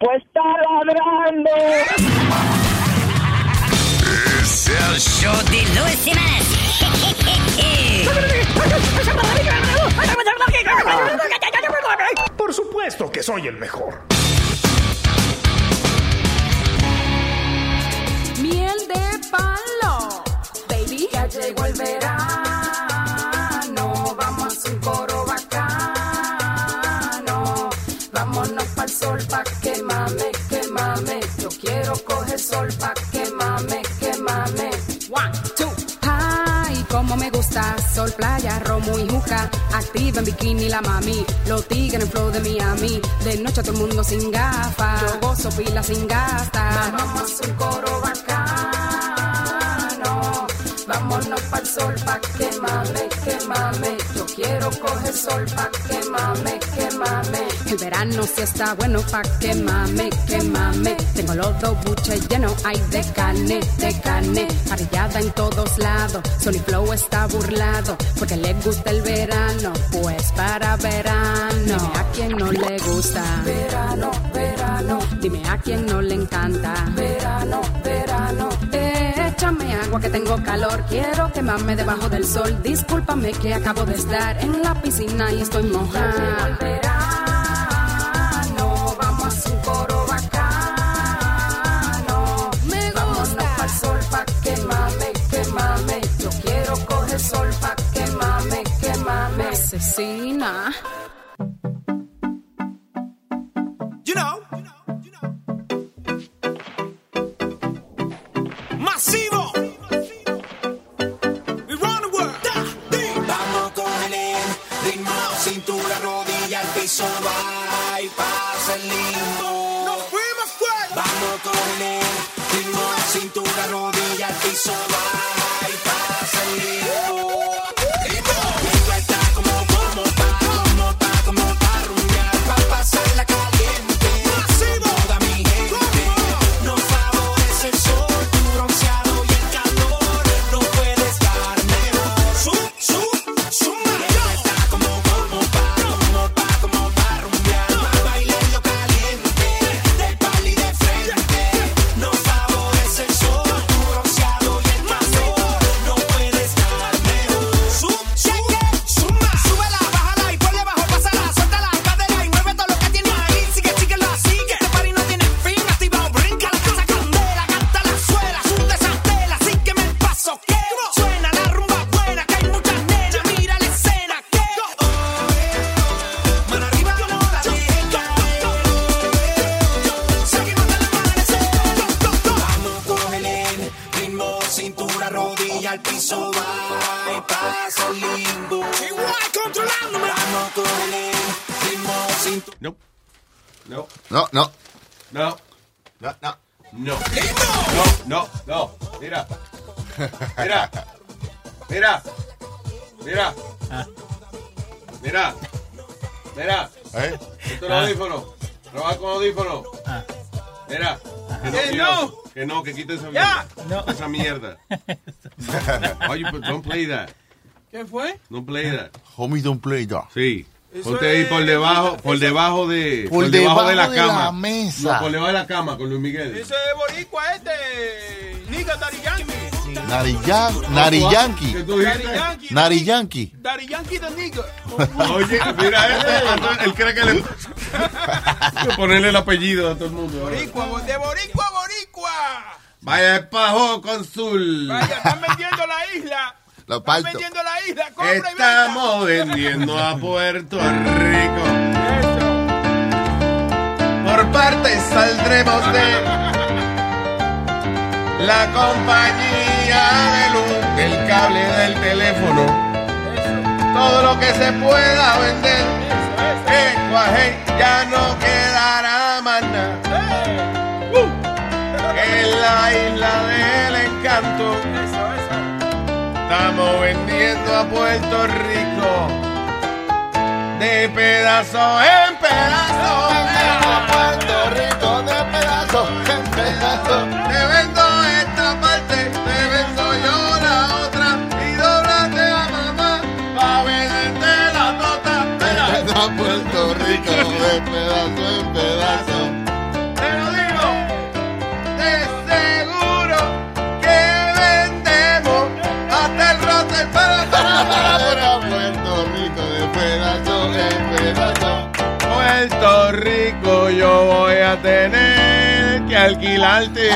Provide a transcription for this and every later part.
Pues está ladrando. Es el show de Luis. Por supuesto que soy el mejor. Miel de palo, baby. Ya llegó el verano. Coger sol pa' que mame, que mame. One, two. Ay, como me gusta. Sol, playa, romo y juca. Activa en bikini la mami. Los tigres en flow de Miami. De noche todo el mundo sin gafas. Yo gozo pila sin gastar. Vamos a hacer un coro bacano. Vámonos pa'l sol pa' que mame, que mame. Yo quiero coger sol pa' que mame, que mame. El verano sí está bueno pa' que mame, que mame. Tengo los dos buches llenos, hay de carne, de carne. Parrillada en todos lados. Sony Flow está burlado porque le gusta el verano. Pues para verano. Dime a quien no le gusta. Verano, verano. Dime a quien no le encanta. Verano, verano. Agua que tengo calor. Quiero quemarme debajo del sol. Discúlpame que acabo de estar en la piscina y estoy mojada. verano, vamos a un coro bacano. Me Vámonos pa'l sol pa' que mame, que mame. Yo quiero coger sol pa' que mame, que mame. Asesina. sunrise. Why you put- don't play that. ¿Qué fue? Don't play that. Homie don't play that. Sí. Eso Ponte ahí es- por debajo, por eso- debajo de, Por debajo de la de cama. la mesa. No, por debajo de la cama con Luis Miguel. Ese boricua este, Niga Daddy Yankee. Nari, Yan- Nari Yankee. ¿Qué tú Daddy dijiste? Yankee. Nari Yankee. Daddy Yankee the nigga. Oye, mira este, él cree que le que ponerle el apellido a todo el mundo. Boricua, de boricua boricua. Vaya espajo consul. Vaya, están vendiendo la isla. Lo Están parto. vendiendo la isla. Compra y venta. Estamos vendiendo a Puerto Rico. Eso. Por partes saldremos de la compañía de luz, del cable del teléfono. Todo lo que se pueda vender. Que cuaje ya no quedará más nada. Isla del encanto. Estamos vendiendo a Puerto Rico de pedazo en pedazo. A Puerto Rico de pedazo en pedazo. Te vendo esta parte, te vendo yo la otra y doblate a mamá pa' venderte la tota. Mira, A Puerto Rico de pedazo en pedazo. Rico yo voy a tener que alquilarte.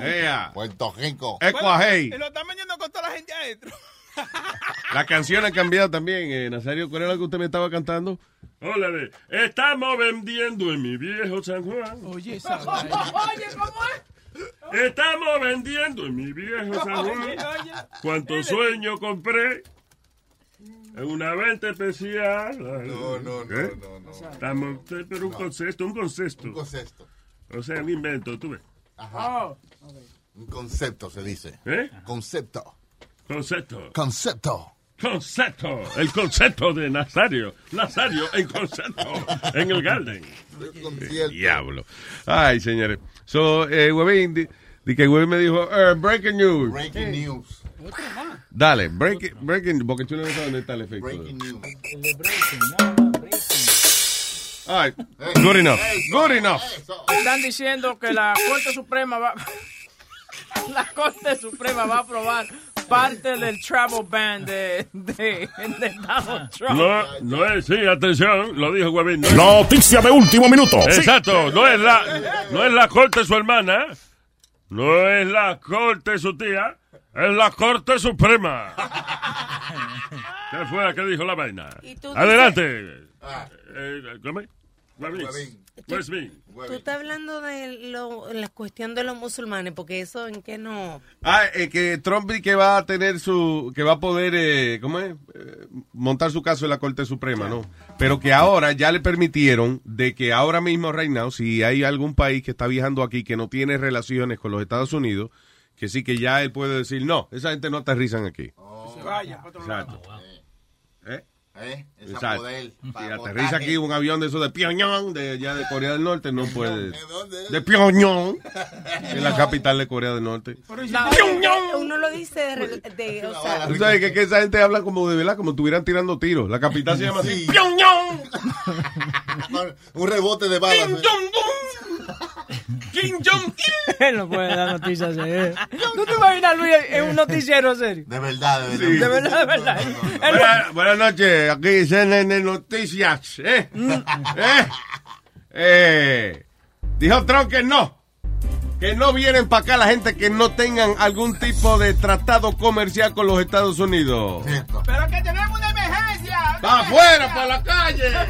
Ea, Puerto Rico. Ecuajei. Y lo están vendiendo con toda la gente adentro. La canción ha cambiado también. Eh, Nazario, ¿cuál era la que usted me estaba cantando? Hola, de, estamos vendiendo en mi viejo San Juan. Oye, esa. Oye, ¿cómo es? Estamos vendiendo en mi viejo San Juan. Cuántos sueños compré una venta especial. No, no, no, ¿Eh? no, no. Estamos, pero un concepto, un concepto. Un concepto. O sea, un invento, tú ves. Oh, Un concepto se dice. ¿Eh? Concepto. Concepto. Concepto. Concepto. El concepto de Nazario. Nazario en concepto. En el Garden. Concierto. Diablo. Ay, señores. So, eh, Huevín, di, di que Huevín me dijo, eh, breaking news. Breaking news. Dale, breaking, breaking, porque tú no sabes dónde está el efecto. Breaking news. el de breaking, no, no, breaking. All right, good enough, good enough. Están diciendo que la Corte Suprema va. La Corte Suprema va a aprobar parte del travel ban de, de, de Donald Trump. No, no es, sí, atención, lo dijo Huevín. No Noticia de último minuto. Exacto, no es la, no es la corte su hermana, no es la corte su tía, es la corte suprema. ¿Qué fue la que dijo la vaina? Y tú Adelante. Ah, Eh, ¿Cómo es? Huevín. Huevín. Huevín. Tú estás hablando de lo, la cuestión de los musulmanes, porque eso en qué no... Ah, eh, que Trump di que va a tener su, que va a poder, eh, ¿cómo es? Eh, montar su caso en la Corte Suprema, ¿no? Pero que ahora ya le permitieron de que ahora mismo, right now, si hay algún país que está viajando aquí que no tiene relaciones con los Estados Unidos, que sí que ya él puede decir, no, esa gente no aterrizan aquí. Se vaya, pa' otro lado. Exacto. ¿Eh? ¿Eh? Esa Exacto. poder. Si aterriza aquí un avión de esos de Pyongyang, de allá de Corea del Norte, no puede. ¿De dónde? De Pyongyang, es la capital de Corea del Norte. No, uno lo dice de, de- o sea, Tú sabes que, que esa gente habla como de verdad, como estuvieran tirando tiros. La capital se llama así. Sí. Pyongyang. Un rebote de balas. Kim ¿eh? Jong-il. Él no puede dar noticias ¿Tú te imaginas, Luis, en un noticiero serio? De verdad, de verdad. De verdad, de verdad. Buenas, buenas noches, aquí CNN Noticias. ¿eh? Mm. ¿Eh? Eh, dijo Trump que no. Que no vienen para acá la gente que no tengan algún tipo de tratado comercial con los Estados Unidos. Cierto. Pero que tenemos una. ¡Va afuera, para la calle!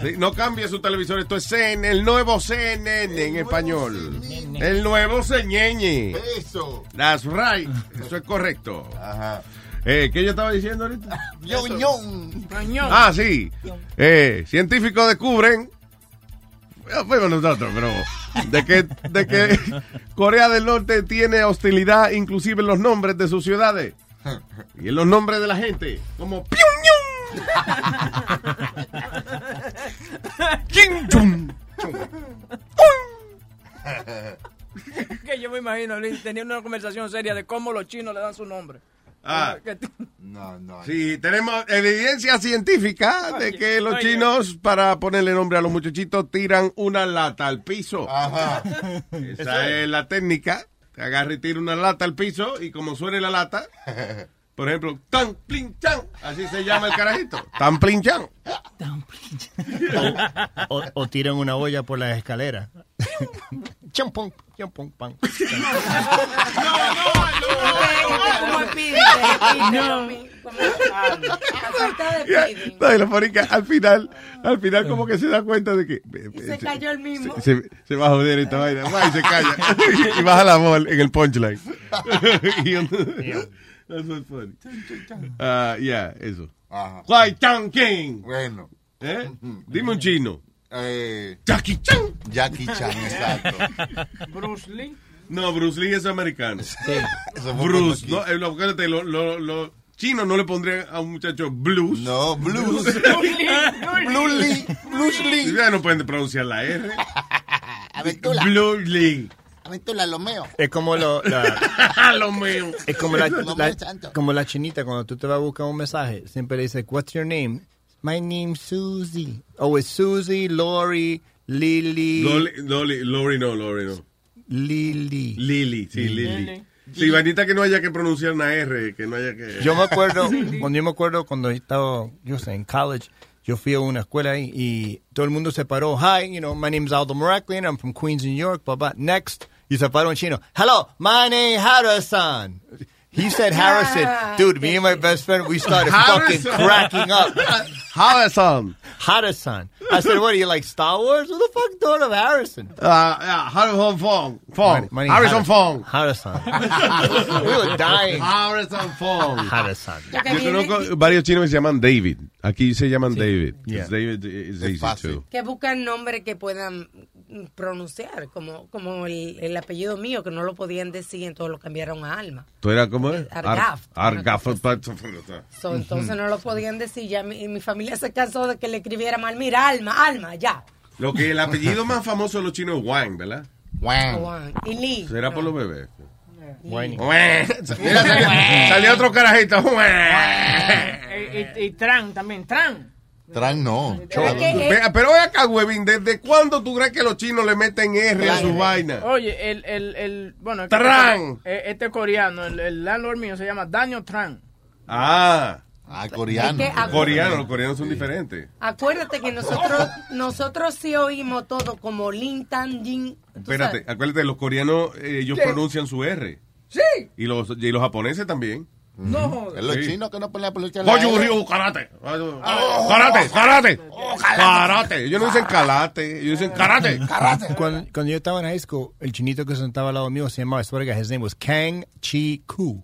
Sí, no cambie su televisor, esto es CNN, el nuevo CNN en español. El nuevo Señeñe. Eso. That's right, eso es correcto. Ajá. Eh, ¿Qué yo estaba diciendo ahorita? Ñoñón. Cañón. Ah, sí. Eh, científicos descubren, ya fuimos nosotros, pero de que, de que Corea del Norte tiene hostilidad inclusive en los nombres de sus ciudades y en los nombres de la gente, como Kim Jong, Que yo me imagino, Luis, teniendo una conversación seria de cómo los chinos le dan su nombre. Ah, No, no. sí, tenemos evidencia científica de que los Oye. chinos, para ponerle nombre a los muchachitos, tiran una lata al piso. Ajá. Esa es la técnica. Agarra y tira una lata al piso y como suene la lata, por ejemplo, tan plin chan, así se llama el carajito. Tan plin chan. O, o tiran una olla por las escaleras. Champón, champón, pan. lo de Ya, pide. no, y la Mónica, al final, al final como que se da cuenta de que Y se cayó el mismo. se, se va a joder esta vaina, va y se calla y baja la voz en el punchline. Y That's what's funny. Ah, yeah, eso. Ajá. Huay Chang King. Bueno. ¿Eh? Dime un chino. Eh, Jackie Chan. Jackie Chan, exacto. Bruce Lee. No, Bruce Lee es americano. Fue Bruce, no, eh, lo, acuérdate, lo, lo, lo chinos no le pondrían a un muchacho blues. No, blues. Blue Lee. Bruce Lee. Ya no pueden pronunciar la R. Aventura. Blue Lee. Es como lo, la, es como la, la- como la chinita cuando tú te vas a buscar un mensaje, siempre dice, what's your name? My name's Susie. Oh, it's Susie, Lori, Lily. Loli, Loli, Lori no, Lori no. Lily. Lily, sí, Lily. Lily. Sí, vainita que no haya que pronunciar una R, que no haya que... Yo me acuerdo, cuando yo me acuerdo cuando estaba, yo sé, en college, yo fui a una escuela ahí y todo el mundo se paró. Hi, you know, my name is Aldo Maracle I'm from Queens, New York, blah, blah. Next, y se paró en chino. Hello, my name Harrison. He said Harrison. Dude, me and my best friend, we started fucking Harrison. cracking up. Harrison. Harrison. I said, what are you, like Star Wars? Who the fuck thought of Harrison? Uh, yeah, Harrison Fong. Fong. My name is Harrison Fong. Harrison. we were dying. Harrison Fong. Harrison. Yo conozco varios chinos que se llaman David. Aquí se llaman David. Yeah. David is easy too. Que buscan nombres que puedan pronunciar, como, como el, el apellido mío, que no lo podían decir, entonces lo cambiaron a Alma. ¿Tú eras cómo es? Argaf. Ar- Argaf. So, entonces no lo podían decir. Ya mi, mi familia se cansó de que le escribiera mal. Mira, Alma, Alma, ya. Lo que el apellido más famoso de los chinos es Wang, ¿verdad? Juan. Y Lee. ¿Será por los bebés? Wang. Wang. Mira, salió, salió otro carajito. Wang. Y, y- y Tran también. Tran. Tran no. Pero ven acá, huevín, ¿desde cuándo tú crees que los chinos le meten R a su vaina? Oye, el, el, el, bueno, Tran. eh, este coreano, el, el landlord mío se llama Daniel Tran. Ah. Ah, coreano. Es que Coreano, los coreanos son diferentes. Acuérdate que nosotros nosotros sí oímos todo como Lin Tan Jin. ¿tú Espérate, sabes? acuérdate, los coreanos, eh, ellos ¿Qué? pronuncian su R. Sí. Y los, y los japoneses también. No, Es los Sí. chinos que no ponen la Oye, R. Ryu, karate. Karate, karate. Karate. Ellos no dicen calate, ellos dicen karate. Cuando, cuando yo estaba en high school, el chinito que sentaba al lado mío se llamaba, God, his name was Kang Chi Ku.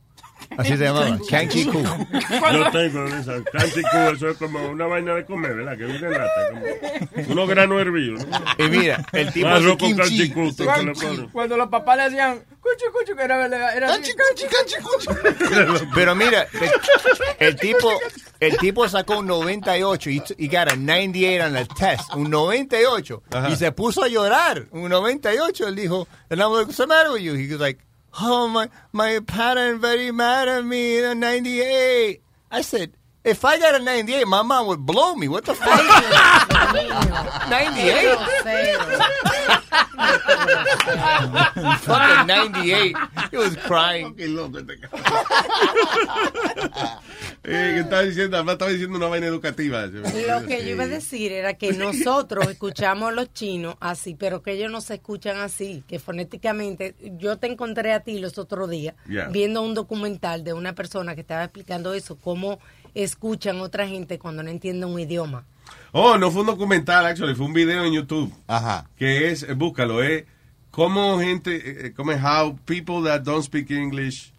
Así se llamaba, Chi Ku. Yo tengo esa canchicu, eso es como una vaina de comer, ¿verdad? Que viene en lata, como unos granos hervidos. ¿no? Y mira, el tipo con kimchi. tú Cuando, los papás le decían, cuchu, cuchu, que era, era, era así. Pero mira, el, el tipo, el tipo sacó un 98 y y got a 98 on the test, un 98 Ajá. y se puso a llorar, un 98. Él dijo, and I'm like, what's the matter with you? He was like, oh my my parents very mad at me, in 98. I said. If I got a 98, my mom would blow me. What the fuck? 98? Fucking 98. He was crying. Qué loco este cabrón. Eh, ¿Qué estaba diciendo? Además estaba diciendo una vaina educativa. Lo que yo iba a decir era que nosotros escuchamos a los chinos así, pero que ellos no se escuchan así, que fonéticamente, yo te encontré a ti los otros días Yeah. viendo un documental de una persona que estaba explicando eso, cómo escuchan otra gente cuando no entienden un idioma. Oh, no fue un documental, actually, fue un video en YouTube. Ajá. Que es, eh, búscalo, es cómo gente, eh, como es how people that don't speak English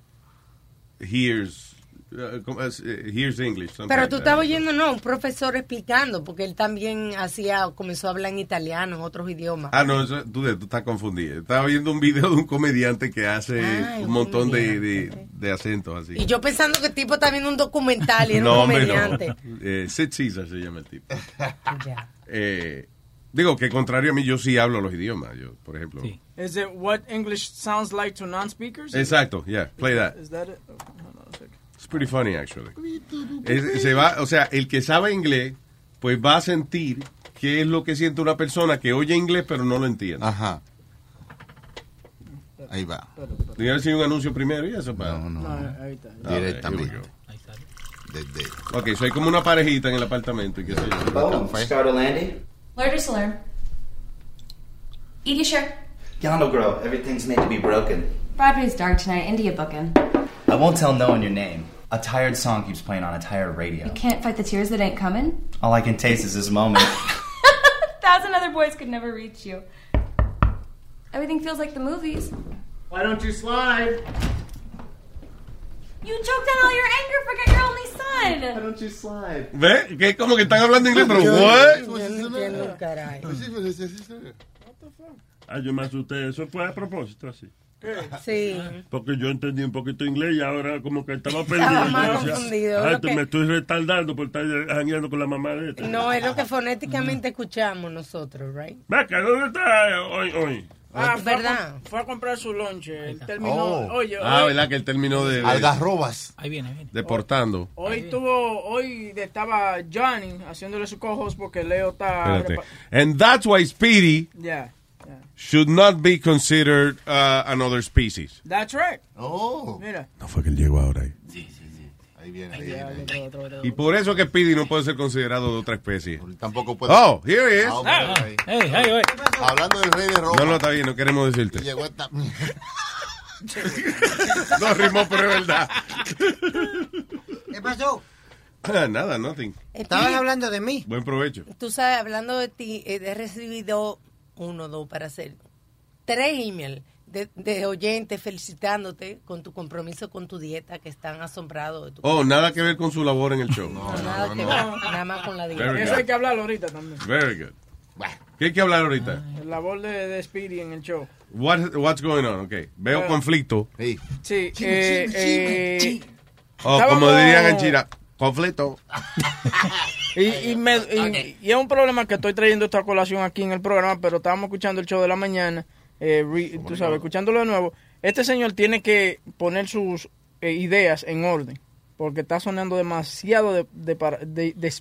hears, eh, eh, English. Pero tú estabas oyendo, no, un profesor explicando, porque él también hacía, comenzó a hablar en italiano, en otros idiomas. Ah, no, eso- tú, tú estás confundido. Estaba viendo un video de un comediante que hace Ay, un montón de, de, de acentos así. Y yo pensando que el tipo está viendo un documental y era no, un hombre, no. comediante. Eh, Sid Caesar se llama el tipo. Eh, digo que contrario a mí, yo sí hablo los idiomas. Yo, por ejemplo. Is it what English sounds like to non-speakers? Exacto, yeah, play that. Is that it? Oh, hold on a second. It's pretty funny, actually. Es- se va, o sea, el que sabe inglés, pues va a sentir qué es lo que siente una persona que oye inglés pero no lo entiende. Ajá. Ahí va. A decir un anuncio primero y eso para. No, no. No, ahí está. Ah, Directamente. we go. Desde. Ok, soy como una parejita en el apartamento y qué sé yo. Oh, startled Andy? Lord or slur? Eat your shirt. Yano girl, everything's made to be broken. Broadway's dark tonight. India booking. I won't tell no one your name. A tired song keeps playing on a tired radio. You can't fight the tears that ain't coming. All I can taste is this moment. Thousand other boys could never reach you. Everything feels like the movies. Why don't you slide? You choked on all your anger, forget your only son. Why don't you slide? ¿Ve? Que es como que están hablando inglés, pero Yo- what? yo no entiendo un carajo. Ah, yo me asusté. Eso fue a propósito, así. Sí. Porque yo entendí un poquito inglés y ahora como que estaba perdido. Estaba más Yo decía, confundido, "Ah, lo que- me estoy retardando por estar jangueando con la mamá de este. No, es lo que fonéticamente escuchamos nosotros, right? Vaca, ¿dónde está hoy? hoy? Ah, fue verdad. Fue a comprar su lonche. Él terminó. Oh. Oye, Ah, hoy, ¿verdad? Que él terminó de... de- Algarrobas. Ahí viene, ahí viene. Deportando. hoy tuvo. Hoy estaba Johnny haciéndole su co-host porque Leo está. Espérate. And that's why Speedy Yeah, should not be considered uh, another species. that's right. Oh. Mira. No fue que él llegó ahora ahí. Ahí viene, ahí Ya, viene. Y por eso que Speedy no puede ser considerado de otra especie. Tampoco puede. Oh, here he is. Ah, hombre, ahí. Hey, hey, hey. Hablando del rey de Roma. No, no, está bien, no queremos decirte. Llegó esta. No rimó, pero es verdad. ¿Qué pasó? Nada, nothing. Estaban hablando de mí. Buen provecho. Tú sabes, hablando de ti, he recibido uno, dos, para hacer tres emails de, de oyentes felicitándote con tu compromiso con tu dieta, que están asombrados de tu Oh, nada que ver con su labor en el show. nada que ver, nada más con la dieta. Very Eso good. hay que hablarlo ahorita también. Very good. ¿Qué hay que hablar ahorita? El labor de, de Speedy en el show. What, what's going on? Okay. Veo Bueno. conflicto. Sí, eh, chisme, eh, chisme. Oh, como dirían en China, conflicto. Y, y, me- y- y es un problema que estoy trayendo esta colación aquí en el programa, pero estábamos escuchando el show de la mañana, eh, re- tú sabes, escuchándolo de nuevo. Este señor tiene que poner sus eh, ideas en orden, porque está sonando demasiado de, de,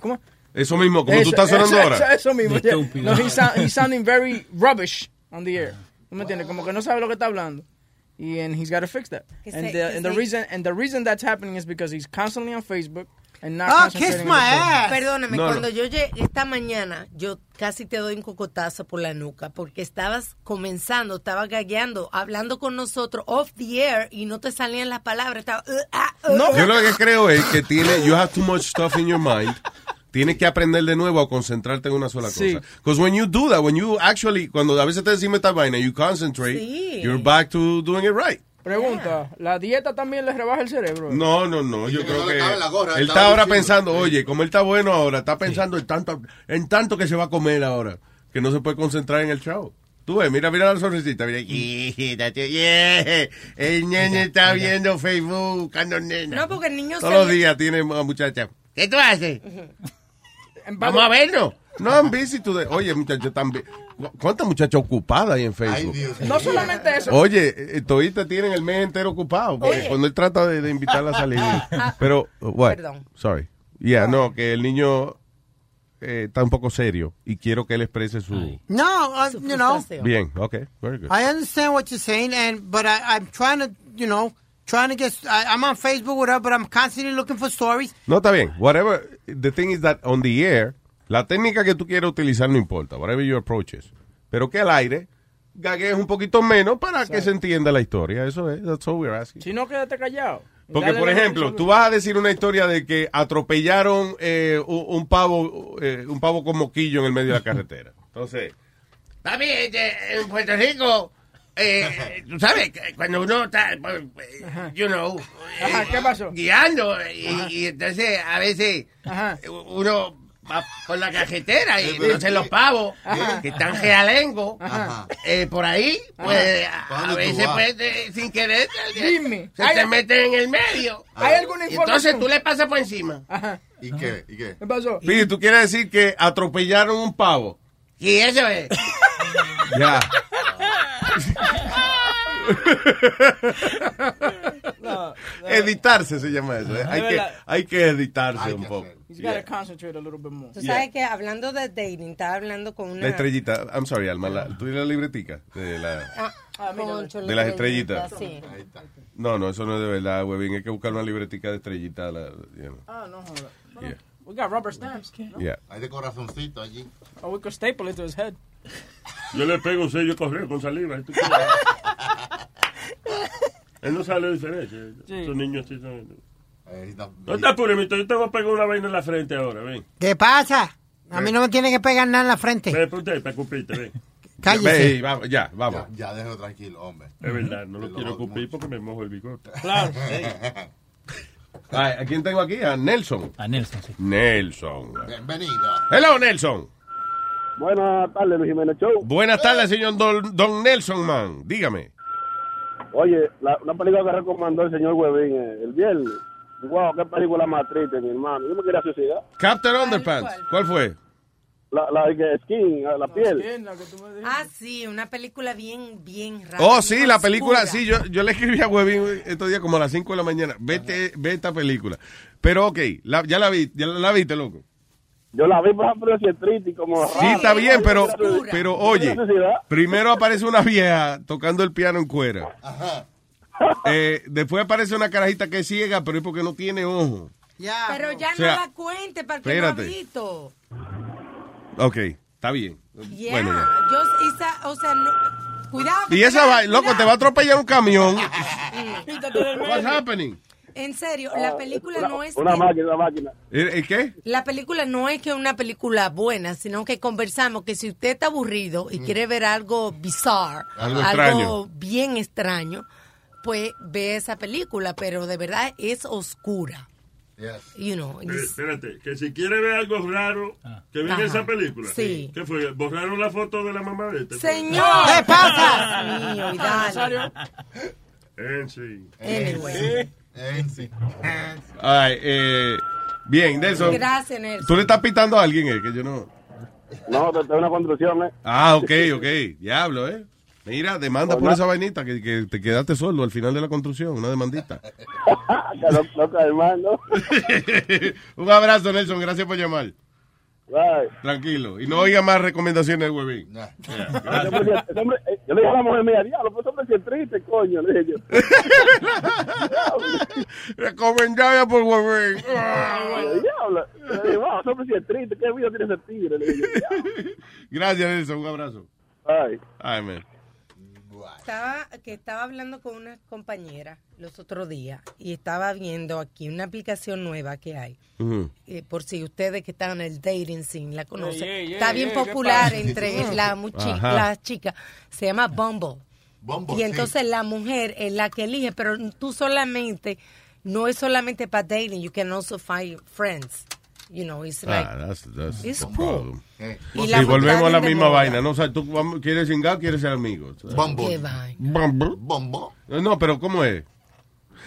¿cómo? Eso mismo, como Eso- tú estás sonando eso- ahora. Eso, eso mismo. Yeah. No, he's, sound- he's sounding very rubbish on the air. ¿Tú me entiendes? Como que no sabe lo que está hablando. Y and he's got to fix that. Que And se- the, que and the se- reason and the reason that's happening is because he's constantly on Facebook and not Oh, kiss my ass. Perdóname, No, no. cuando yo llegué esta mañana, yo casi te doy un cocotazo por la nuca, porque estabas comenzando, estabas gagueando, hablando con nosotros off the air y no te salían las palabras. Estaba, uh, ah, uh, No, uh. Yo lo que creo es que tiene, you have too much stuff in your mind. Tienes que aprender de nuevo a concentrarte en una sola Sí. cosa. Because when you do that, when you actually, cuando a veces te decimos esta vaina, you concentrate, Sí. you're back to doing it right. Pregunta, ¿la dieta también le rebaja el cerebro? No, no, no, yo creo que cabe la gorra, él está ahora diciendo. pensando, oye, como él está bueno ahora, está pensando en tanto, en tanto que se va a comer ahora, que no se puede concentrar en el show. Tú ves, mira, mira la sonrisita, mira, yeah, el nene está viendo Facebook, buscando nena. No, porque el niño Todos los días tiene muchacha. ¿Qué tú haces? Vamos a verlo. No, I'm busy today. Oye, muchacho, también. ¿Cuántas muchachas ocupadas hay en Facebook? No solamente eso. Oye, eh, toditas tienen el mes entero ocupado. porque Oye. Cuando él trata de, de invitarla a salir. Pero, what? Perdón. Sorry. Yeah, no, que el niño eh, está un poco serio y quiero que él exprese su... No, uh, Su you know. Bien, ok, very good. I understand what you're saying, and but I, I'm trying to, you know, trying to get. I, I'm on Facebook, whatever, but I'm constantly looking for stories. No, está bien. Whatever. The thing is that on the air, la técnica que tú quieras utilizar no importa. Whatever your approach is. Pero que al aire, gagues un poquito menos para que se entienda la historia. Eso es. That's all we're asking. Si no, quédate callado. Porque, Dale por ejemplo, tú vas a decir una historia de que atropellaron eh, un, un pavo eh, un pavo con moquillo en el medio de la carretera. Entonces, Papi, este, en Puerto Rico, eh, tú sabes, cuando uno está, pues, eh, you know, eh, Ajá, ¿qué pasó? guiando, y, y entonces a veces Ajá. uno va por la carretera y entonces los pavos Ajá. que están realengos Ajá. eh, por ahí, pues ¿Pa' a, veces pues eh, sin querer eh, Dime, se ¿hay- te meten en el medio. ¿Hay alguna entonces tú le pasas por encima. Ajá. ¿Y qué? ¿Y qué? ¿Qué pasó? Pidi, tú quieres decir que atropellaron un pavo. Y eso es. Ya. No, no. Editarse se llama eso. ¿eh? Hay, que, hay que editarse Hay un que poco. hacer. He's got to concentrate a little bit more. Tú sabes que hablando de dating, estaba hablando con una... La estrellita, I'm sorry, Alma, la, tú tienes la libretica de, la, Ah, Ah, de la las estrellitas. Sí. No, no, eso no es de verdad, huevín. Hay que buscar una libretica de estrellita. La, you know. Ah, no, joda. Yeah. We got rubber stamps. ¿no? Yeah. Hay de corazoncito allí. Or we could staple it to his head. Yo le pego un sello correo con saliva. Él no sabe la diferencia. Sí. Estos niños sí saben. No te apures, mito, yo te voy a pegar una vaina en la frente ahora, ven. ¿Qué pasa? A mí no me tiene que pegar nada en la frente. Ven, ponte ahí para cupirte, ven. Cállese. Vamos, ya, vamos. Ya, ya déjelo tranquilo, hombre. Es verdad, no lo quiero ocupar porque me mojo el bigote. Claro. ¿A quién tengo aquí? A Nelson. A Nelson, sí. Nelson. Bienvenido. Hello, Nelson. Buenas tardes, Luis Jiménez Show. Buenas tardes, señor Don, Don Nelson, man. Dígame. Oye, la, una película que recomendó el señor Webin eh, el viernes. Wow, qué película más triste, mi hermano. Yo me quería suicidar. Captain Underpants. ¿Cuál fue? La, la skin, la piel. Ah, sí, una película bien, bien rara. Oh, sí, la película, sí, yo, yo le escribí a Webin estos días como a las 5 de la mañana. Vete, ve esta película. Pero, ok, la- ya la vi, ya la, la viste, loco. Yo la vi, por ejemplo, si es triste y como Sí, rara. está bien, pero, pero oye, primero aparece una vieja tocando el piano en cuera. Eh, después aparece una carajita que es ciega, pero es porque no tiene ojo. Pero ya O sea, no la cuente para el que no ha visto. Ok, está bien. Yeah, Bueno, ya. yo, esa, o sea, no, cuidado. Y esa va, loco, te va a atropellar un camión. What's happening? En serio, la película Una, no es una que- máquina, una máquina. ¿El, el qué? La película no es que es una película buena, sino que conversamos que si usted está aburrido y quiere ver algo bizarro, Algo bien extraño, pues ve esa película, pero de verdad es oscura. You know, Eh, espérate, que si quiere ver algo raro, que vea esa película. Sí. ¿Qué fue? ¿Borraron la foto de la mamá de este? Señor, ¿Qué pasa? Mío, y dale. En sí. Anyway. Ay, eh, bien, Nelson. Gracias, Nelson. Tú le estás pitando a alguien, eh, que yo no. No, te una construcción, ¿eh? Ah, ok, ok. Diablo, ¿eh? Mira, demanda por esa vainita que, que te quedaste solo al final de la construcción, una demandita. Un abrazo, Nelson, gracias por llamar. Bye. Tranquilo. Y no oiga más recomendaciones del huevín. Ese hombre- eh, Yo le dije a la mujer mía, diablo, pues hombre sí es triste, coño, le dije yo. Recomendada por huevín. Diablo. Le dije, wow, hombre sí es triste, qué vida tiene ese tigre, le dije yo. Gracias, Nelson, un abrazo. Ay. Ay, man. Estaba, que estaba hablando con una compañera los otros días y estaba viendo aquí una aplicación nueva que hay. Eh, por si ustedes que están en el dating scene la conocen. Está bien ey, ¿qué popular entre las muchi- Ajá. las chicas. Se llama Bumble. Bumble, y sí. entonces la mujer es la que elige, pero tú solamente, no es solamente para dating, you can also find friends. You know, it's like, Ah, that's, that's it's cool. problem. Y Y, volvemos a la misma moda. vaina, ¿no? O sea, tú quieres cingar, quieres ser. Qué vaina. Bumble. Bumble. No, pero ¿cómo es?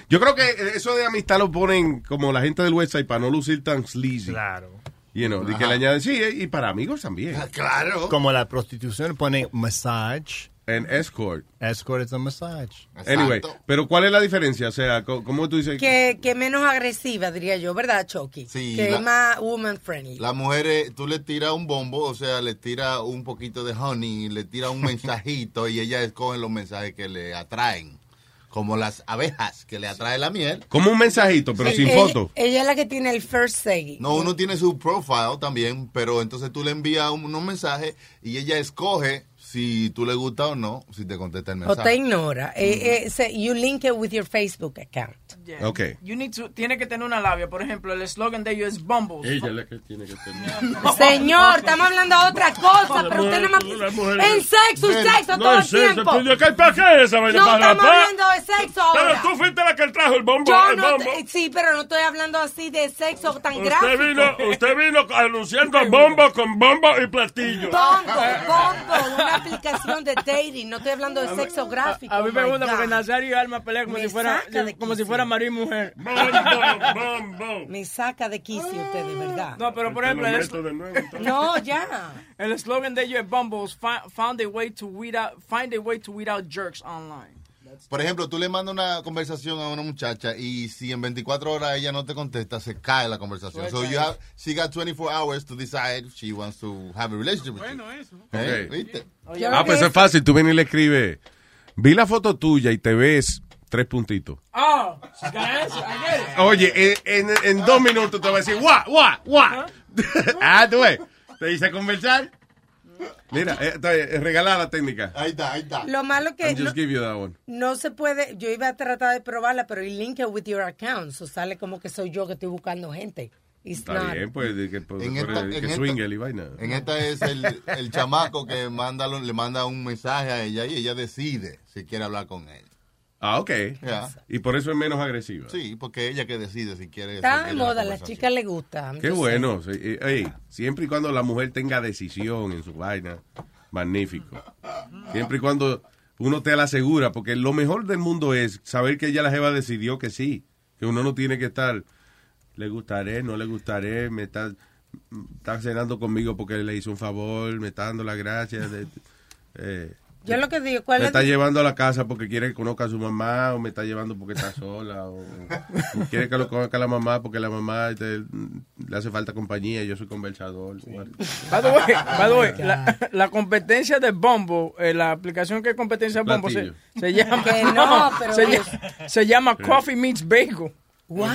Yo creo que eso de amistad lo ponen como la gente del website para no lucir tan sleazy. Claro. You know, y que le añaden, sí, y para amigos también. Claro. Como la prostitución pone massage. En escort. Escort es un massage. Anyway, pero ¿cuál es la diferencia? O sea, ¿cómo tú dices? que, que menos agresiva, diría yo, ¿verdad, Chucky? Sí, que la- es más woman friendly. Las mujeres, tú le tiras un bombo, o sea, le tiras un poquito de honey, le tiras un mensajito y ellas escogen los mensajes que le atraen. Como las abejas que le atrae la miel. Como un mensajito, pero sin ella, foto. Ella es la que tiene el first say. No, uno tiene su profile también, pero entonces tú le envías un- unos mensajes y ella escoge si tú le gusta o no, si te contesta el O mensaje. te ignora. Eh, eh, se- you link it with your Facebook account. Yeah. Ok. You need to, tiene que tener una labia. Por ejemplo, el eslogan de ellos es Bumbles. Ella es la que tiene que tener. Señor, estamos hablando de otra cosa, pero usted no me... En sexo y sexo no todo el es sexo, tiempo. ¿qué- ¿Para qué esa vaina? No ¿Para estamos hablando de sexo Pero ahora. tú fuiste la que trajo el bombo. Yo el no, bombo. sí, pero no estoy hablando así de sexo tan gráfico. Usted vino, usted vino anunciando bombo con bombo y platillo. Bombo, bombo, una aplicación de dating, no estoy hablando de sexo gráfico. A mí me gusta porque. Nazario y Alma pelean como si fuera como si fuera marido y mujer. Me saca de quicio usted, de verdad. No, pero por ejemplo. No, ya. el eslogan de ellos es Bumbles fi- found a way to weed out find a way to weed out jerks online. Por ejemplo, tú le mandas una conversación a una muchacha y si en 24 horas ella no te contesta, se cae la conversación. So you have, she got 24 hours to decide if she wants to have a relationship with you. ¿Eh? Ok. ¿Viste? Ah, pues es fácil. Tú vienes y le escribes, vi la foto tuya y te ves tres puntitos. Oh, answer. I get it. Oye, en, en, en dos minutos te va a decir, guau, guau, guau. ah, tú ves. Te dice conversar. Mira, eh, eh, regalada la técnica. Ahí está, ahí está. Lo malo que no, just give you that one. no se puede, yo iba a tratar de probarla, pero el link it with your account, so sale como que soy yo que estoy buscando gente. It's Está not. bien, pues, de que, pues, En esta- el- en que esta- swingle y vaina. En esta es el, el chamaco que manda, lo- le manda un mensaje a ella y ella decide si quiere hablar con él. Ah, ok. Y por eso es menos agresiva. Sí, porque ella que decide si quiere. Está la moda, a la conversación. chica le gusta. Qué bueno. sí, eh, ey, siempre y cuando la mujer tenga decisión en su vaina, magnífico. Siempre y cuando uno te la segura, porque lo mejor del mundo es saber que ella la jeva decidió que sí, que uno no tiene que estar, le gustaré, no le gustaré, me está, está cenando conmigo porque le hizo un favor, me está dando las gracias. de- eh, Yo lo que digo, ¿cuál me es? está llevando a la casa porque quiere que conozca a su mamá, o me está llevando porque está sola, o, o quiere que lo conozca la mamá porque la mamá este, le hace falta compañía yo soy conversador. By the way, by the way, la, la competencia de Bumble, eh, la aplicación que es competencia de Bumble, se, llama, Que no, pero se, es- llama- se llama Coffee Meets Bagel. Wow.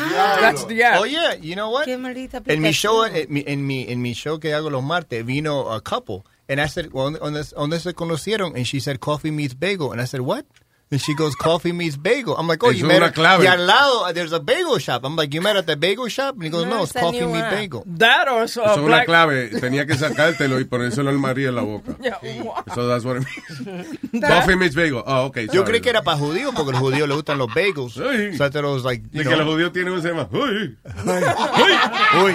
That's the app. Oh yeah, you know what? Qué En mi show, en mi, en mi, en mi show que hago los martes, vino a couple. And I said, well, ¿dónde, se conocieron? And she said, coffee meets bagel. And I said, what? And she goes, coffee meets bagel. I'm like, oh, Eso you es met at- clave. Y al lado, there's a bagel shop. I'm like, you met at the bagel shop? And he goes, No, no, it's coffee meets bagel. That or so, Eso es una clave. Tenía que sacártelo y ponérselo al María en la boca. Yeah, what? So that's what it means. Coffee meets bagel. Oh, okay. Yo sorry. creí que era para judíos porque a los judíos les gustan los bagels. Sí. So I thought it was like, Y you que los know, judíos tienen un tema. Uy, uy.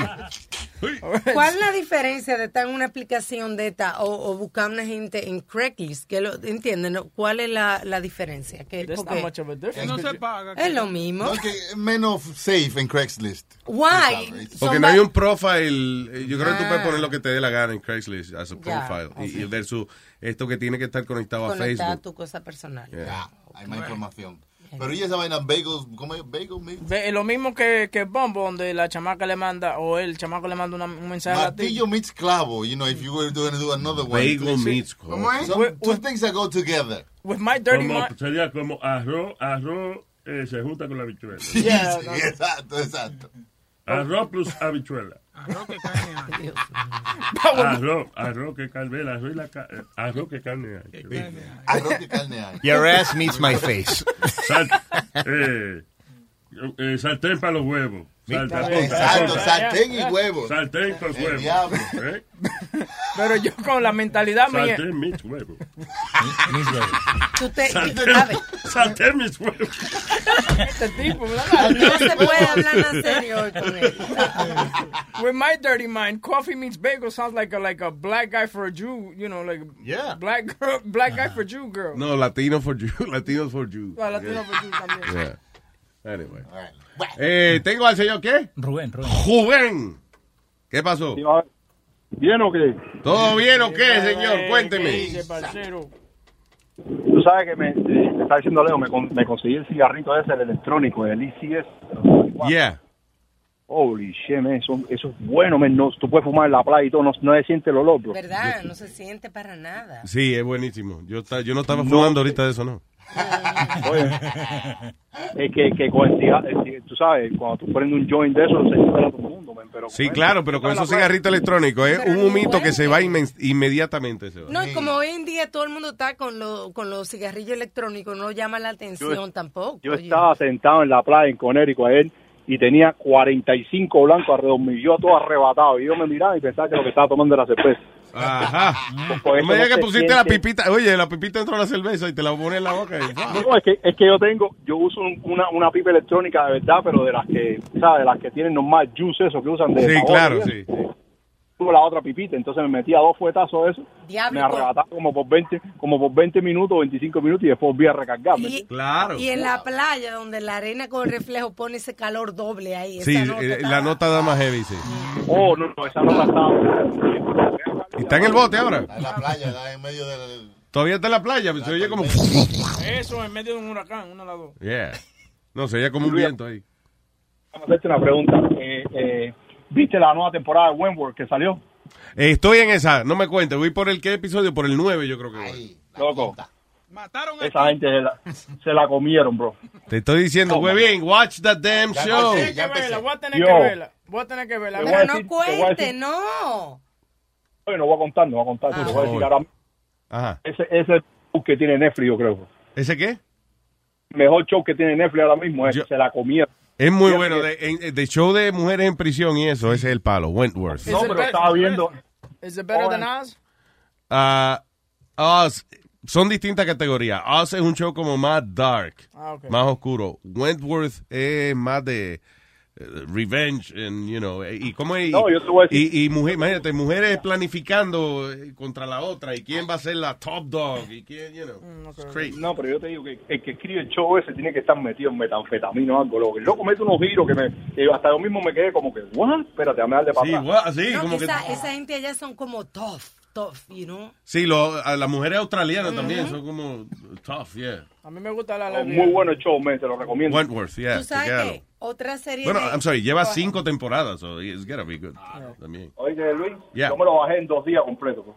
¿Cuál es la diferencia de estar en una aplicación de esta o, o buscar una gente en Craigslist? Que lo, ¿Entienden? no? ¿Cuál es la, la diferencia? Que, porque a. No se paga. es lo mismo. No, que menos safe en Craigslist. Why? Porque no hay un profile. eh, Yo creo que tú puedes poner lo que te dé la gana en Craigslist as a profile. Y, y versus esto que tiene que estar conectado a Facebook. tu cosa personal. Yeah. Hay más información. Pero y esa vaina, bagels, ¿cómo es? Bagel? Ve, lo mismo que, que Bumble, donde la chamaca le manda, o el chamaco le manda una- un mensaje a ti. Martillo meets clavo, you know, if you were going to do another one. Bagel meets clavo. ¿Cómo es? Some- two things that go together. With my dirty Como- mind. sería como arroz, arroz eh, se junta con la habichuela. Sí, Yeah, sí, no. exacto, exacto. Arroz plus habichuela. Arroz que agua. Arroz, arroz que carne, arroz la ca- eh, arroz que carne hay. Arroz que carne hay. Your ass meets my face. Sal- eh, eh, sartén para los huevos. Sal- apunta, Exacto, apunta. sartén y huevos. Sartén con huevos. ¿eh? Pero yo con la mentalidad mía. Sartén mis huevos. Tú te, tú sabes, sartén mis huevos. Este tipo, ¿verdad? no se puede hablar en serio hoy con él. With my dirty mind, coffee meets bagel sounds like a like a black guy for a Jew, you know, like Yeah. black girl, black guy for Jew girl. No, Latino for you. Latinos for you. Ah, latino for Jew también. Yeah. Anyway. Eh, ¿Tengo al señor qué? Rubén, Rubén. Rubén. ¿Qué pasó? ¿Bien o qué? ¿Todo bien o qué, señor? ¿Qué Cuénteme. dice, parcero? Tú sabes que me, me está diciendo Leo, me, con- me conseguí el cigarrito ese, el electrónico, el ECS. Yeah. Holy shit, man, eso, eso es bueno, man. No, tú puedes fumar en la playa y todo, no, no se siente el olor, bro. ¿Verdad? No se siente para nada. Sí, es buenísimo. Yo, yo no estaba fumando ahorita de eso, ¿no? Oye, es que, que con el tú sabes, cuando tú prendes un joint de eso, se entera todo el mundo, man. Pero Sí, claro, pero con esos cigarritos electrónicos es un humito que se va inmediatamente. Se va. No, y como hoy en día todo el mundo está con, lo- con los cigarrillos electrónicos, no llama la atención Yo- tampoco. Yo oye. estaba sentado en la playa en Conérico ayer y tenía 45 blancos alrededor mío, yo todo arrebatado. Y yo me miraba y pensaba que lo que estaba tomando era cerveza. Ajá. Por No eso me digas no que pusiste la pipita. Oye, la pipita entró a la cerveza y te la pones en la boca. y- No, es que, es que yo tengo, yo uso un- una, una pipa electrónica de verdad, pero de las que, ¿sabes? De las que tienen normal juice, eso que usan de Sí, sabor, claro, ¿sí? Tuve la otra pipita, entonces me metía dos fuetazos de eso, Diablo, me arrebataba como por 20, como por 20 minutos, 25 minutos y después volví a recargarme. Y, Claro. y en la playa, donde la arena con reflejo pone ese calor doble ahí. Sí, esa nota eh, la nota da más heavy, sí. Oh, no, no, esa nota estaba... ¿Y está en el bote ahora? En la playa, da en medio del... Todavía está en la playa, se oye como... Eso en medio de un huracán, una de las dos. Yeah. No, se oye como un viento ahí. Vamos a hacerte una pregunta. Eh, eh, ¿Viste la nueva temporada de Wentworth que salió? Eh, estoy en esa, no me cuentes. Voy por el qué episodio, por el 9 yo creo que voy. Loco, Mataron esa gente se la, se la comieron, bro. Te estoy diciendo, güey, bien, watch the damn Ya show. Tienes que verla, voy a tener Yo. que verla. Voy a tener que verla. Voy a Pero no voy a cuente, no. Oye, no voy a contar, no voy a contar. te voy a decir ahora Ajá. ese ese es el show que tiene Netflix, yo creo. ¿Ese qué? El mejor show que tiene Netflix ahora mismo es Yo- Se la comieron. Es muy Fíjate bueno. que- De, de show de mujeres en prisión y eso, ese es el palo. Wentworth. No, pero estaba viendo. Is it better Oh, than Oz? Ah, Oz, son distintas categorías. Oz es un show como más dark, Ah, ok. más oscuro. Wentworth es más de eh, revenge, and, you know, y como y, No, yo te voy a decir- y, y mujer, imagínate, mujeres planificando eh, contra la otra y quién va a ser la top dog y quién, you know, Mm, it's crazy. No, pero yo te digo que el que escribe el show ese tiene que estar metido en metanfetamina o algo. loco. El loco mete unos giros que, me, que hasta yo mismo me quedé como que, ¿what? Espérate, dame darle para Sí, what? Sí, No, como que, esa, esa gente allá son como tough, tough, you know. sí, lo, a las mujeres australianas también son como tough, yeah. A mí me gusta la Oh. Muy bueno el show, me, te lo recomiendo. Wentworth, yeah. Tú sabes que otra serie Bueno, de- I'm sorry, lleva cinco temporadas, so it's gotta be good. También. Oye, Luis, Yeah. yo me lo bajé en dos días completos. pues.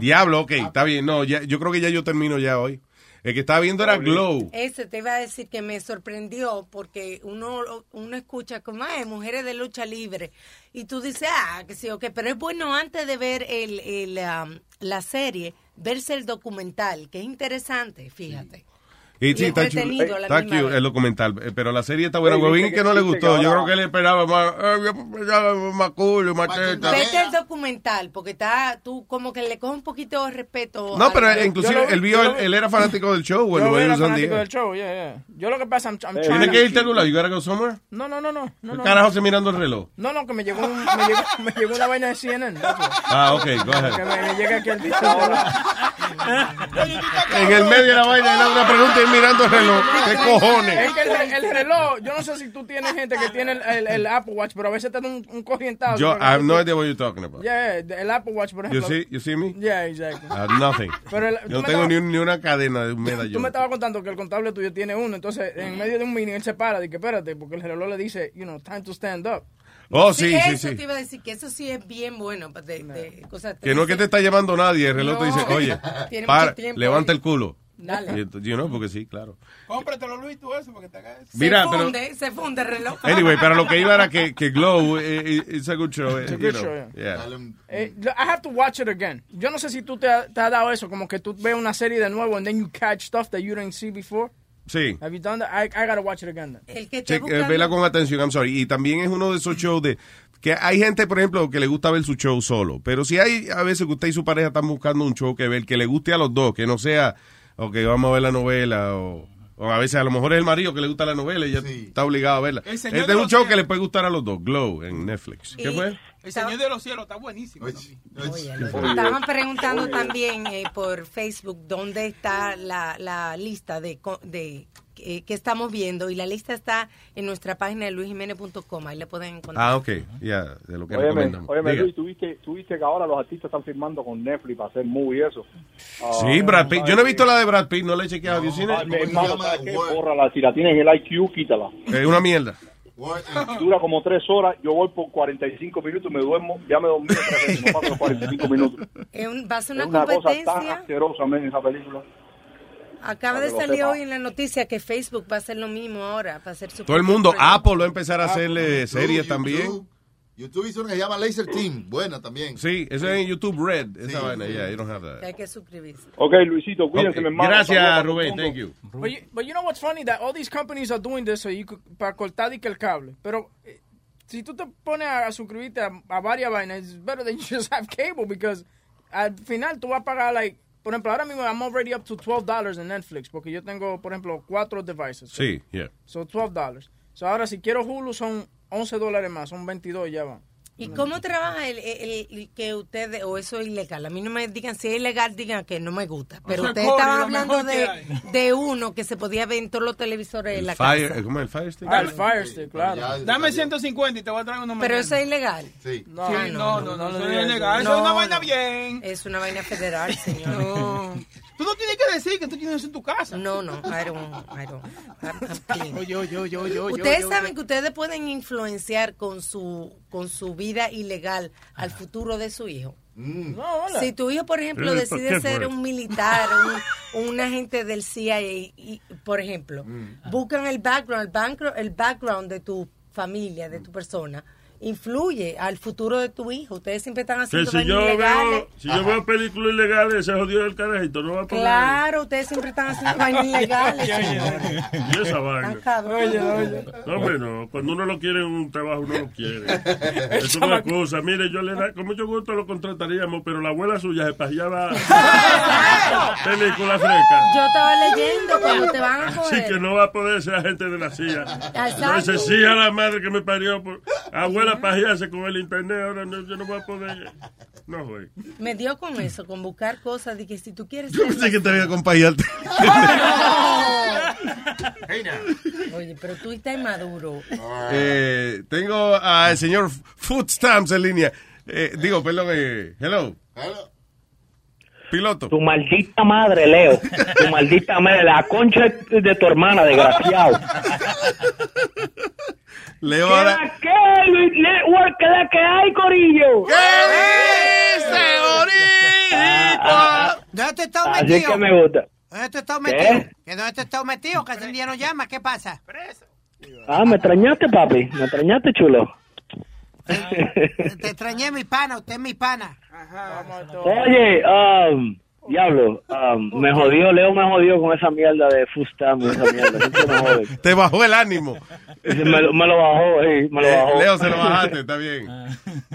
Diablo, ok, está bien. No, ya, yo creo que ya yo termino ya hoy. El que estaba viendo era Glow. Ese te iba a decir que me sorprendió porque uno, uno escucha como, ay, mujeres de lucha libre. Y tú dices, ah, que sí, ok, pero es bueno antes de ver el, el, um, la serie, verse el documental, que es interesante, fíjate. Y sí, está chulo. la Está cute vez. el documental. eh, Pero la serie está buena. Sí, Huevín que no que- le gustó. que Yo creo que él esperaba más, eh, yo esperaba más culo, más teta. Vete el documental, porque está, tú como que le coges un poquito de respeto. No, pero Yo inclusive lo él vio, él, era fanático del show. Bueno, Yo él era fanático del show, yeah, yeah. Yo lo que pasa, I'm, I'm ¿Tiene trying que irte a algún lado? You gotta go somewhere? No, no, no, no. no, ¿Qué no. carajo se mirando el reloj? No, no, que me llegó, un- me llegó, me llegó una vaina de CNN. Ah, ok, go Que ahead. me, me llega aquí el En el medio de la vaina, hace una pregunta y mirando el reloj. ¿Qué cojones? Es que el, el reloj, yo no sé si tú tienes gente que tiene el, el, el Apple Watch, pero a veces te da un, un corrientazo. Yo, I have no idea what you're talking about. Yeah, yeah, el Apple Watch, por You ejemplo. see, you see me? Yeah, exactly. I have nothing. Pero el- Yo tú no tengo ni, ni una cadena de un Tú medallón. me estabas contando que el contable tuyo tiene uno, entonces en medio de un meeting él se para, dice, espérate, porque el reloj le dice, you know, time to stand up. Oh, sí, sí, eso sí. te iba a decir que eso sí es bien bueno. De, de cosas Que no es que te está llamando nadie, el reloj te dice, No. oye, para, levanta el culo. Dale. You know, porque sí, claro. Cómpratelo, Luis, tú eso, para que te hagas eso. Mira, se pero- funde, se funde el reloj. Anyway, pero lo que iba era que, que Glow eh, eh, it's a good show. eh, It's a you good know, show, yeah. Eh, I have to watch it again. Yo no sé si tú te, ha- te has dado eso, como que tú ves una serie de nuevo and then you catch stuff that you didn't see before. Sí. Have you done that? I, I gotta watch it again. then. El que Che- eh, vela con atención, I'm sorry. Y también es uno de esos shows de que hay gente, por ejemplo, que le gusta ver su show solo. Pero si hay a veces que usted y su pareja están buscando un show que ver, que le guste a los dos, que no sea, ok, vamos a ver la novela, o, o a veces a lo mejor es el marido que le gusta la novela y ya está obligado a verla. Este señor es de un show que le puede gustar a los dos, Glow, en Netflix. ¿Qué fue? El Señor de los Cielos está buenísimo. Estaban preguntando también eh, por Facebook dónde está la, la lista de, co- de eh, que estamos viendo y la lista está en nuestra página de luisjiménez.com, ahí le pueden encontrar. Ah, ok, ya, de lo que Óyeme, recomendamos. óyeme. Luis, ¿tú viste, tú viste que ahora los artistas están firmando con Netflix para hacer movie y eso. Ah, Sí, Brad Pitt. Yo no he visto la de Brad Pitt, no la he chequeado. ¿Have you seen Ah, qué? Bórrala, si la tienes en el IQ, quítala. Es una mierda. Dura como tres horas, yo voy por 45 minutos, me duermo, ya me dormí tres veces, no paso los 45 minutos. Es un- va a ser Es una, cosa tan asquerosa, men, esa película. Acaba de salir hoy en la noticia que Facebook va a hacer lo mismo ahora, para hacer su Todo el mundo, proyecto. Apple va a empezar a hacerle YouTube, series YouTube. también. YouTube hizo una que se llama Laser Team. Buena también. Sí, eso es en YouTube Red, esa vaina, sí. yeah, you don't have that. hay que suscribirse. Ok, Luisito, cuídense, Ok, mi hermano. Gracias, Rubén, thank you. But you, but you know what's funny? That all these companies are doing this so you could- para cortar y que el cable. Pero eh, si tú te pones a, a suscribirte a, a varias vainas, it's better than you just have cable because al final tú vas a pagar, like, por ejemplo, ahora mismo I'm already up to $12 en Netflix porque yo tengo, por ejemplo, cuatro devices. Sí, yeah. So $12. So ahora si quiero Hulu son 11 dólares más, son 22 y ya van. ¿Y cómo trabaja el, el- el- que ustedes, o eso es ilegal? A mí no me digan, si es ilegal, digan que no me gusta. Pero sea, ustedes estaban hablando de, de uno que se podía ver en todos los televisores de la Fire, casa. ¿Cómo es el Fire Stick? Ah, el Fire Stick, claro. Dame 150 y te voy a traer uno Pero eso es ilegal. Sí. No, sí, no, no, no, eso digas es ilegal. eso. Eso es una No, vaina no. bien. Es una vaina federal, señor. No. Tú no tienes que decir que tú tienes eso en tu casa. No, no, I don't, I don't. I'm- oye, oye, oye, oye, Ustedes saben que ustedes pueden influenciar con su con su vida ilegal al futuro de su hijo. No, hola. Si tu hijo, por ejemplo, Eh, ¿por decide ser un militar, un, un agente del CIA, y, por ejemplo, buscan el background, el background, el background de tu familia, de tu persona, influye al futuro de tu hijo. Ustedes siempre están Que haciendo si vainas yo, ilegales. veo, si yo veo películas ilegales, ese jodido del carajito no va a poder. Claro, ustedes siempre están haciendo vainas ilegales. Y esa vaina. Están cabrones. No, hombre, no. Cuando uno lo quiere en un trabajo, uno lo quiere. Es una cosa. Mire, yo le da, con mucho gusto lo contrataríamos, pero la abuela suya se paseaba película fresca. Yo estaba leyendo cuando te van a Así coger. que no va a poder ser agente de la CIA. Exacto. No dice, sí a la madre que me parió. Por, abuela pajearse con el internet, ahora no, yo no voy a poder. No, güey. Me dio con eso, con buscar cosas de que si tú quieres Yo pensé que te había acompañado. Oye, pero tú estás inmaduro. Eh, tengo al señor Food Stamps en línea. Eh, digo, perdón, eh, hello. Piloto. Tu maldita madre, Leo. Tu maldita madre. La concha de tu hermana, desgraciado. Leo ¿Qué ahora. la que, Luis Network? ¿Qué la que hay, Corillo? Ah, ah, ¿Dónde te estás ah, Así metido? que me gusta. ¿Dónde te estás ¿Qué? metido? ¿Que dónde te estás metido? Que hace día no llama. ¿Qué pasa? Ah, me extrañaste, papi. Me extrañaste, chulo. Te extrañé, mi pana. Usted es mi pana. Oye, um, diablo, um, me jodió, Leo me jodió con esa mierda de Fustam, esa mierda. Siempre me jode. Te bajó el ánimo. Me, lo- me lo bajó, sí, me lo Eh, bajó. Leo, se lo bajaste, está bien.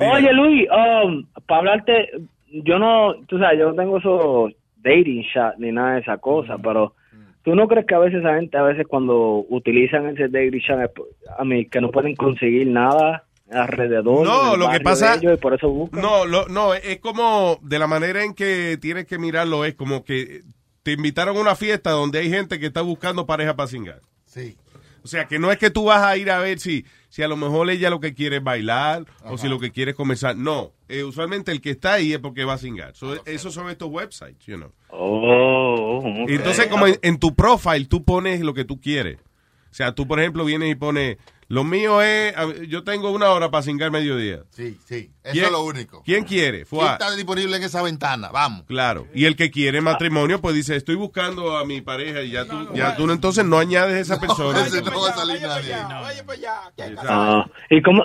Oye, Luis, um, para hablarte, yo no, tú sabes, yo no tengo esos dating chat ni nada de esa cosa, pero tú no crees que a veces esa gente, a veces cuando utilizan ese dating por- a mí, que no pueden conseguir nada alrededor. No, lo que pasa- y por eso buscan. No, lo- no, es como de la manera en que tienes que mirarlo, es como que te invitaron a una fiesta donde hay gente que está buscando pareja para cingar. Sí. O sea, que no es que tú vas a ir a ver si, si a lo mejor ella lo que quiere es bailar o si lo que quiere es comenzar. No, eh, usualmente el que está ahí es porque va a cingar. So, esos son estos websites, you know. Oh, entonces, como en, en tu profile, tú pones lo que tú quieres. O sea, tú, por ejemplo, vienes y pones, lo mío es, yo tengo una hora para cingar mediodía. Sí, sí. Eso ¿Quién- es lo único. ¿Quién quiere? ¿Quién Fua. está disponible en esa ventana? Vamos. Claro. Y el que quiere matrimonio, pues dice, estoy buscando a mi pareja y ya tú, ya tú entonces no añades esa persona. ese no va a salir nadie. Ah, ¿y, cómo,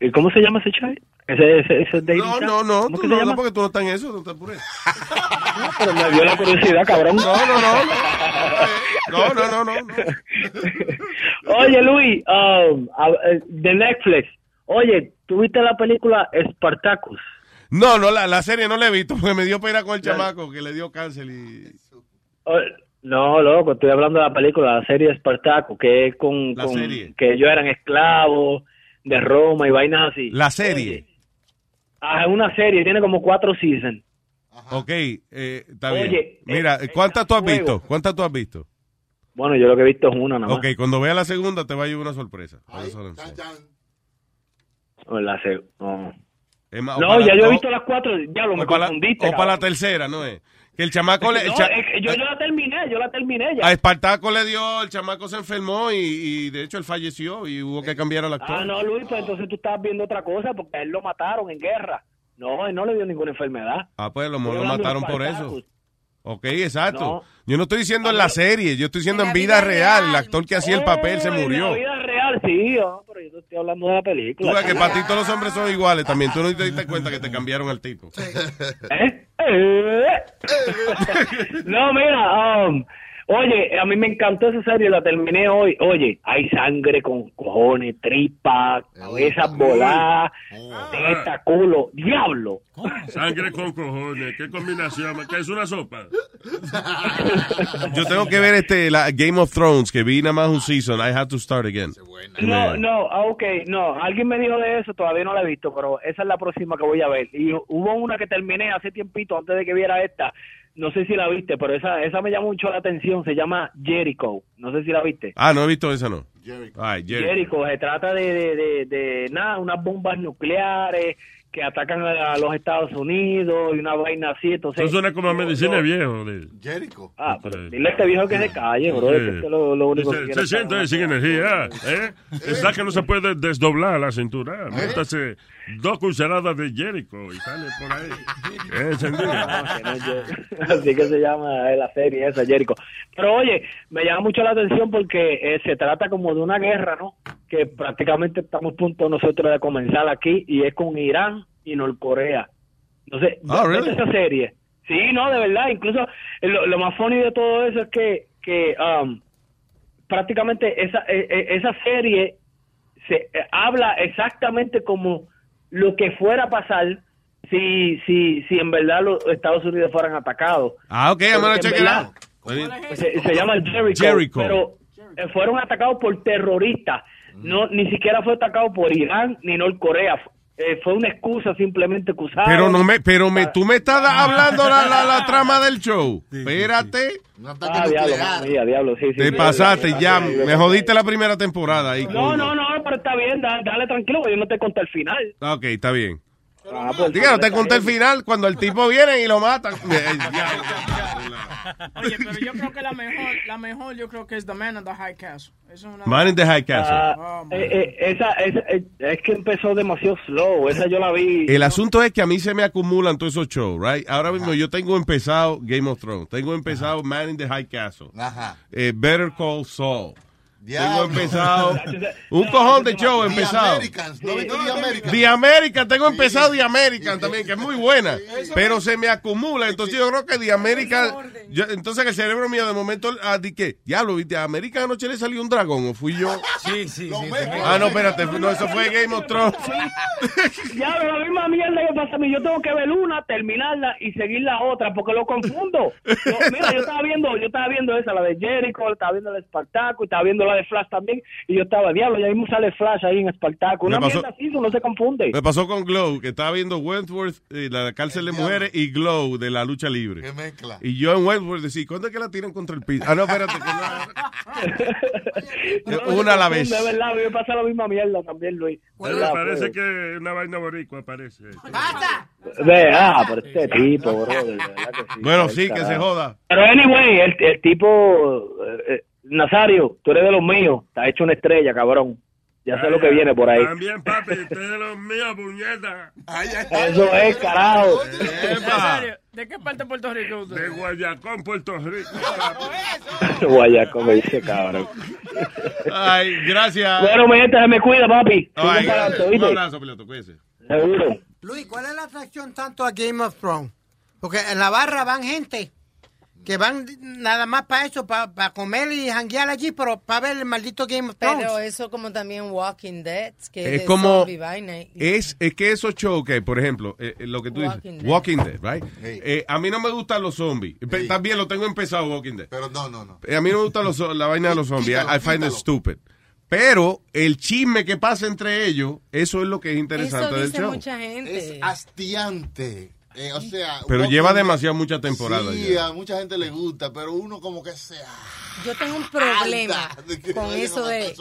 ¿Y cómo se llama ese chat? Ese, ese, ese dating No, no, no, ¿Cómo tú no, no, porque tú no estás en eso, no te apures. Pero me dio la curiosidad, cabrón. No, no, no. No, no, no, no. no. Oye, Luis, um, eh, de Netflix. Oye, ¿tú viste la película Spartacus? No, no, la, la serie no la he visto porque me dio pena con el chamaco que le dio cáncer y... Oh, No, loco, estoy hablando de la película, la serie Spartacus, que es con, La con- serie. que ellos eran esclavos de Roma y vainas así. La serie. Es una serie, tiene como cuatro seasons. Ok, eh, está bien. Oye, Mira, eh, ¿cuántas tú has juego. visto? ¿Cuántas tú has visto? Bueno, yo lo que he visto es una nada más. Ok, cuando vea la segunda te va a llevar una sorpresa. Enseño. O la no. No, ya la- yo he visto las cuatro, ya lo me o para la- confundiste. o para la tercera, ¿no es? Que el chamaco le... el No, cha- es que yo, yo la terminé, yo la terminé ya. A Espartaco le dio, el chamaco se enfermó y, y de hecho él falleció y hubo que cambiar al actor. Ah, no, Luis, pues entonces tú estabas viendo otra cosa porque a él lo mataron en guerra. No, él no le dio ninguna enfermedad. Ah, pues lo, mataron por eso. Ok, exacto. No. Yo no estoy diciendo en la serie, yo estoy diciendo En vida vida real. real. El actor que hacía el papel se Oh, en murió. la vida real, sí, oh, pero yo estoy hablando de la Tú película. ves que para ti todos los hombres son iguales también. Tú no te diste cuenta que te cambiaron al tipo. ¿Eh? Eh. no, mira, um, oye, a mí me encantó esa serie, la terminé hoy. Oye, hay sangre con cojones, tripa, cabezas voladas, teta, culo, diablo. Sangre con cojones. ¿Qué combinación? ¿Qué es una sopa? Yo tengo que ver este la Game of Thrones, que vi nada más un season. I have to start again. No, no, ah, ok, no, alguien me dijo de eso, todavía no la he visto, pero esa es la próxima que voy a ver. Y hubo una que terminé hace tiempito, antes de que viera esta, no sé si la viste, pero esa, esa me llama mucho la atención, se llama Jericho, no sé si la viste. Ah, no he visto esa, no. Ay, Jericho. Jericho, se trata de, de, de, de, nada, unas bombas nucleares que atacan a los Estados Unidos y una vaina así, entonces... Eso suena como a medicina viejo. de- Jericho. Ah, pero dile a este viejo que se calle, bro, que es lo, lo único que Se, quiere se siente sin energía, ¿eh? Está que no se puede desdoblar la cintura. Métase dos cucharadas de Jericho y sale por ahí. Eh. Que no Jer- Así que se llama eh, la serie esa, Jericho. Pero oye, me llama mucho la atención porque eh, se trata como de una guerra, ¿no? que prácticamente estamos a punto nosotros de comenzar aquí y es con Irán y Norcorea. Entonces, Oh, really? ¿viste esa serie? Sí, no, de verdad. Incluso eh, lo, lo más funny de todo eso es que, que um, prácticamente esa, eh, eh, esa serie se eh, habla exactamente como lo que fuera a pasar si, si, si en verdad los Estados Unidos fueran atacados. Ah, ok, I'm gonna check it. Se, se llama Jericho, Jericho. pero eh, fueron atacados por terroristas. No, ni siquiera fue atacado por Irán ni Norcorea. Eh, fue una excusa simplemente que usaron. Pero no me, pero me, tú me estás hablando la, la, la trama del show. Espérate. Ah, diablo, mía, diablo, sí, sí. Te sí, pasaste sí, ya, sí, me jodiste la primera temporada ahí. No, no, no, pero está bien, da- dale tranquilo, que yo no te conté el final. Ok, está bien. Ah, pues, Diga, no te conté el final cuando el tipo viene y lo matan. Oye, pero yo creo que la mejor, la mejor yo creo que es The Man in the High Castle. Es una Man in the High Castle. Ah, eh, eh, esa, esa- eh, es que empezó demasiado slow. Esa yo la vi. El asunto es que a mí se me acumulan todos esos shows, right? Ahora mismo yo tengo empezado Game of Thrones, tengo empezado Man in the High Castle, Ajá. eh, Better Call Saul. Diablo. Tengo empezado un cojón de show The empezado. Americans, ¿no viste The Americans? The American, tengo empezado The American también, que es muy buena, pero se me acumula, entonces yo creo que The American, yo- entonces el cerebro mío de momento, ah, di que, diablo, ¿viste? a American anoche le salió un dragón, o fui yo. Sí, sí, sí. Ah, no, espérate, no, eso fue Game of Thrones. Ya, la misma mierda que pasa a mí. Yo tengo que ver una, terminarla y seguir la otra porque lo confundo. Yo- mira, yo estaba viendo, yo estaba viendo esa, la de Jericho, estaba viendo la de Espartaco y estaba viendo de Flash también. Y yo estaba, diablo, ya mismo sale Flash ahí en Espartaco. Una pasó- mierda así, no se confunde. Me pasó con Glow, que estaba viendo Wentworth, eh, la cárcel de mujeres, y Glow de la lucha libre. Qué mezcla. Y yo en Wentworth decía, ¿cuándo es que la tiran contra el piso? Ah, no, espérate. Que no. No, Una a la vez. De verdad, me pasa la misma mierda también, Luis. Me ¿Verdad, parece pues? que una vaina boricua parece. Ve, ah, pero este tipo, bro, de verdad que sí. Bueno, sí, que se joda. Pero anyway, el, el tipo, eh, eh, Nazario, tú eres de los míos, te has hecho una estrella, cabrón. Ya sé lo que viene por ahí. También, papi, usted es de los míos, puñeta. Eso es, carajo. Nazario, ¿De qué parte de Puerto Rico es usted? De Guayacón, Puerto Rico. Guayaco me dice, cabrón. Ay, gracias. Bueno, mi gente, se me cuida, papi. Ay, un abrazo, piloto, cuídese. Seguro. Luis, ¿cuál es la atracción tanto a Game of Thrones? Porque en la barra van gente que van nada más para eso, para comer y janguear allí, pero para ver el maldito Game of Thrones. Pero eso como también Walking Dead, que Es de como, es, es que esos shows que, por ejemplo, eh, eh, lo que tú Walking dices, Dead. Walking Dead, right? Eh, a mí no me gustan los zombies. También lo tengo empezado Walking Dead. Pero no, no, no. Eh, A mí no me gusta los, la vaina de los zombies. Quítalo, I, I find it stupid. Pero el chisme que pasa entre ellos, eso es lo que es interesante Eso del dice show. mucha gente. Es hastiante. Eh, o sea, Pero lleva demasiada mucha temporada Sí, ya. a mucha gente le gusta, pero uno como que sea. Yo tengo un problema Alta con eso de,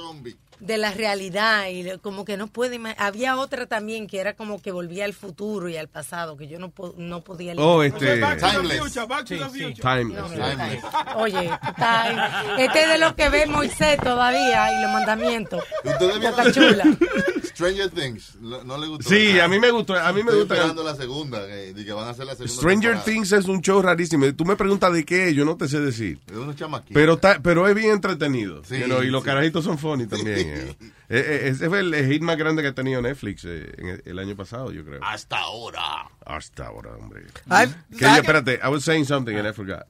de la realidad y como que no puede Había otra también que era como que volvía al futuro y al pasado, que yo no, no podía... Oh, lidiar. este- Timeless. Oye, este es de lo que ve Moisés todavía y los mandamientos. Ustedes Boca chula. Stranger Things. No le gustó. Sí, a mí me gustó. A mí me Estoy gusta. esperando la segunda, que, de que van a hacer la segunda. Stranger temporada. Things es un show rarísimo. Tú me preguntas de qué, yo no te sé decir. Es unos. Pero, está- pero es bien entretenido. Sí, you know, y los sí. carajitos son funny también. eh. Eh, ese fue el hit más grande que ha tenido Netflix eh, en el, año pasado, yo creo. Hasta ahora. Hasta ahora, hombre. Que yo, espérate, I was saying something and I forgot.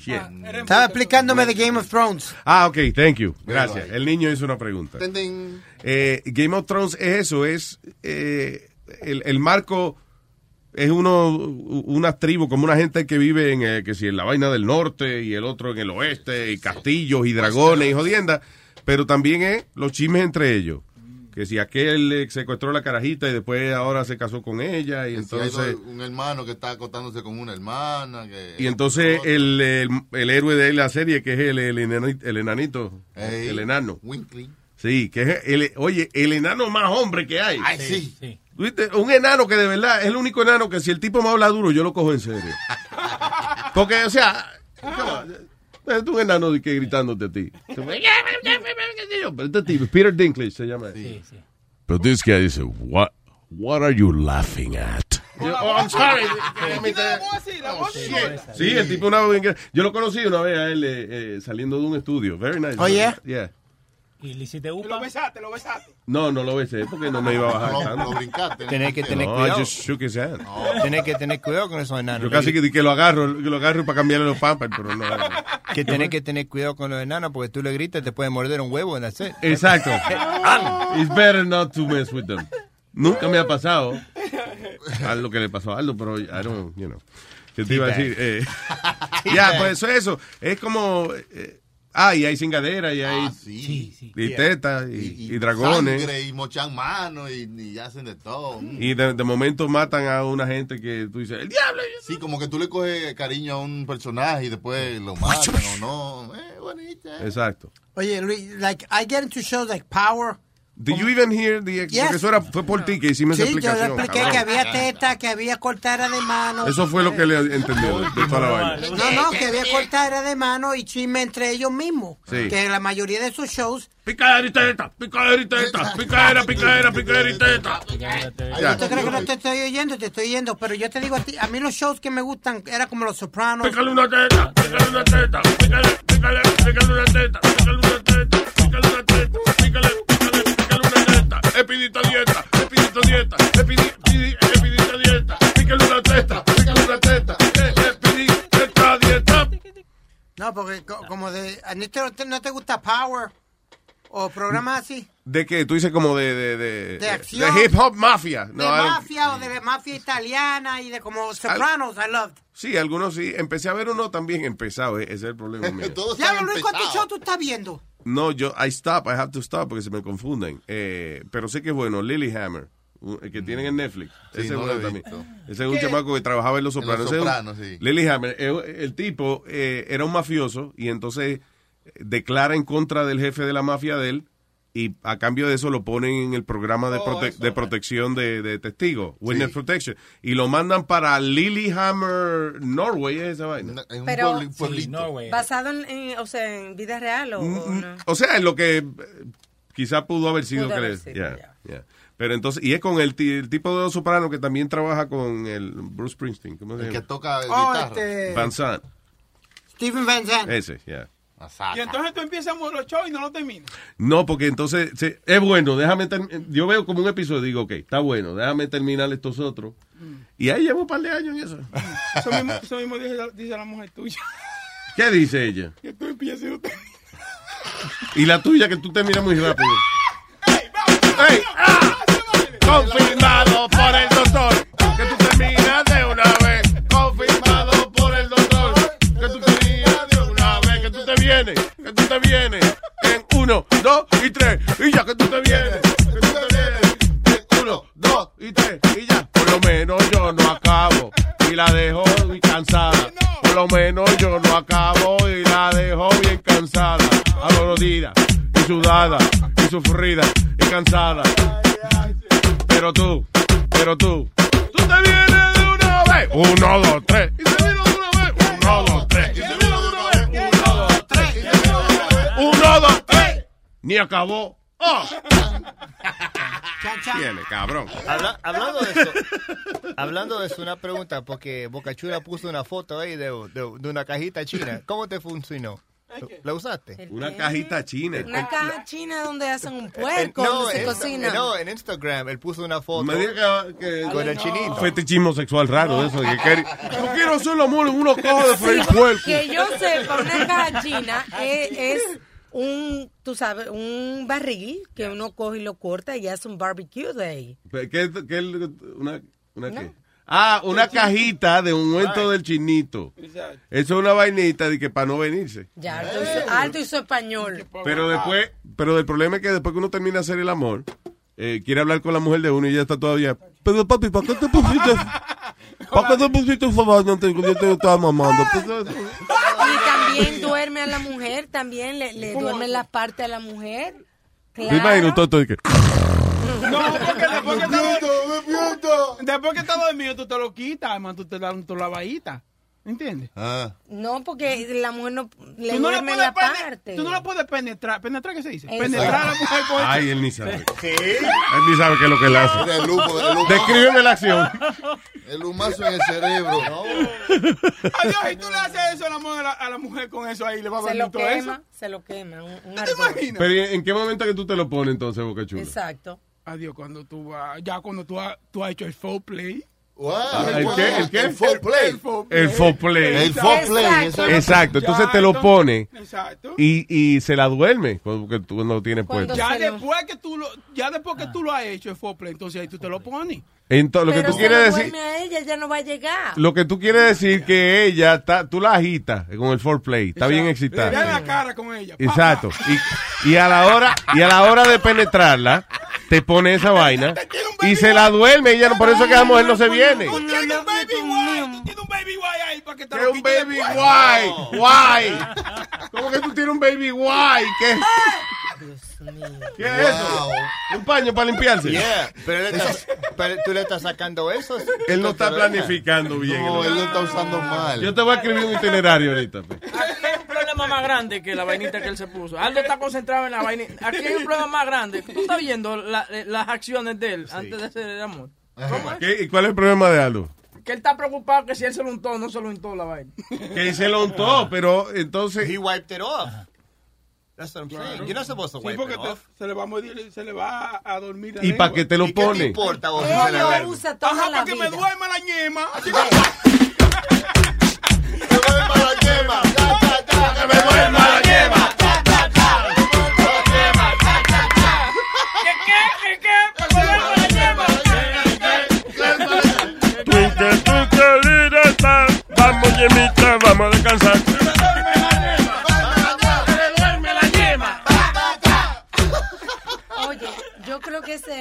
Shit. Estaba explicándome de Game of Thrones. Ah, ok, thank you. Gracias. El niño hizo una pregunta. Eh, Game of Thrones es eso, es eh, el, el marco es uno una tribu como una gente que vive en eh, que si en la vaina del norte y el otro en el oeste y castillos y dragones y jodiendas, pero también es los chismes entre ellos. Que si aquel secuestró la carajita y después ahora se casó con ella y Que si hay entonces un hermano que está acostándose con una hermana. Que, y entonces el, el, el héroe de la serie que es el, el, enanito, el enanito, Ey, el enano. Winkley. Sí, que es el, oye, el enano más hombre que hay. Ay, sí. ¿Viste? Un enano que de verdad es el único enano que si el tipo me habla duro, yo lo cojo en serio. Porque, o sea, es un enano de que gritándote a ti. Pero este tipo, Peter Dinklage se llama. él. But this guy dice, what, what are you laughing at? Yo, oh, I'm sorry. Sí, el tipo una vez, yo lo conocí una vez a él eh, eh, saliendo de un estudio. Very nice. Oh, yeah? Yeah. Y hiciste Y Lo besaste, lo besaste. No, no lo besé porque no me iba a bajar lo brincaste. Tenés que tener no, cuidado. I just shook his hand. Tenés que tener cuidado con esos enanos. Yo casi que, que lo agarro, que lo agarro para cambiarle los pampers, pero no. Que tenés que tener cuidado con los enanos porque tú le gritas te puede morder un huevo en la sed. Exacto. It's better not to mess with them. Nunca me ha pasado a lo que le pasó a Aldo, pero I don't, you know. ¿Qué te iba a decir? Eh, ya, pues eso es eso. Es como... eh, ah, y hay cingadera, y hay... Sí, Y tetas, y, y dragones. Sangre y mochan manos y, y hacen de todo. Mm. Y de, de momento matan a una gente que tú dices, el diablo. Sí, como que tú le coges cariño a un personaje y después lo matan o no. Eh, bonita. Exacto. Oye, Luis, like, I get into shows like Power. Did you even hear the... Yes. Porque eso era, fue por ti que hicimos esa Sí, yo le explicación. expliqué cabrón. que había teta, que había cortadera de mano. Eso fue lo que le entendió de, de toda la vaina. No, no, que había cortadera de mano y chisme entre ellos mismos. Sí. Que la mayoría de esos shows. Picadera y teta, picadera y teta, picadera, picadera, picadera y teta. Yo te creo que no te estoy oyendo, te estoy oyendo, pero yo te digo a ti, a mí los shows que me gustan era como Los Sopranos. Pícale una teta, pícale una teta, pícale, pícale, pícale una teta, pícale una teta, pícale una teta, teta. Expedita dieta, expedita dieta, expedi- expedita dieta, pícale una teta, pícale una teta, eh, expedita dieta. No, porque co- como de, a ti te- no te gusta Power o programas así. ¿De qué? Tú dices como de... De, de, De acción. de hip hop mafia. No, de mafia o de mafia italiana y de como Sopranos, I loved. Sí, algunos sí. Empecé a ver uno también empezado. eh, Ese es el problema mío. Diablo, Luis, ¿cuántos shows tú estás viendo? No, yo, I stop, I have to stop porque se me confunden. Eh, pero sé que es bueno, Lilyhammer, uh, el que tienen en Netflix. Sí, Ese es no bueno también. Ese es un chamaco que trabajaba en Los En Los Sopranos. Sopranos, sí. Lilyhammer, eh, el tipo eh, era un mafioso y entonces eh, declara en contra del jefe de la mafia de él y a cambio de eso lo ponen en el programa de, prote- de protección de, de testigos, Witness Sí. Protection, y lo mandan para Lilyhammer, Norway, ¿es esa vaina? Pero- puebli- pueblito. ¿Basado en, en- o sea, en vida real o, o no? O sea, en lo que eh, quizá pudo haber sido Pudo haber sido, ya, ya. Pero entonces, y es con el, ti- el tipo de Soprano que también trabaja con el Bruce Springsteen. ¿Cómo se El llama? que toca Oh, guitarra. este- Van Sant. Steven Van Zandt. Ese, ya. Y entonces tú empiezas los shows y no lo terminas. No, porque entonces es bueno, déjame yo veo como un episodio y digo, ok, está bueno, déjame terminar estos otros. Y ahí llevo un par de años en eso. Eso mismo, eso mismo dice, la- dice la mujer tuya. ¿Qué dice ella? Que tú empiezas y no te- Y la tuya que tú terminas muy rápido. ¡Ey! ¡Ah! Confirmado por el doctor que tú te vienes en uno, dos y tres. Y ya que tú te vienes, que tú te vienes en uno, dos y tres. Y ya. Por lo menos yo no acabo y la dejo muy cansada. Por lo menos yo no acabo y la dejo bien cansada. Adolorida y sudada y sufrida y cansada. Pero tú, pero tú, tú te vienes de una vez. Uno, dos, tres. Y te vienes de una vez. Uno, dos, tres. Ni acabó. Oh. Tiene, cabrón. Habla- hablando de eso, hablando de eso, una pregunta, porque Bocachula puso una foto ahí de, de- de una cajita china. ¿Cómo te funcionó? ¿La usaste? Una cajita china. Una caja china donde hacen un Eh, puerco, no, donde se en, cocina. no, en Instagram él puso una foto Me diga que, que- con el chinito. Un fetichismo sexual raro eso. de que quiere- yo quiero hacer el amor en una caja de freír puerco. Que yo sepa, una caja china es, es un, tú sabes, un barril que uno coge y lo corta y hace un barbecue de ahí. ¿Qué, qué, una, una qué? Ah, una cajita de un ungüento del chinito. Eso es una vainita de que para no venirse. Ya, alto hizo, alto hizo español. Pero después, pero el problema es que después que uno termina de hacer el amor, eh, quiere hablar con la mujer de uno y ya está todavía. Pero papi, ¿para qué te pusiste? ¿Para qué te pusiste un favor? No te, yo te estaba mamando. Pues, duerme a la mujer, también le, le duerme las partes a la mujer. Me imagino todo esto de que. No, porque después que está, después que está dormido, tú te lo quitas, hermano, tú te das tu lavadita. ¿Entiendes? Ah. No, porque la mujer no le Tú no, duerme la parte. tú no la puedes penetrar. ¿Penetrar qué se dice? Exacto. Penetrar a la mujer por Ay, él ni sabe. Sí. Él ni sabe qué es lo que él hace. El humo, el humo. Descríbeme la acción. El humazo en el cerebro. Adiós, y tú le haces eso a la mujer, a la mujer con eso ahí, le va a Se lo todo eso. quema, se lo quema. Un, un ardor. Pero ¿y ¿en qué momento que tú te lo pones entonces, Boca Chula? Exacto. Adiós, cuando tú vas, ya cuando tú has, tú has hecho el full play. ¿El qué? ¿El qué? El full play. El full play. El Exacto, entonces te lo pone Exacto. y, y se la duerme porque tú no lo tienes puesto. Ya después que tú lo, ya después que tú lo has hecho el full play, entonces ahí tú te lo pones. Entonces, lo que Pero tú quieres decir, duerme a ella, ella no va a llegar. lo que tú quieres decir que ella está, tú la agitas con el foreplay, está bien Le excitada. da la cara con ella. pa, Exacto. Y, y a la hora y a la hora de penetrarla te pone esa vaina y se la duerme, ella no, por eso es que la mujer no se viene. Tú tienes un baby guay, tú tienes un baby guay ahí para que te ¿Qué lo un baby después. guay? Guay. ¿Cómo que tú tienes un baby guay? ¿Qué? ¿Qué es eso? Un paño para limpiarse. Yeah, pero, él está- pero tú le estás sacando eso. Él no está planificando bien. No, él lo está usando mal. Yo te voy a escribir un itinerario ahorita. pues. Aquí hay un problema más grande que la vainita que él se puso. Aldo está concentrado en la vainita. Aquí hay un problema más grande. Tú estás viendo la- eh, las acciones de él antes de hacer el amor. ¿Cómo es? ¿Qué- ¿Y cuál es el problema de Aldo? Que él está preocupado que si él se lo untó, no se lo untó la vaina. Que se lo untó, pero entonces... He wiped it off. That's what I'm saying. You're not supposed to Sí, porque it te- off. se le va a morir, se le va a, a dormir la ¿Y para qué te lo ¿Y qué te pone? importa vos? Lo duerme? usa toda Ajá, la para que me duerma la ñema. Así ¿Qué qué? ¿Qué qué? ¿Para que duerma la star. Vamos, Yemita, vamos a descansar.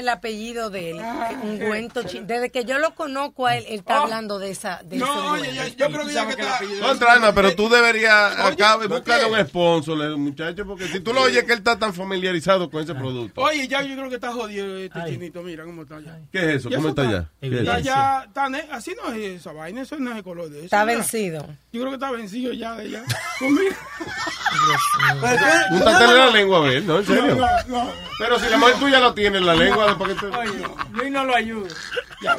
El apellido de él, ungüento chi- Desde que yo lo conozco a él, él está hablando de esa de No, oye, yo, yo creo que ya que está... Contra pero tú deberías acá buscarle un sponsor, eh, muchacho, porque si tú lo oyes que él está tan familiarizado con ese producto. Oye, ya yo creo que está jodido este chinito. Mira cómo está ya. ¿Qué es eso? ¿Cómo eso está ya? ¿Qué es Está ya, está así no es esa vaina, eso no es el color de eso. Está mira. vencido. Yo creo que está vencido ya de ya. Pues mira. Úntatele la lengua a ver, ¿no? En serio. No, no. Pero si la mujer tuya lo tiene en la lengua, que te... Oye, Luis no lo ayuda.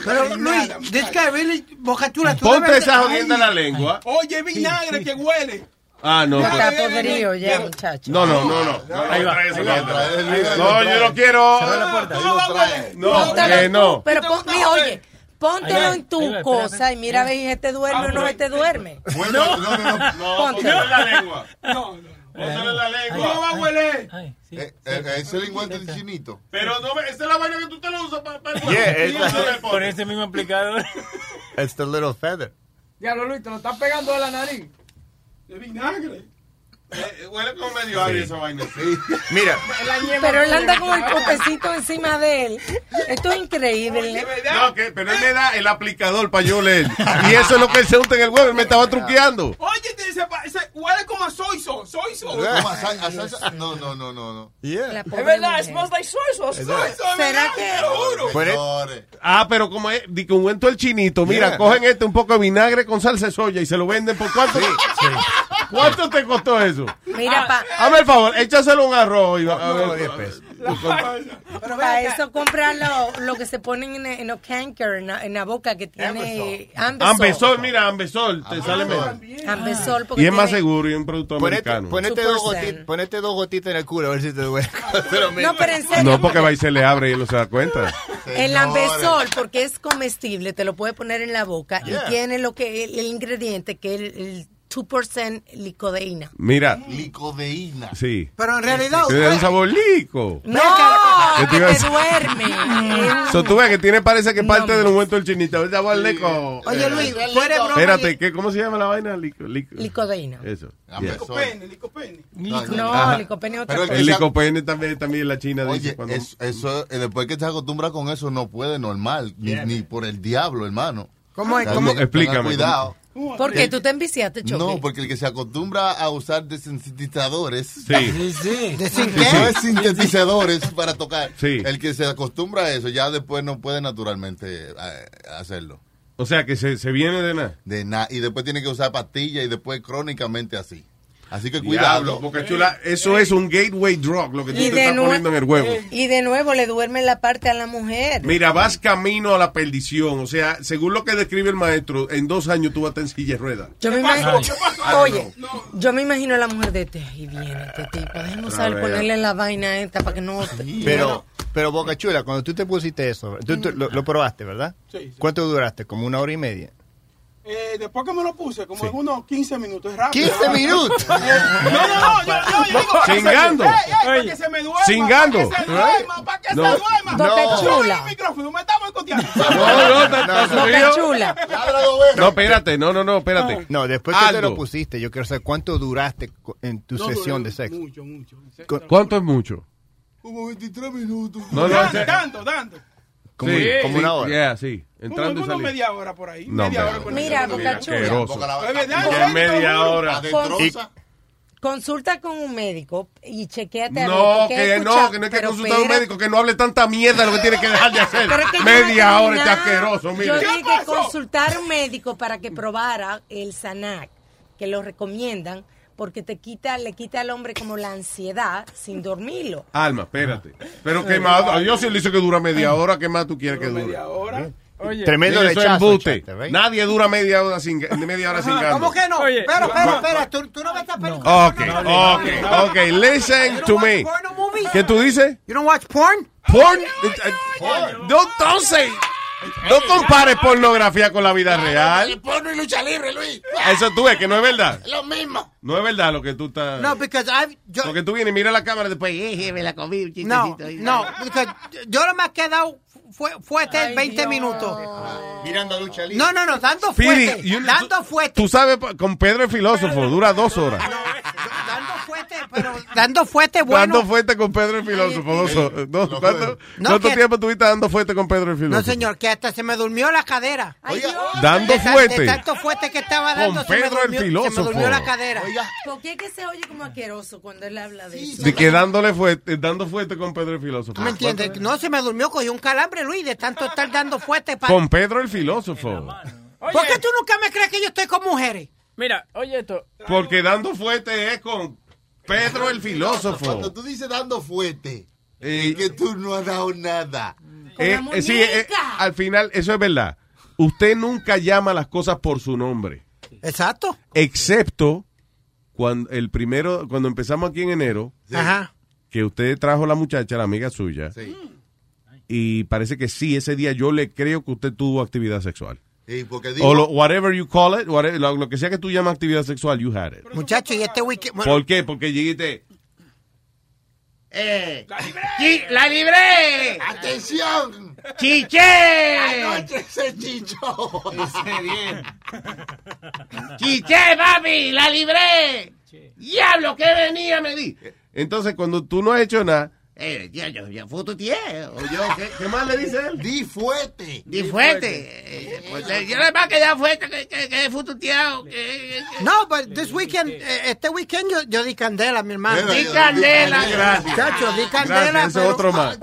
Pero Luis, this guy really, Boca Chula, tú Ponte debes esa jodienda en la lengua. Oye, vinagre que huele. Ah, no. Está pues- podrido ya, muchacho. No, no, no, no. Ahí va, ahí va. No, yo no quiero. No. No, no. Pero oye, póntelo en tu va, cosa espérate. y mira a ver si este duerme o no se te duerme. Bueno, no, no, no. No, Póntelo. No, no. La lengua. vas a hueler. Eh, eh, ese lingüete del chinito. Pero no, esa es la vaina que tú te lo usas para el Yeah, es Con ese mismo aplicador. It's the little feather. Diablo, Luis, te lo estás pegando de la nariz. De vinagre. Eh, Huele como medio agrio esa vaina. Mira, La ñema Pero él anda con el potecito encima de él. Esto es increíble. No, que, pero él me da el aplicador para yo leer. Y eso es lo que él se unta en el huevo. Él me estaba truqueando. Oye, te dice, huele como a soy so, soy so. ¿Cómo a sal- a salsa? No, no, no, no, no. yeah. Es verdad, smells like soy sauce. Soy so, ¿Será que- Señores. Ah, pero como es, di que ungüento el chinito, mira, Yeah. cogen este un poco de vinagre con salsa de soya y se lo venden por cuánto. ¿Cuánto te costó eso? Mira, pa- Hazme el favor, échaselo un arroz y va a ver. No, 10 pesos. Pero para eso comprar lo, lo que se ponen en, en los canker, en, la- en la boca que tiene Ambesol. Ambesol, mira, Ambesol, te sale mejor. Ambesol, porque Y es más tiene- seguro y un producto Ponete, americano. ponete, dos gotitas, ponete dos gotitas en el culo a ver si te duele. Pero No, pero en serio. No, porque va y se le abre y él no se da cuenta. El ambesol, porque es comestible, te lo puede poner en la boca Yeah. y tiene lo que el, el ingrediente que es el, el 2% licodeína. Mira, Licodeína. sí. pero en realidad, Tiene un sabor lico. No, ¿Qué te que a te decir? duerme. So, tú ves que tiene, parece que parte No, del ungüento del chinito. El sabor lico. oye Luis, fuera broma. Espérate, ¿qué, ¿cómo se llama la vaina? Lico, lico. Licodeína. Eso. Pero- Licopene, licopene. No, Ajá. licopene es otra Pero el cosa. El licopene también, también la china dice Oye, cuando... eso, eso, eh, después que te acostumbras con eso, no puede normal. Ni, ni por el diablo, hermano. ¿Cómo es? ¿Cómo? Explícame, Cuidado. ¿Por qué? ¿Tú te enviciaste, Choque? No, porque el que se acostumbra a usar desintetizadores. Sí. Sintetizadores para tocar. Sí. El que se acostumbra a eso ya después no puede naturalmente eh, hacerlo. O sea, que se, se viene de nada. De nada. Y después tiene que usar pastillas y después crónicamente así. Así que Diablo, cuidado. Boca Chula, eso es un gateway drug, lo que tú Y te estás poniendo en el huevo. y de nuevo le duerme la parte a la mujer. Mira, vas camino a la perdición. O sea, según lo que describe el maestro, en dos años tú vas a estar en silla de ruedas. Yo me imagino, oye, yo me imagino a la mujer de este, ahí viene este tipo, déjame ver. ponerle la vaina esta para que no... Pero, pero Boca Chula, cuando tú te pusiste eso, tú, tú lo, lo probaste, ¿verdad? Sí, sí. ¿Cuánto duraste? ¿Como una hora y media? Eh, después que me lo puse, como en unos 15 minutos, es rápido. 15 minutos. no, no, no, yo, yo, yo digo. Ey, ey, para que se me duerma. Cingando. Para que se duerma, para que No. se duerma. Boca Yo Chula. en el micrófono, me estamos escuchando. No, no, está- está subido. Chula. No, espérate, no, no, no, espérate. No, después que te lo pusiste, yo quiero saber cuánto duraste en tu No, sesión de sexo. Mucho, mucho. Cu- ¿Cuánto es mucho? Como 23 minutos. No, no, Tanto, tanto, tanto. Como, Sí, como sí, una hora. yeah, sí. Como Entrando saliendo. media hora por ahí. No, media hora por Mira. Boca Chula. ¿no? media hora. Consulta con un médico y chequeate a ver, No, que no, que no hay que pero consultar a un médico que no hable tanta mierda lo que tiene que dejar de hacer. pero es que yo Media no hora está terminado. asqueroso, Yo dije que consultar a un médico para que probara el Sanac, que lo recomiendan, porque te quita, le quita al hombre como la ansiedad sin dormirlo. Alma, espérate. Pero que más, Dios si le dice que dura media hora, ¿qué más tú quieres que dure? Media hora. Oye, Tremendo lechazo, chate. Nadie dura media hora sin, media hora sin Ajá, ganas. ¿Cómo que no? Oye, espera, no, espera, no. ¿Tú, tú no ves esta película? Ok, ok, ok. Listen to me. porno movies? ¿Qué tú dices? You don't watch porn? Porn. No, don't say. No compares pornografía con la vida real. Porno y lucha libre, Luis. Eso tú ves que no es verdad. Lo mismo. No es verdad lo que tú estás. No, because I've... Yo, Porque tú vienes y mira la cámara y después, eh, me la comí un no, no, because yo lo más que he dado fue, fuerte 20 minutos. Mirando lucha libre. No, no, no, dando Speedy, fuerte. you- dando fuerte. Tú sabes, con Pedro el filósofo, dura dos horas. Dando fuerte, pero dando fuerte bueno. Dando fuerte con Pedro el filósofo. Dos horas. Dos- ¿Cuánto, No, cuánto que- tiempo estuviste dando fuerte con Pedro el No, filósofo? señor, que hasta se me durmió la cadera. Dando De ta- fuerte. De tanto fuerte que estaba Con dando, se me, Pedro el durmió, se me filósofo. durmió la cadera. ¿Por qué es que se oye como asqueroso cuando él habla de eso? De que dándole fuerte, dando fuerte con Pedro el filósofo. ¿Tú me entiendes? No, se me durmió, cogí un calambre, Luis, de tanto estar dando fuerte. Pa... Con Pedro el filósofo. ¿Por qué tú nunca me crees que yo estoy con mujeres? Mira, oye esto. Porque dando fuerte es con Pedro el filósofo. Cuando tú dices dando fuerte, Eh, es que tú no has dado nada. Eh, eh, sí, eh, al final, eso es verdad. Usted nunca llama las cosas por su nombre. Exacto. Excepto cuando el primero, cuando empezamos aquí en enero, Ajá. que usted trajo la muchacha, la amiga suya, y parece que sí, ese día yo le creo que usted tuvo actividad sexual. Sí, O lo, whatever you call it, whatever- lo, lo que sea que tú llamas actividad sexual, you had it. Muchacho, y este weekend... ¿Por qué? Porque llegué Eh, ¡La libré! ¡Atención! ¡Chiché! Anoche se chichó. ¡Chiché, papi! ¡La libré! ¡Diablo, qué venía, me di! Entonces, cuando tú no has hecho nada, Eh, ya, yo, yo fututeé. o yo, ¿qué, qué más le dice él? Di fuerte. Di fuerte. Eh, pues, eh, yo nada más que ya fuerte, que, que, que que- que- No, but this weekend, eh, este weekend yo, yo di candela, mi hermano. Di candela. Gracias. Muchacho, di candela. Gracias, pero- otro más.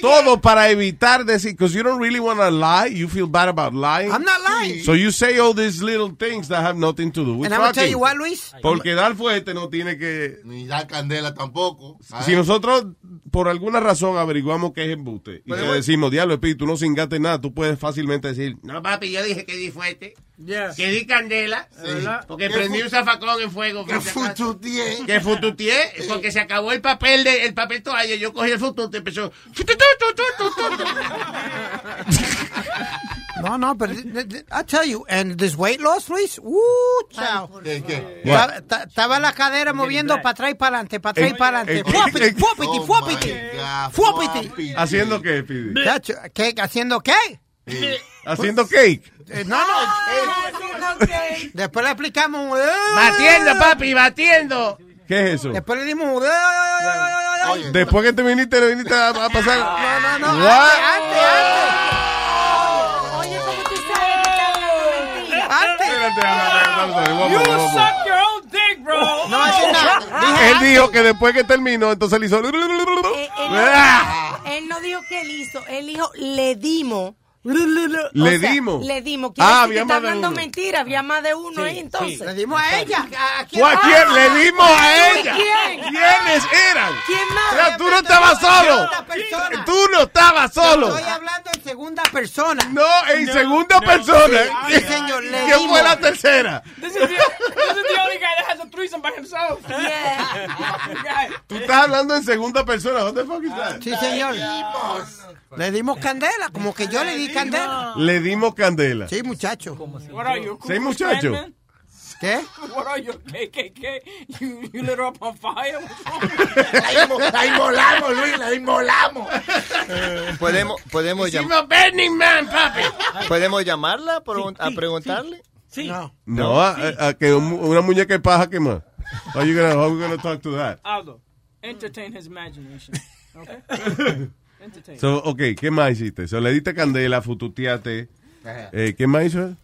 Todo para evitar decir, because you don't really want to lie, you feel bad about lying. I'm not lying. So you say all these little things that have nothing to do with And I'm gonna tell you what, Luis. Porque dar fuerte no tiene que... Ni dar candela tampoco. Si nosotros, por alguna razón, averiguamos que es embuste y bueno. decimos, diablo, espíritu, no cingaste nada, tú puedes fácilmente decir, No, papi, yo dije que di fuerte. Que di candela. Porque ¿Qué prendí un zafacón en fuego. Que fututeé. Que fututeé, porque se acabó el papel de, el papel toalla, yo cogí el futute, empezó. No, no, pero I tell you, and this weight loss, Luis, uh, chao. ¿Qué, qué? Estaba- ta- Estaba la cadera moviendo para atrás y para adelante, para atrás y para Eh, adelante. eh, Fuapiti, eh, fuapiti, Oh, fuapiti. Fuapiti. ¿haciendo qué, Pidi? ¿Haciendo qué? ¿Haciendo cake? Eh, no, no. Después le explicamos. Batiendo, papi, batiendo. ¿Qué es eso? Después le dimos. Oye, Después que te viniste, le viniste a, a pasar... No, no, no. Antes, antes, Oye, ¿cómo tú sabes que estaba hablando mentira? antes. Espérate, You suck your own dick, bro. No hace nada. Dije Él dijo que después que terminó, entonces le hizo... Eh, él, no, él no dijo que él hizo, él dijo le dimos Le dimos. Le dimos. Ah, había está más de hablando uno. mentira. Había más de uno ahí entonces. Le dimos a ella. ¿A quién? ¿O a quién? Le dimos a ella. ¿Quién? ¿Quiénes eran? ¿Quién más? O sea, tú no estabas solo. Segunda persona. Tú no estabas solo. Estoy hablando en segunda persona. No, en segunda persona. Sí, señor. Le ¿Quién dimos. fue la tercera? This is, the, this is the only guy that has a threesome by himself. Tú estás hablando en segunda persona. The fuck is that? Sí, señor. Le dimos candela, como que yo le di candela. Le dimos candela. Sí, muchacho. What are you? Sí, muchacho. ¿Qué? What are you? KKK? You, you lit her up on fire? La inmo- la inmolamos, Luis, la inmolamos. Podemos, podemos, llam- Hicimos Burning Man, papi. podemos llamarla por- a preguntarle. Sí. No. No, a, a- a que un- una muñeca de paja que más. How you gonna, how we gonna talk to that? Aldo, entertain his imagination. Okay? So, okay, ¿qué más hiciste? So, le diste candela, fututeaste. Eh, ¿Qué más hizo?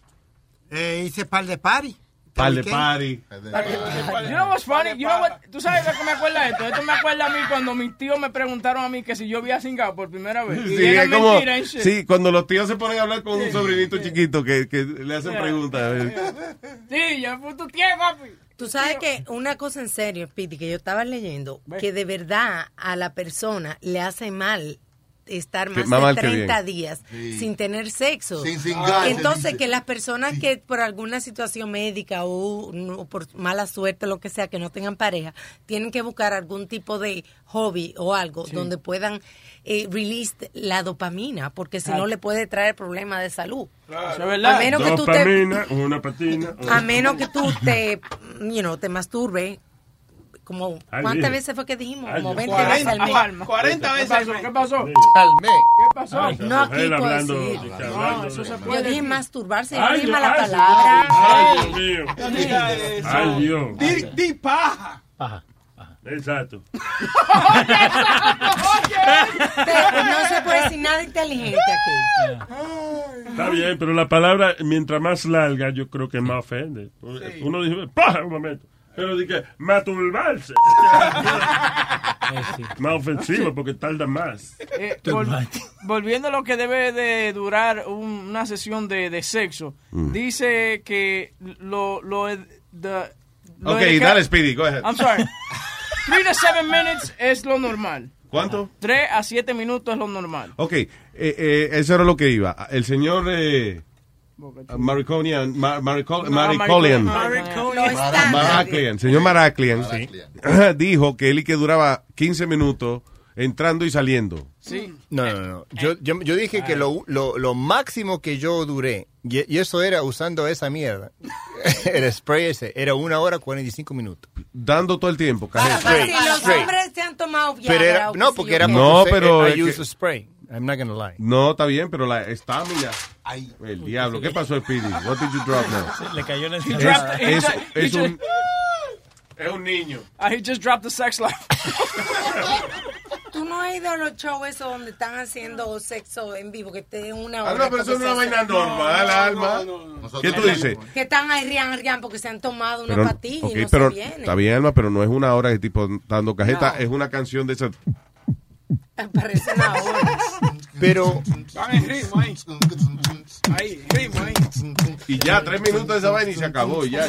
Eh, hice par de party. Par de party. You know what's funny? You know what? ¿Tú sabes de qué me acuerda de esto? Esto me acuerda a mí cuando mis tíos me preguntaron a mí que si yo había cingado por primera vez. Y Sí, es como, sí, cuando los tíos se ponen a hablar con un sobrinito chiquito que, que le hacen Yeah. preguntas. Sí, yo fui tu tía, papi. Tú sabes que una cosa en serio, Piti, que yo estaba leyendo, que de verdad a la persona le hace mal estar más más de mal que 30 bien. días Sí. sin tener sexo. Sin Entonces, que las personas que por alguna situación médica o, por mala suerte, lo que sea, que no tengan pareja, tienen que buscar algún tipo de hobby o algo donde puedan eh, release la dopamina, porque si no le puede traer problemas de salud. Verdad. A menos que tú te, Dopamina, una patina. a menos que tú te, you know, te masturbe como ¿cuántas veces fue que dijimos? Como yo- 20 veces al mes. Alma. 40 ¿Qué veces al mes. ¿Qué pasó? Calme. ¿Qué pasó? No, aquí que No, eso se Yo dije masturbarse, yo Ay, dije Dios, mala palabra. Ay, Dios mío. Ay, Dios. Di, di paja. Exacto. No se puede decir nada inteligente aquí. Está bien, pero la palabra, mientras más larga, yo creo que más ofende. Uno dice, paja, un momento. Pero dije, masturbarse. Más ofensivo porque tarda más. Eh, vol- volviendo a lo que debe de durar un- una sesión de, de sexo, Mm. dice que lo... lo, the- lo Ok, dale, Speedy, go ahead. I'm sorry. Three to seven minutes es lo normal. ¿Cuánto? Tres a siete minutos es lo normal. Ok, eh, eh, eso era lo que iba. El señor eh, Mariconian, Mar- Maricolian. Maraclian, señor Maraclian, dijo que él y que duraba 15 minutos entrando y saliendo. Sí. No, no, no. Yo, yo, yo dije que lo, lo, lo máximo que yo duré, y, y eso era usando esa mierda, el spray ese, era una hora 45 minutos. Dando todo el tiempo, cajeta. Para si los hombres se han tomado Pero Viagra era, o qué no, porque era. No, porque pero I es que- use spray. I'm not gonna lie. No, está bien, pero la estamina. El diablo, ¿qué pasó, Speedy? What did you drop now? Le cayó en el Es, es un, es un niño. Ah, he just dropped the sex life. Tú no has ido a los shows esos donde están haciendo sexo en vivo, que te una hora. Alma, pero eso es una vaina normal, Alma. ¿Qué tú dices? Que están ahí rian, rian, porque se han tomado una Pero, patilla y no pero se vienen. está bien, Alma, pero no es una hora de tipo dando cajeta, No. es una canción de esas. Parece una hora. Pero Van en ritmo ahí. Ahí, ritmo ahí. Y ya, tres minutos de esa vaina y se acabó. Ya,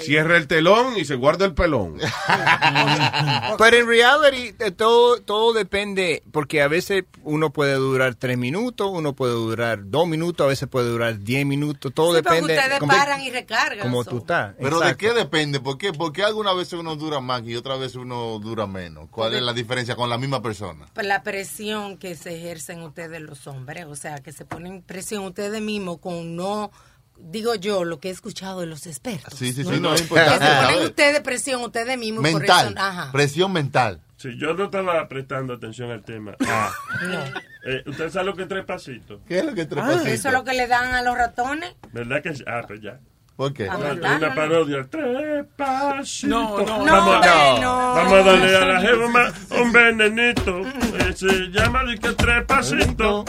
cierra el telón y se guarda el pelón. Pero en reality eh, todo, todo depende, porque a veces uno puede durar tres minutos, uno puede durar dos minutos, a veces puede durar diez minutos, todo Sí, depende. ustedes como- paran y recargan. Como tú estás. Pero ¿de qué depende? ¿Por qué? Porque algunas veces uno dura más y otras veces uno dura menos. ¿Cuál es la diferencia con la misma persona? La presión que se ejercen ustedes los hombres, o sea, que se ponen presión ustedes mismos con no, digo yo, lo que he escuchado de los expertos. Sí, sí, sí, no es Que se ponen ustedes presión ustedes mismos por Mental, eso, ajá. presión mental. Sí, yo no estaba prestando atención al tema. Ah. No. Eh, ¿Usted sabe lo que es tres pasitos? ¿Qué es lo que tres Ah, Eso es lo que le dan a los ratones. ¿Verdad que sí? Ah, pues ya. ¿Por qué? Ah, Una, una parodia. Tres pasitos. No, no, No, vamos, hombre, a, no. vamos a darle a la jeva ma- un venenito. Eh, se llama de que tres pasitos.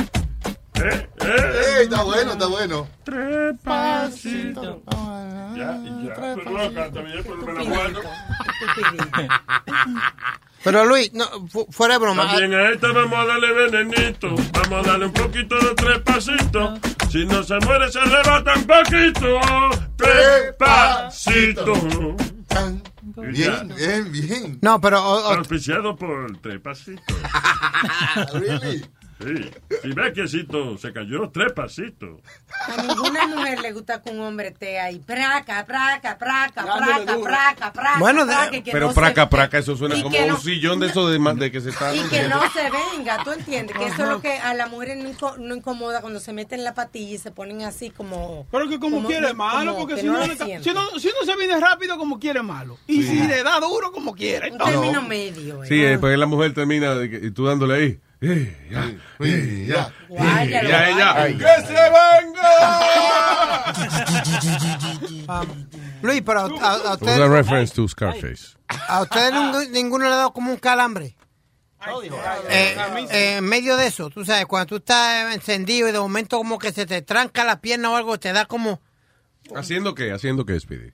Eh, eh, ¡Ey, está bueno, está bueno! Tres pasitos. Ya, ya. Pero no, canta bien, pero me la guardo. Pero Luis, no, fu- fuera de broma. También a esta vamos a darle venenito. Vamos a darle un poquito de tres pasitos. Si no se muere, se arrebata un poquito. Tres pasitos. Bien, bien, bien. No, pero... Auspiciado por tres pasitos. really? Sí. Si ves que Cito se cayó, tres pasitos. A ninguna mujer le gusta que un hombre esté ahí. Praca, praca, praca, praca, praca, praca. Bueno, praca, que pero no praca, se- praca, eso suena y como un sillón de eso de, que se está... Y que no se venga, ¿tú entiendes? Que eso es lo que a las mujeres no, inco- no incomoda cuando se meten la patilla y se ponen así como... Pero que como, quiere malo, como porque que si no si, no, si no se viene rápido, como quiere malo. Y Sí. si le da duro, como quiere. Un término medio. Sí, eh, pues la mujer termina de que- y tú dándole ahí. Ya, ya, ya, ya. guáyalo. ¡Que se venga! Luis, pero a, a- a It was a ustedes, reference to Scarface. a ustedes ningún- ninguno le ha dado como un calambre. Eh, eh, en medio de eso, tú sabes, cuando tú estás encendido y de momento como que se te tranca la pierna o algo, te da como, ¿Haciendo qué? ¿Haciendo qué, Speedy?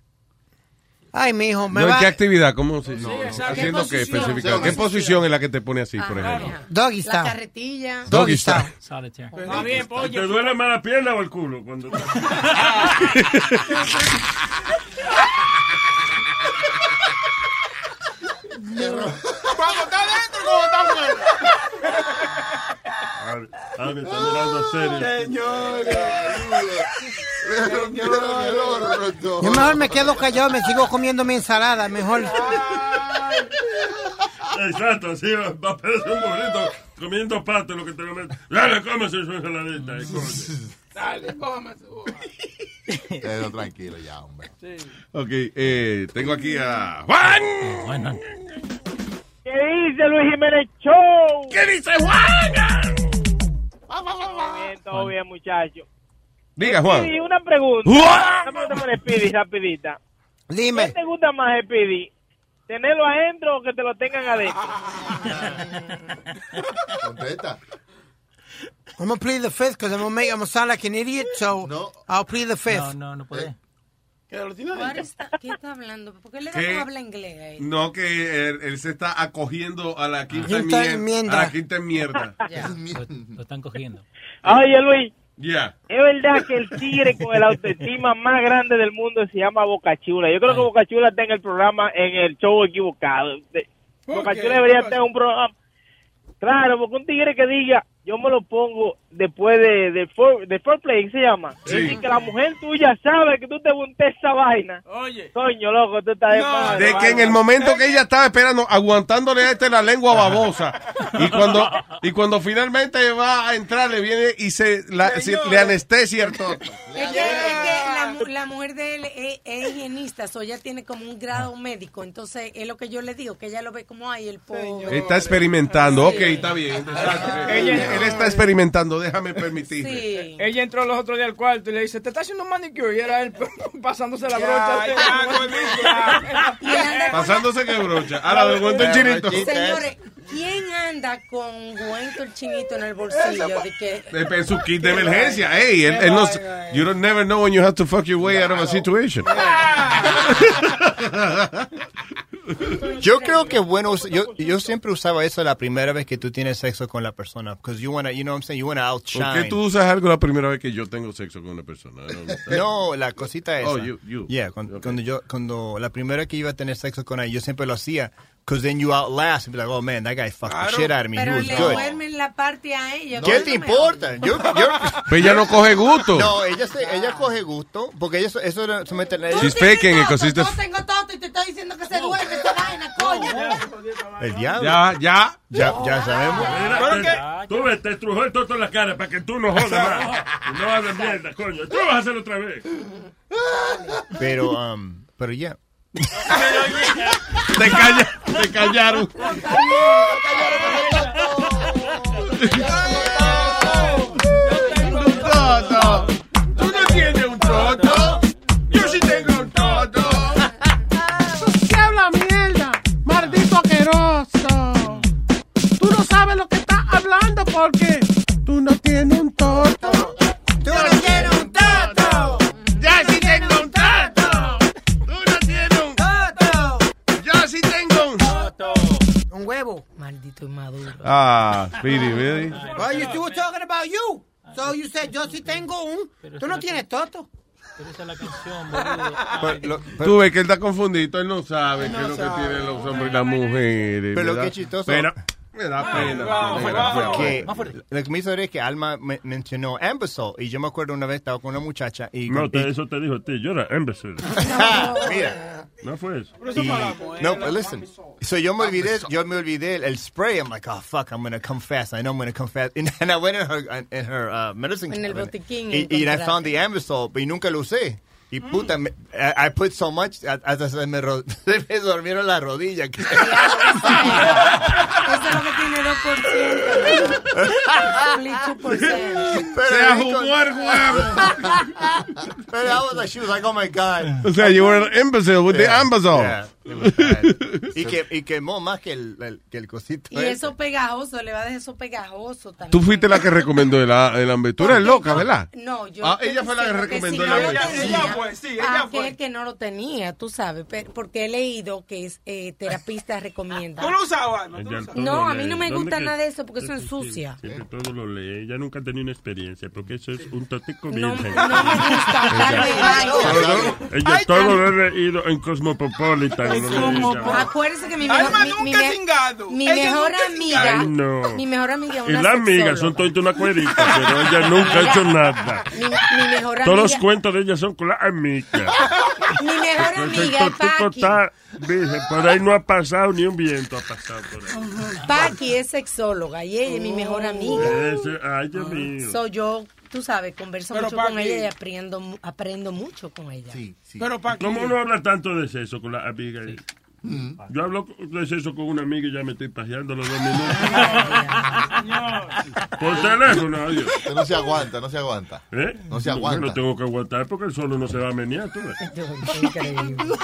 Ay, mi hijo, me No, ¿En va... qué actividad? ¿Cómo se No, ¿Haciendo ¿Qué qué posición? específica? ¿Qué posición es la que te pone así, por ejemplo? Doggy La carretilla. Doggy style. Está bien, pollo. ¿Te duele más la pierna o el culo? Cuando Cuando está dentro, cuando está fuera. Ah, me está mirando serio. Yo mejor me quedo callado, me sigo comiendo mi ensalada, mejor. Exacto, así va va a parecer un burrito comiendo pato lo que te meter. Dale, cómese su ensaladita. eh. Dale, cómase. Quedo tranquilo ya, hombre. Ok, eh, tengo aquí a Juan. ¿Qué dice Luis Jiménez Show? ¿Qué dice Juan? Todo bien, todo bien, muchachos. Diga, Juan. Speedy, una pregunta. Juan. Una pregunta para Speedy, rapidita. Dime. ¿Qué te gusta más, Speedy? ¿Tenerlo adentro o que te lo tengan adentro? Contesta. I'm gonna plead the fifth because I'm gonna make I'm gonna sound like an idiot, so I'll plead the fifth. No, no, no puede. What is that? ¿Qué está hablando? ¿Por qué le ¿Qué? dan habla inglés a él? No, que él, él se está acogiendo a la quinta, enmienda. A la quinta mierda. Lo están cogiendo. Oye, Luis, Es verdad que el tigre con el autoestima más grande del mundo se llama Boca Chula. Yo creo que Boca Chula está en el programa, en el show equivocado. De- ¿Por Boca qué? Chula debería ¿Qué estar en un programa. Claro, porque un tigre que diga, yo me lo pongo después de, de, for, de foreplay, ¿se llama? Sí. Es decir, que la mujer tuya sabe que tú te montes esa vaina. Oye. Coño, loco, tú estás de madre, De que en el momento que ella estaba esperando, aguantándole a este la lengua babosa, y cuando y cuando finalmente va a entrar, le viene y se la- se- le anestesia el toto. Es que, es que la, mu- la mujer de él es, es higienista, so ella tiene como un grado médico. Entonces, es lo que yo le digo, que ella lo ve como, ay, el pollo. Está experimentando, ok, está bien. exacto. Él está experimentando, déjame permitir. Sí. Ella entró los otros días al cuarto y le dice, ¿te está haciendo un manicure? Y era él pasándose la Ya, brocha. ya, Y anda- Pasándose que brocha. Ahora le cuento el chinito. Señores, ¿quién anda con cuento el chinito en el bolsillo? De que, De- En su kit de emergencia. Hey, él, él no, you don't never know when you have to fuck your way out of a situation. Yo creo que bueno, yo, yo siempre usaba eso la primera vez que tú tienes sexo con la persona, because you wanna, you know what I'm saying, you wanna ¿Por outshine. qué tú usas algo la primera vez que yo tengo sexo con una persona? No, No, la cosita esa. Oh, you- you. Yeah, cuando, cuando yo, cuando la primera vez que iba a tener sexo con ella, yo siempre lo hacía, because then you outlast and be like, oh man, that guy fucked the shit out of me. He pero was le good. duermen la parte a ella. ¿Qué te importa? Yo, yo, Pues ella no coge gusto. no, ella se, ella coge gusto, porque ella, eso- se mete She's faking it 'cause she's the- Yo tengo todo y te estoy diciendo que se duerme esa vaina, coño. el diablo. Ya, ya. Ya, ya sabemos. Mira, tú ves, te estrujó el toto en la cara para que tú no jodas más. Y no hables mierda, coño. Tú vas a hacerlo otra vez. Pero, um, pero ya. Te, calla, te callaron. Un toto. Tú no tienes un toto. Yo sí tengo un toto. ¿Qué habla mierda? Maldito asqueroso. Tú no sabes lo que estás hablando porque tú no tienes un toto. Tú no viejito inmaduro. Ah, Speedy, really? Well, you were talking about you. So you said, yo sí tengo un. Tú no tienes toto. Pero esa es la canción, boludo. Pero lo- Tú ves que él está confundido, él no sabe qué es lo que tienen los hombres y las mujeres. Pero lo que es chistoso. Pero me da pena. Vamos, me da pena. Porque lo que me hizo ver es que Alma me- mencionó Ambisol y yo me acuerdo una vez estaba con una muchacha y, No, te- y- eso te dijo a ti. Yo era imbécil. mira No fue eso. y- no, but listen. So yo me olvidé, yo me olvidé el, el spray. I'm like, oh fuck, I'm gonna come fast. I know I'm gonna come fast. And, and I went in her in her uh, medicine En el botiquín Y, y I found the Ambisol, pero nunca lo usé. Y puta, me- I, I put so much, hasta se me, ro- se me dormieron las rodillas. Eso es lo que tiene 2%. 2%. Se ajumó el Pero I was like, she was like, oh my God. O sea, you were an imbecile with the Yeah, ambassador. yeah, it was bad. y, que, y quemó más que el, el- que el cosito. Y eso pegajoso, le va a dejar eso pegajoso también. Tú fuiste la que recomendó el, el hambre. Tú eres loca, ¿verdad? No, yo. Ah, ella fue la que recomendó si el no Ella fue, sí, ella aquel fue. que no lo tenía, tú sabes, pero- porque he leído que es eh, terapista recomienda. ¿Tú lo usabas? ¿no? ¿Tú lo usabas? No, a mí no me ¿Dónde gusta que- nada de eso porque eso ensucia. Siempre todo lo lee. Ella nunca ha tenido una experiencia porque eso es un totico No, virgen. no me gusta Ella todo lo he leído en Cosmopolitan. Acuérdese que mi mejor, mi, mejor amiga, mi mejor amiga es Y una las amigas son todas una cuerita, pero ella nunca ha hecho nada. Mi, Todos los cuentos de ella son con las amigas. mi mejor Entonces, amiga está. Por ahí no ha pasado ni un viento ha pasado por ahí. Paqui es sexóloga y ella es mi mejor amiga. Ese- ay, Dios mío. So yo, tú sabes, converso Pero mucho con Paqui- ella y aprendo, mu- aprendo mucho con ella. Pero para ¿Cómo uno habla tanto de sexo con las amigas? Yo hablo de sexo con una amiga y ya me estoy paseando los dos minutos. Por teléfono, adiós. Usted no se aguanta, no se aguanta. ¿Eh? No se aguanta. No tengo que aguantar porque el solo no se va a menear. ¿tú ves?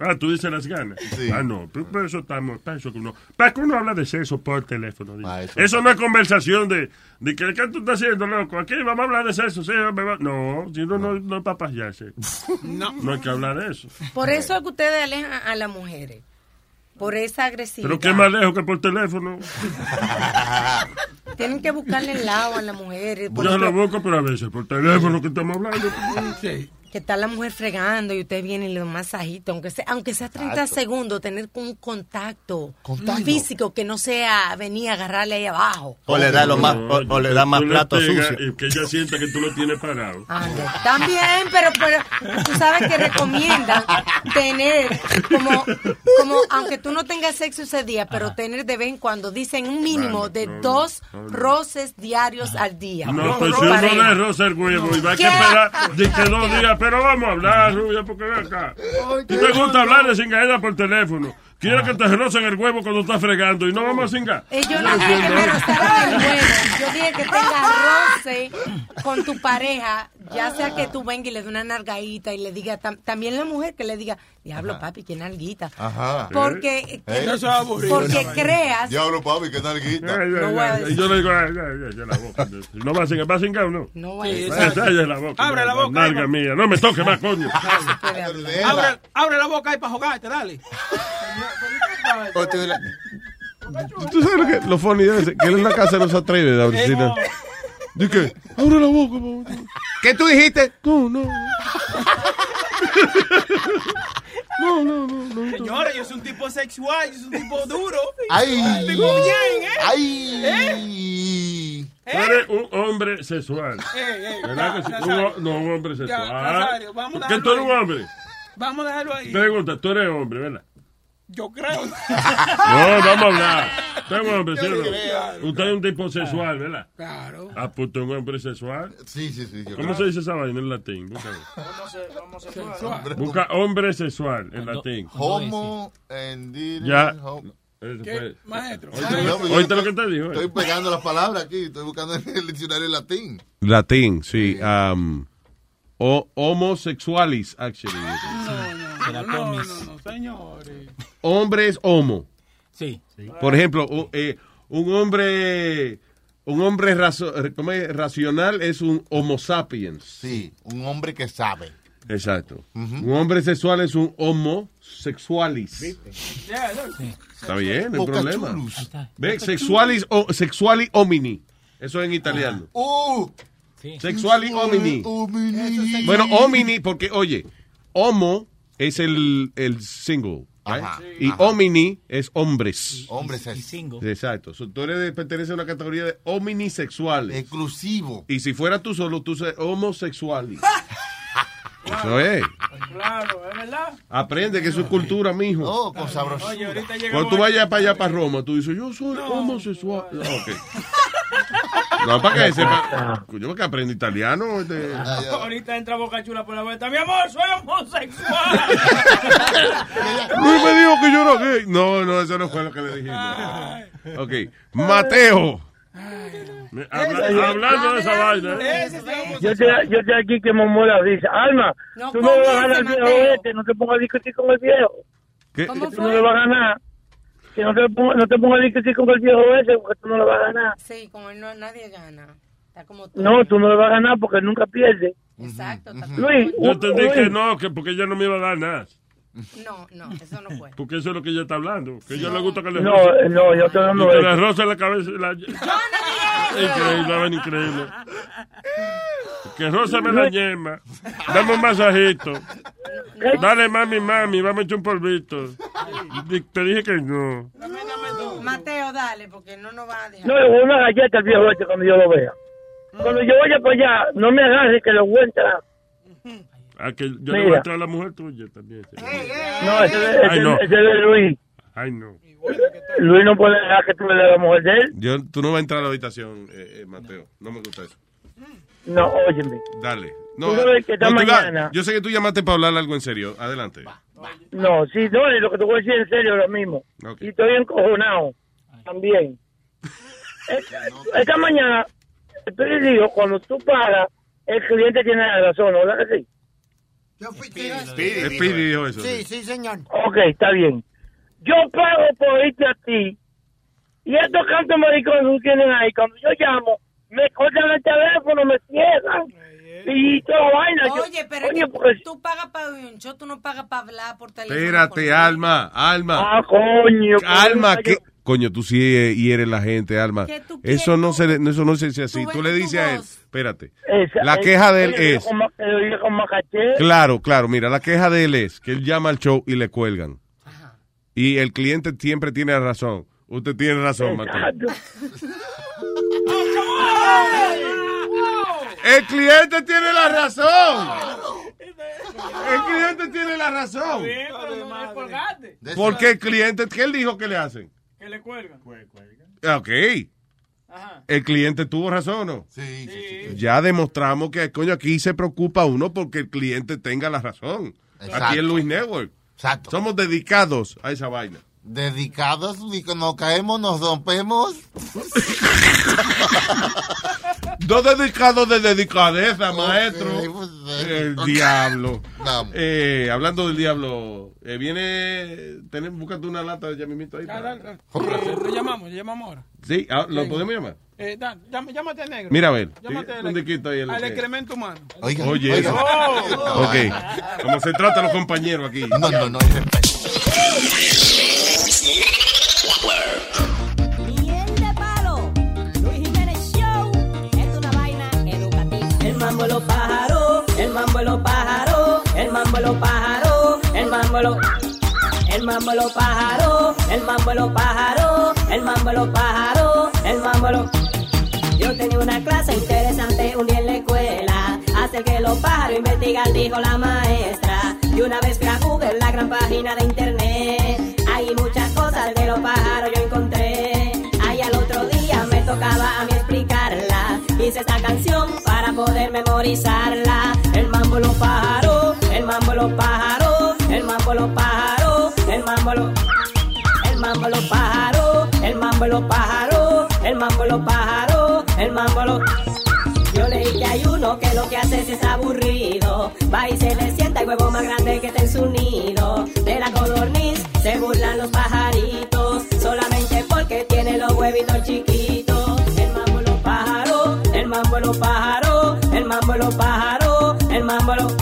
Ah, tú dices las ganas. Ah, no, pero, pero eso estamos, para eso que uno, para que uno habla de sexo por teléfono. Ah, eso eso no es conversación de, de que, ¿qué tú estás haciendo, loco? Aquí vamos a hablar de sexo, sí, No, si uno no, no es para pasearse. No. No hay que hablar de eso. Por eso es que ustedes alejan a las mujeres. Por esa agresividad. Pero qué más lejos que por teléfono. Tienen que buscarle el lado a las mujeres. Yo se lo busco, pero a veces por teléfono que estamos hablando. Que está la mujer fregando y usted viene y le da un masajito, aunque sea, aunque sea 30 Exacto. segundos, tener un contacto, Contacto. físico que no sea venir a agarrarle ahí abajo. O le da, lo más, o, o le da más plato sucio. Y que ella sienta que tú lo tienes parado. Ande. También, pero, pero tú sabes que recomiendan tener como, como, aunque tú no tengas sexo ese día, pero tener de vez en cuando, dicen un mínimo de no, dos no, no. roces diarios al día. No, pues si uno le roza el huevo y va a que ¿Qué? esperar de que dos días, pero vamos a hablar, rubia, porque ven acá. ¿Y te gusta hablar de cingadera por teléfono? Quiero que te rocen el huevo cuando estás fregando y no vamos a cingar. Eh, yo no dije que me rozaran el huevo. Yo dije que tengas roce con tu pareja, ya sea que tú vengas y le des una nargadita y le diga, tam- también la mujer que le diga, diablo papi, qué nalguita. Ajá. Porque, ¿Eh? Eso es aburrido. porque creas, Diablo, papi, qué nalguita. Ay, ay, No voy a ay, yo le digo, la boca. ¿No va a cingar? ¿Va a cingar o no? no voy a Sí, la boca. Abre la boca, Nalga mía. No me toque más, coño. Abre, abre la boca ahí para jugarte, dale. Tú la- ¿Tú sabes lo que lo funny es? Que él en la casa no se atreve de oficina. Dice, abre la boca. po". ¿Qué tú dijiste? No, no. No, no, no, no. Señores, yo soy un tipo sexual, yo soy un tipo duro. ¡Ay! Digo bien, ¿eh? ¡Ay! Tú eres un hombre sexual. ¿Verdad que sí? ya, Un no, un hombre sexual. Nazario, vamos a ¿Por qué tú eres un hombre? Vamos a dejarlo ahí. Pregunta, tú eres hombre, ¿verdad? Yo creo. No, vamos a hablar. Usted es un. Usted es un tipo sexual, ¿verdad? Claro. Ah, pues un hombre sexual. Sí, sí, sí. yo ¿Cómo creo. se dice esa vaina en latín? Busca, Sexual. busca hombre sexual en latín. Homo and Ya. Maestro. Oíste, lo que te dijo. eh? Estoy pegando las palabras aquí, estoy buscando en el diccionario latín. Latín, sí. Um, o, homosexualis, actually. Se la No, no, no, no, señores. Hombre es homo. Sí. Por ejemplo, eh, un hombre, un hombre razo- ¿cómo es? racional es un homo sapiens. Sí, un hombre que sabe. Exacto. Un hombre sexual es un homosexualis. Está bien, no hay problema. Ve, sexualis, o, sexuali homini. Eso en italiano. Uh, Sexuali homini. Bueno, homini, porque, oye, homo es el, el single. right? Ajá, Y ajá. homini es hombres. Hombres es Exacto. So, tú eres, perteneces a una categoría de hominisexuales. exclusivo. Y si fuera tú solo, tú eres homosexualis. Eso es. Claro, es verdad. Aprende que eso es cultura, mijo. Oh, con sabroso. Oye, Cuando tú vayas para allá, para Roma, tú dices, yo soy homosexual. No, ok. No, para que sepa. Yo que aprendo italiano. este. Ahorita entra Boca Chula por la vuelta. Mi amor, soy homosexual. Luis me dijo que yo era gay. No, no, eso no fue lo que le dijimos. Ok. Mateo. Hablando de esa vaina. Yo estoy, yo estoy aquí que Momola dice, Alma, No tú no le vas a ganar al viejo este, no te pongas a discutir con el viejo. ¿Qué? ¿Cómo Que tú no le vas a ganar. Que no te, no te pongas a discutir con el viejo ese porque tú no le vas a ganar. Sí, con él no, nadie gana. Está como tú. No, tú no le vas a ganar porque él nunca pierde. Exacto. está Luis, Yo entendí Luis, que no, que porque ella no me iba a dar nada. No, no, eso no fue. Porque eso es lo que ella está hablando. Que ella le gusta que le No, roce. no, yo estoy Y dando que eso. le roce la cabeza. La... Increíble, la vaina increíble. Que rózame la yema. Dame un masajito. Dale, mami, mami, vamos a echar un polvito. Te dije que no. Mateo, dale, porque no nos va a dejar. No, le voy a una galleta al viejo este cuando yo lo vea. Cuando yo vaya para allá, no me agarre que lo voy a. Ah, que yo le voy a entrar a la mujer tuya también. sí. No, ese, ese, Ay, no. ese es de Luis. Ay, no. Luis no puede dejar que tú le des a la mujer de él. Yo, tú no vas a entrar a la habitación, eh, eh, Mateo. No me gusta eso. No, óyeme. Dale. No, Tú sabes que esta no, mañana- yo sé que tú llamaste para hablar algo en serio. Adelante. No, sí, no, es lo que te voy a decir en serio ahora mismo. Y estoy encojonado también. Es- Esta mañana, estoy digo, cuando tú pagas, el cliente tiene la razón, ¿no? ¿verdad que sí? Yo fui Speedy dijo eso. Sí, sí, señor. Ok, está bien. Yo pago por irte a ti. Y estos cantos maricones tienes ahí, cuando yo llamo, me cortan el teléfono, me cierran. Y toda la vaina. Oye, pero coño, es que porque- tú pagas para un show, tú no pagas para hablar por teléfono. Espérate, Alma, Alma. Ah, coño. Alma, que... Coño, tú sí eh, hieres la gente, Alma. ¿Qué tú Eso no se, eso no se dice así. Tú Tú le dices a él, espérate. Esa- La queja de él es, con con más caché. claro, claro, mira, la queja de él es que él llama al show y le cuelgan. Y el cliente siempre tiene razón. Usted tiene razón, Mateo. El cliente tiene la razón. El cliente tiene la razón. Porque el cliente, ¿qué él dijo que le hacen? Que le cuelgan. Ah, Ok. Ajá. El cliente tuvo razón, ¿no? Sí, sí, sí. Ya demostramos que, coño, aquí se preocupa uno porque el cliente tenga la razón. Exacto. Aquí en Luis Network. Exacto. Somos dedicados a esa vaina. Dedicados nos caemos nos rompemos. Dos dedicados de dedicadeza, maestro. pues, El ok. diablo. Eh, hablando del diablo, eh, viene. Tenemos, búscate una lata ya mismito ahí. Ah, para- lo llamamos, lo llamamos ahora. Sí, ah, ¿lo podemos llamar? Eh, da- llámate al negro. Mira, a ver. Llámate al, ¿Dónde quita ahí el- al excremento humano. Oiga, Oye, oiga. eso. Ok. Como se trata los compañeros aquí. No, no, no, hay respeto. Mambo lo pájaro, el mambo lo pájaro, el mambo lo pájaro, el mambo lo el mambo lo pájaro, el mambo lo pájaro, el mambo lo pájaro, el mambo lo yo tenía una clase interesante un día en la escuela. Hace que los pájaros investigan, dijo la maestra. Y una vez fui a Google, la gran página de internet. Hay muchas cosas de los pájaros yo encontré. Ahí al otro día me tocaba a mí. Hice esta canción para poder memorizarla. El mambo los pájaros, el mambo pájaros, el mambo los pájaros, el mambo el mambo los pájaros, el mambo pájaros, el mambo los pájaros, el mambo yo leí que hay uno que lo que hace es aburrido. Va y se le sienta el huevo más grande que está en su nido. De la codorniz se burlan los pajaritos. Solamente porque tiene los huevitos chiquitos. Pájaros, el mambo los pájaros, el mambo los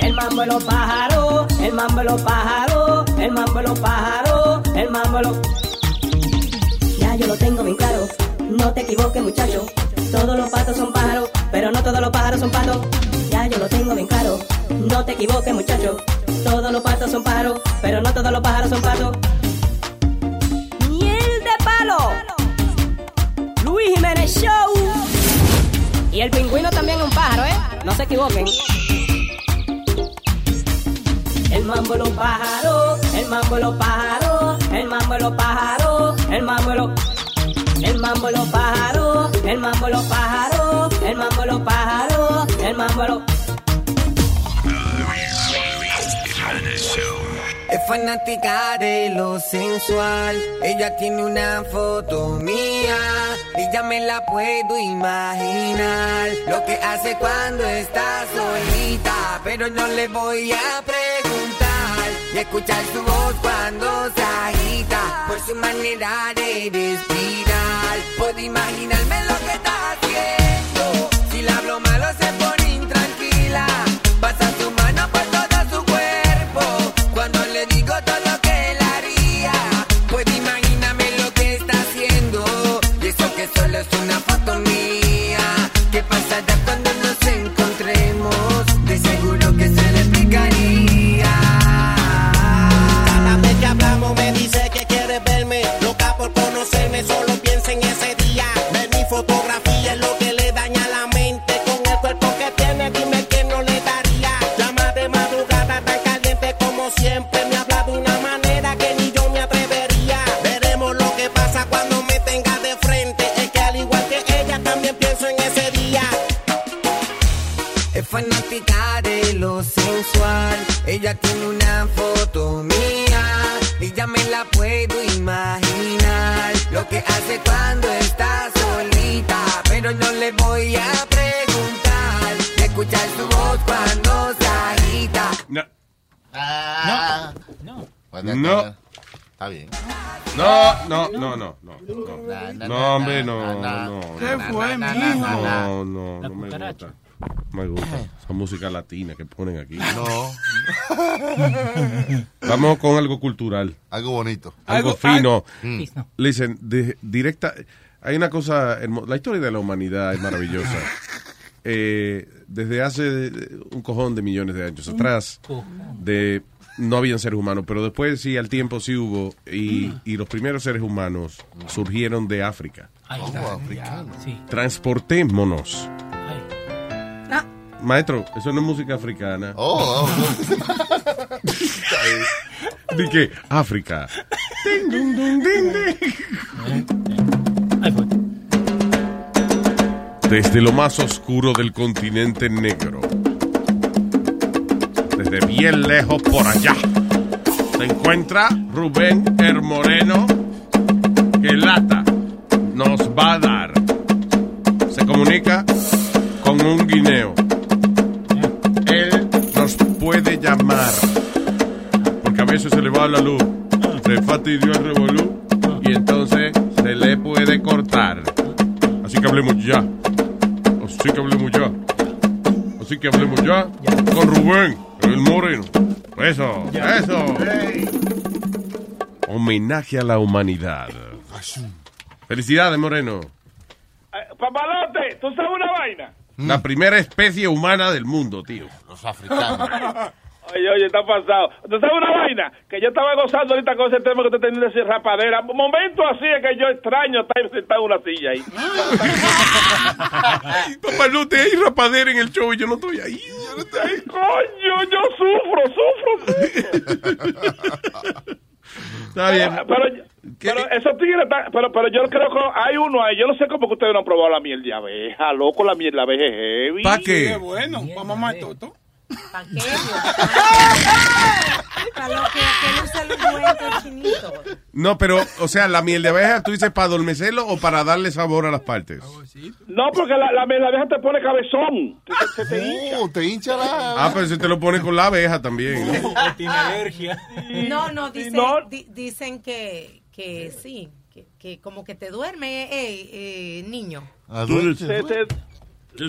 el mambo los los pájaros, el mambo los pájaros, el mambo los pájaros, el mambo los... Ya yo lo tengo bien claro, no te equivoques muchacho, todos los patos son pájaros, pero no todos los pájaros son patos. Ya yo lo tengo bien claro, no te equivoques muchacho, todos los patos son pájaros, pero no todos los pájaros son patos. El pingüino también es un pájaro, ¿eh? No se equivoquen. El mambo los pájaros, el mambo los pájaros, el mambo los pájaros, el mambo los el mambo los pájaros, el mambo los pájaros, el mambo los pájaros, el mambo los Es fanática de lo sensual. Ella tiene una foto mía y ya me la puedo imaginar. Lo que hace cuando está solita, pero no le voy a preguntar. Y escuchar su voz cuando se agita por su manera de respirar. Puedo imaginarme lo que está haciendo. Si le hablo malo se pone No. No. Está bien. No, no, no, no, no. Na, na, No, hombre, no, na, no. ¿Qué no. fue, mijo? No, no, no me gusta. No me gusta. Esa música latina que ponen aquí. No. Vamos con algo cultural. Algo bonito. Algo, fino. Mm. Listen, de- directa. Hay una cosa. La historia de la humanidad es maravillosa. Eh, desde hace un cojón de millones de años atrás, de no habían seres humanos, pero después sí, al tiempo sí hubo, y, y los primeros seres humanos surgieron de África. Ahí Oh, está. africano. Sí. Transportémonos. Maestro, eso no es música africana. Oh, ¿De qué? África. Ding, ding, ding, ding, ding. Desde lo más oscuro del continente negro. Desde bien lejos por allá. Se encuentra Rubén el Moreno. Que lata nos va a dar. Se comunica con un guineo. Él nos puede llamar. Porque a veces se le va la luz. Se fastidió el revolú. Y entonces se le puede cortar. Así que hablemos ya. Así que hablemos ya. Así que hablemos ya con Rubén, el moreno. Eso, eso. Homenaje a la humanidad. Felicidades, Moreno. Papalote, ¿tú sabes una vaina? La primera especie humana del mundo, tío. Los africanos. Oye, oye, está pasado. ¿Tú sabes una vaina? Que yo estaba gozando ahorita con ese tema que usted tenía de decir rapadera. Momento así es que yo extraño estar sentado en una silla ahí. Papá, no te hay rapadera en el show y yo no estoy ahí. Ay, coño, yo sufro, sufro. Está bien. Pero, pero esos tigres, están- pero, pero yo creo que hay uno ahí. Yo no sé cómo que ustedes no han probado la miel de abeja. Loco, la miel de abeja es heavy. ¿Pa' qué? Qué bueno, para mamá toto. ¿Para qué? Para lo que, que no se lo cuento, chinito. No, pero, o sea, la miel de abeja, ¿tú dices para adormecerlo o para darle sabor a las partes? No, porque la, la miel de abeja te pone cabezón. Se, se te hincha. Oh, te hincha la... Ah, pero si te lo pones con la abeja también. Tiene alergia. No, no, dicen, no. di- dicen que, que sí, que, que como que te duerme, eh, eh, niño. Adulto. Sí,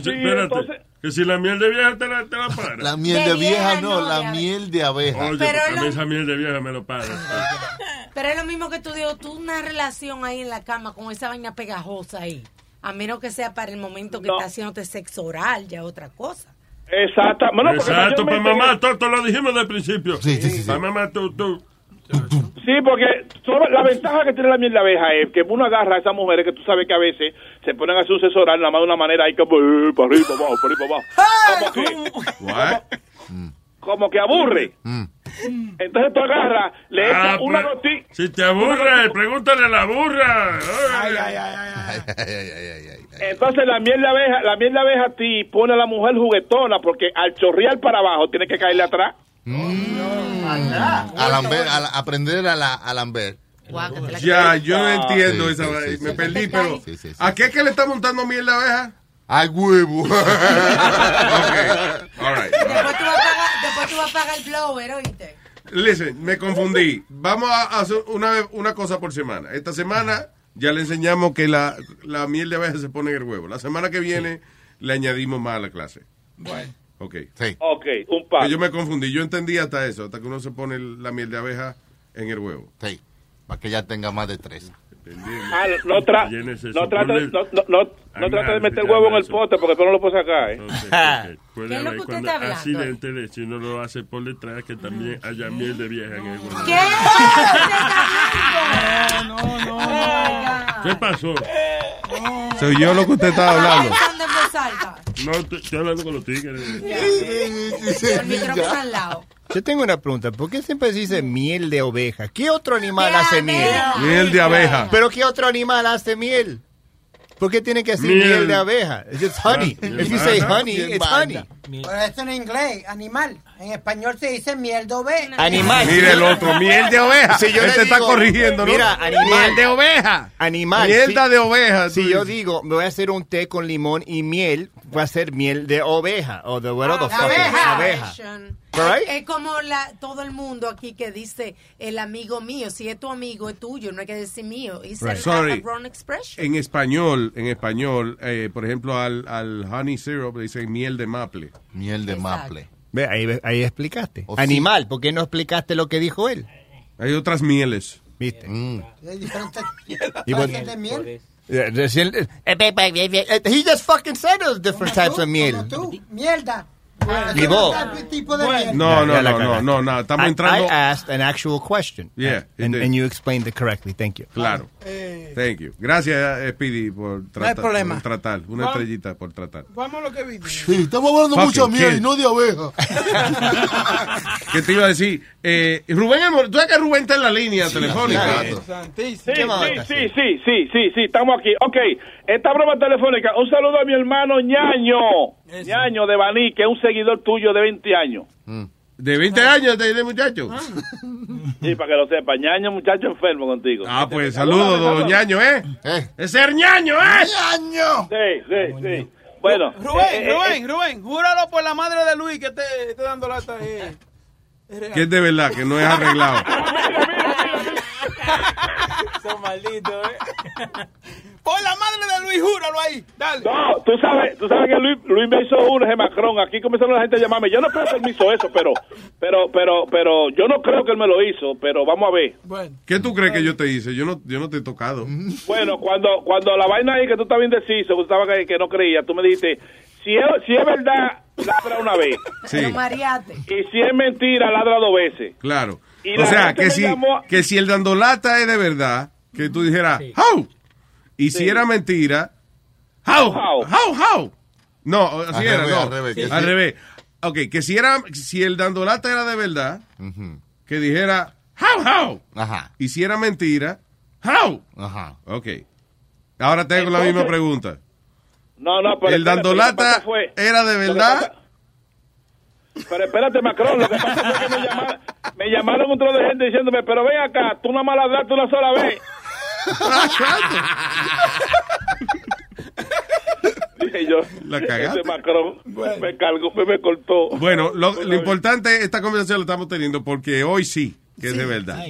entonces- Que si la miel de vieja te la, te la para. La miel de, vieja, no, la miel de abeja. Oye, Pero porque a mí esa miel de vieja me lo para. Pero es lo mismo que tú digo, tú una relación ahí en la cama con esa vaina pegajosa ahí. A menos que sea para el momento que está haciéndote sexo oral, ya otra cosa. Exacto. Bueno, Exacto, para mamá, todo, todo lo dijimos desde el principio. Sí, sí, sí. Para mamá, tú, tú. Sí, porque solo- la ventaja que tiene la miel de abeja es que uno agarra a esas mujeres que tú sabes que a veces se ponen a hacer un sexo oral nada más de una manera ahí como eh, para arriba, para abajo, para arriba, para abajo. Como que, como que aburre. Entonces tú agarras, le echas Ah, una pues, gotita. Si te aburre, pregúntale a la burra. Entonces la miel de abeja, la miel de abeja a ti pone a la mujer juguetona porque al chorrear para abajo tiene que caerle atrás. A lamber, a la- aprender a, la, a lamber. Ya, yo no entiendo Sí, esa sí, vaina. sí, Me sí. perdí, pero Sí, sí, sí. ¿a qué es que le está montando miel de abeja? Al huevo. All right. Después tú vas a pagar, después tú vas a pagar el blower, oíste. Listen, me confundí. Vamos a hacer una, una cosa por semana. Esta semana ya le enseñamos que la, la miel de abeja se pone en el huevo. La semana que viene le añadimos más a la clase. Bueno. Ok. Sí. Ok, un. Que yo me confundí. Yo entendí hasta eso, hasta que uno se pone la miel de abeja en el huevo. Sí. Para que ya tenga más de tres. Ah, no, tra no no, no, no, trata de meter huevo en el pote porque tú no lo puedes sacar, ¿eh? Puede ¿Qué es lo haber que usted cuando está hablando? accidente de si uno lo hace por detrás que también haya miel de vieja en el huevo. ¿Qué? No, no, no. ¿Qué pasó? Soy yo lo que usted estaba hablando. No, estoy estoy hablando con los tigres. El micrófono al lado. Yo tengo una pregunta. ¿Por qué siempre se dice miel de oveja? ¿Qué otro animal hace miel? Miel de abeja. ¿Pero qué otro animal hace miel? ¿Por qué tiene que decir miel, Miel. de abeja? It's just honey. If you say honey, it's honey. Pero eso en inglés, animal. En español se dice miel de oveja. Animal. Mira el otro, miel de oveja. Si yo Él le te está digo, corrigiendo, ¿no? Mira, animal. Miel de oveja. Animal. Mierda Si- de oveja. Si yo digo, me voy a hacer un té con limón y miel, va a ser miel de oveja. O de what the fuck Abeja. abeja. Es, Right? es como la, todo el mundo aquí que dice el amigo mío. Si es tu amigo, es tuyo. No hay que decir mío. It's Right. a- Sorry. a wrong expression. En español, en español, eh, por ejemplo, al, al honey syrup le dicen miel de maple. Miel de maple. Ve, ahí, ahí explicaste. O sí. Animal, ¿por qué no explicaste lo que dijo él? Hay otras mieles. ¿Viste? Hay diferentes clases de miel. Eh, recién- eh, eh, He just fucking said those different types of miel. Tú, mierda. Y. No, no, no, no, no, no, estamos I- entrando- I asked an actual question. Yeah, And, and you explained it correctly. Thank you. Claro. Thank you. Gracias, eh, Speedy, por tratar. problema. por tratar. Una estrellita por tratar. Vamos a lo que viste. Sí, estamos hablando mucha miel y no de abeja. ¿Qué te iba a decir? Eh, Rubén, tú sabes que Rubén está en la línea telefónica. Sí, sí, sí, sí, sí, sí, sí, sí, estamos aquí. Ok, esta broma telefónica, un saludo a mi hermano Ñaño, Ñaño de Baní, que es un seguidor tuyo de 20 años. De 20 años, de, de muchacho. Sí, para que lo sepa, Ñaño, muchacho enfermo contigo. Ah, pues saludos, don Ñaño, ¿eh? Ese es Ñaño, ¿eh? ¡Ñaño! Sí, sí, sí. Bueno, Rubén, eh, eh, Rubén, Rubén, júralo por la madre de Luis que te esté dando lata. Eh. Que es de verdad, que no es arreglado. Son malditos, eh. Por la madre de Luis, júralo ahí. Dale. No, tú sabes, tú sabes que Luis, Luis me hizo uno de Macron. Aquí comenzaron la gente a llamarme. Yo no creo que él me hizo eso, pero, pero, pero, pero, yo no creo que él me lo hizo, pero vamos a ver. ¿Qué tú crees que yo te hice? Yo no, yo no te he tocado. Bueno, cuando, cuando la vaina ahí que tú estabas indeciso, que tú estabas que, que no creías, tú me dijiste, si es, si es verdad, ladra una vez. Sí. Y si es mentira, ladra dos veces. Claro. Y O sea, que si, llamó- que si el dandolata es de verdad, que tú dijeras, how. Y si Sí. era mentira, how, How. how, how. No, así Al era, revés, no. al revés, Al sí. revés. Ok, que si era, si el dandolata era de verdad, que dijera, how, how. Ajá. Y si era mentira, how. Ajá. Ok. Ahora tengo la misma pregunta. No, no, pero ¿El dandolata fue- era de verdad? Pero espérate, Macron, lo que pasa fue que me llamaron, me llamaron un trozo de gente diciéndome, pero ven acá, tú nada más ladraste una sola vez. Dije yo, La cagaste. ese Macron me cargó, me, me cortó. Bueno, lo, lo importante, esta conversación la estamos teniendo porque hoy sí, que es de verdad.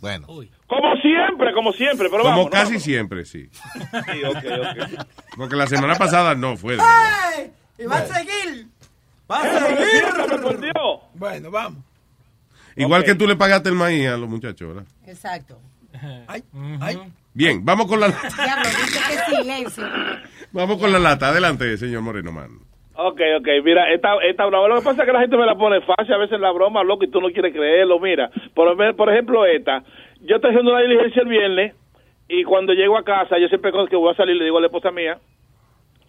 Bueno. Como siempre, como siempre, pero Como vamos. casi siempre, sí. Sí, ok, ok. Porque la semana pasada no fue de. Y va a seguir. Va a seguir. Bueno, vamos. Igual que tú le pagaste el maíz a los muchachos, ¿verdad? Exacto. Ay, Bien, vamos con la Diablo, dice que silencio. vamos con la lata. Adelante, señor Moreno Man. Ok, ok, mira, esta, esta broma, lo que pasa es que la gente me la pone fácil, a veces la broma, loco, y tú no quieres creerlo, mira, por, por ejemplo esta, yo estoy haciendo una diligencia el viernes, y cuando llego a casa, yo siempre cuando que voy a salir le digo a la esposa mía,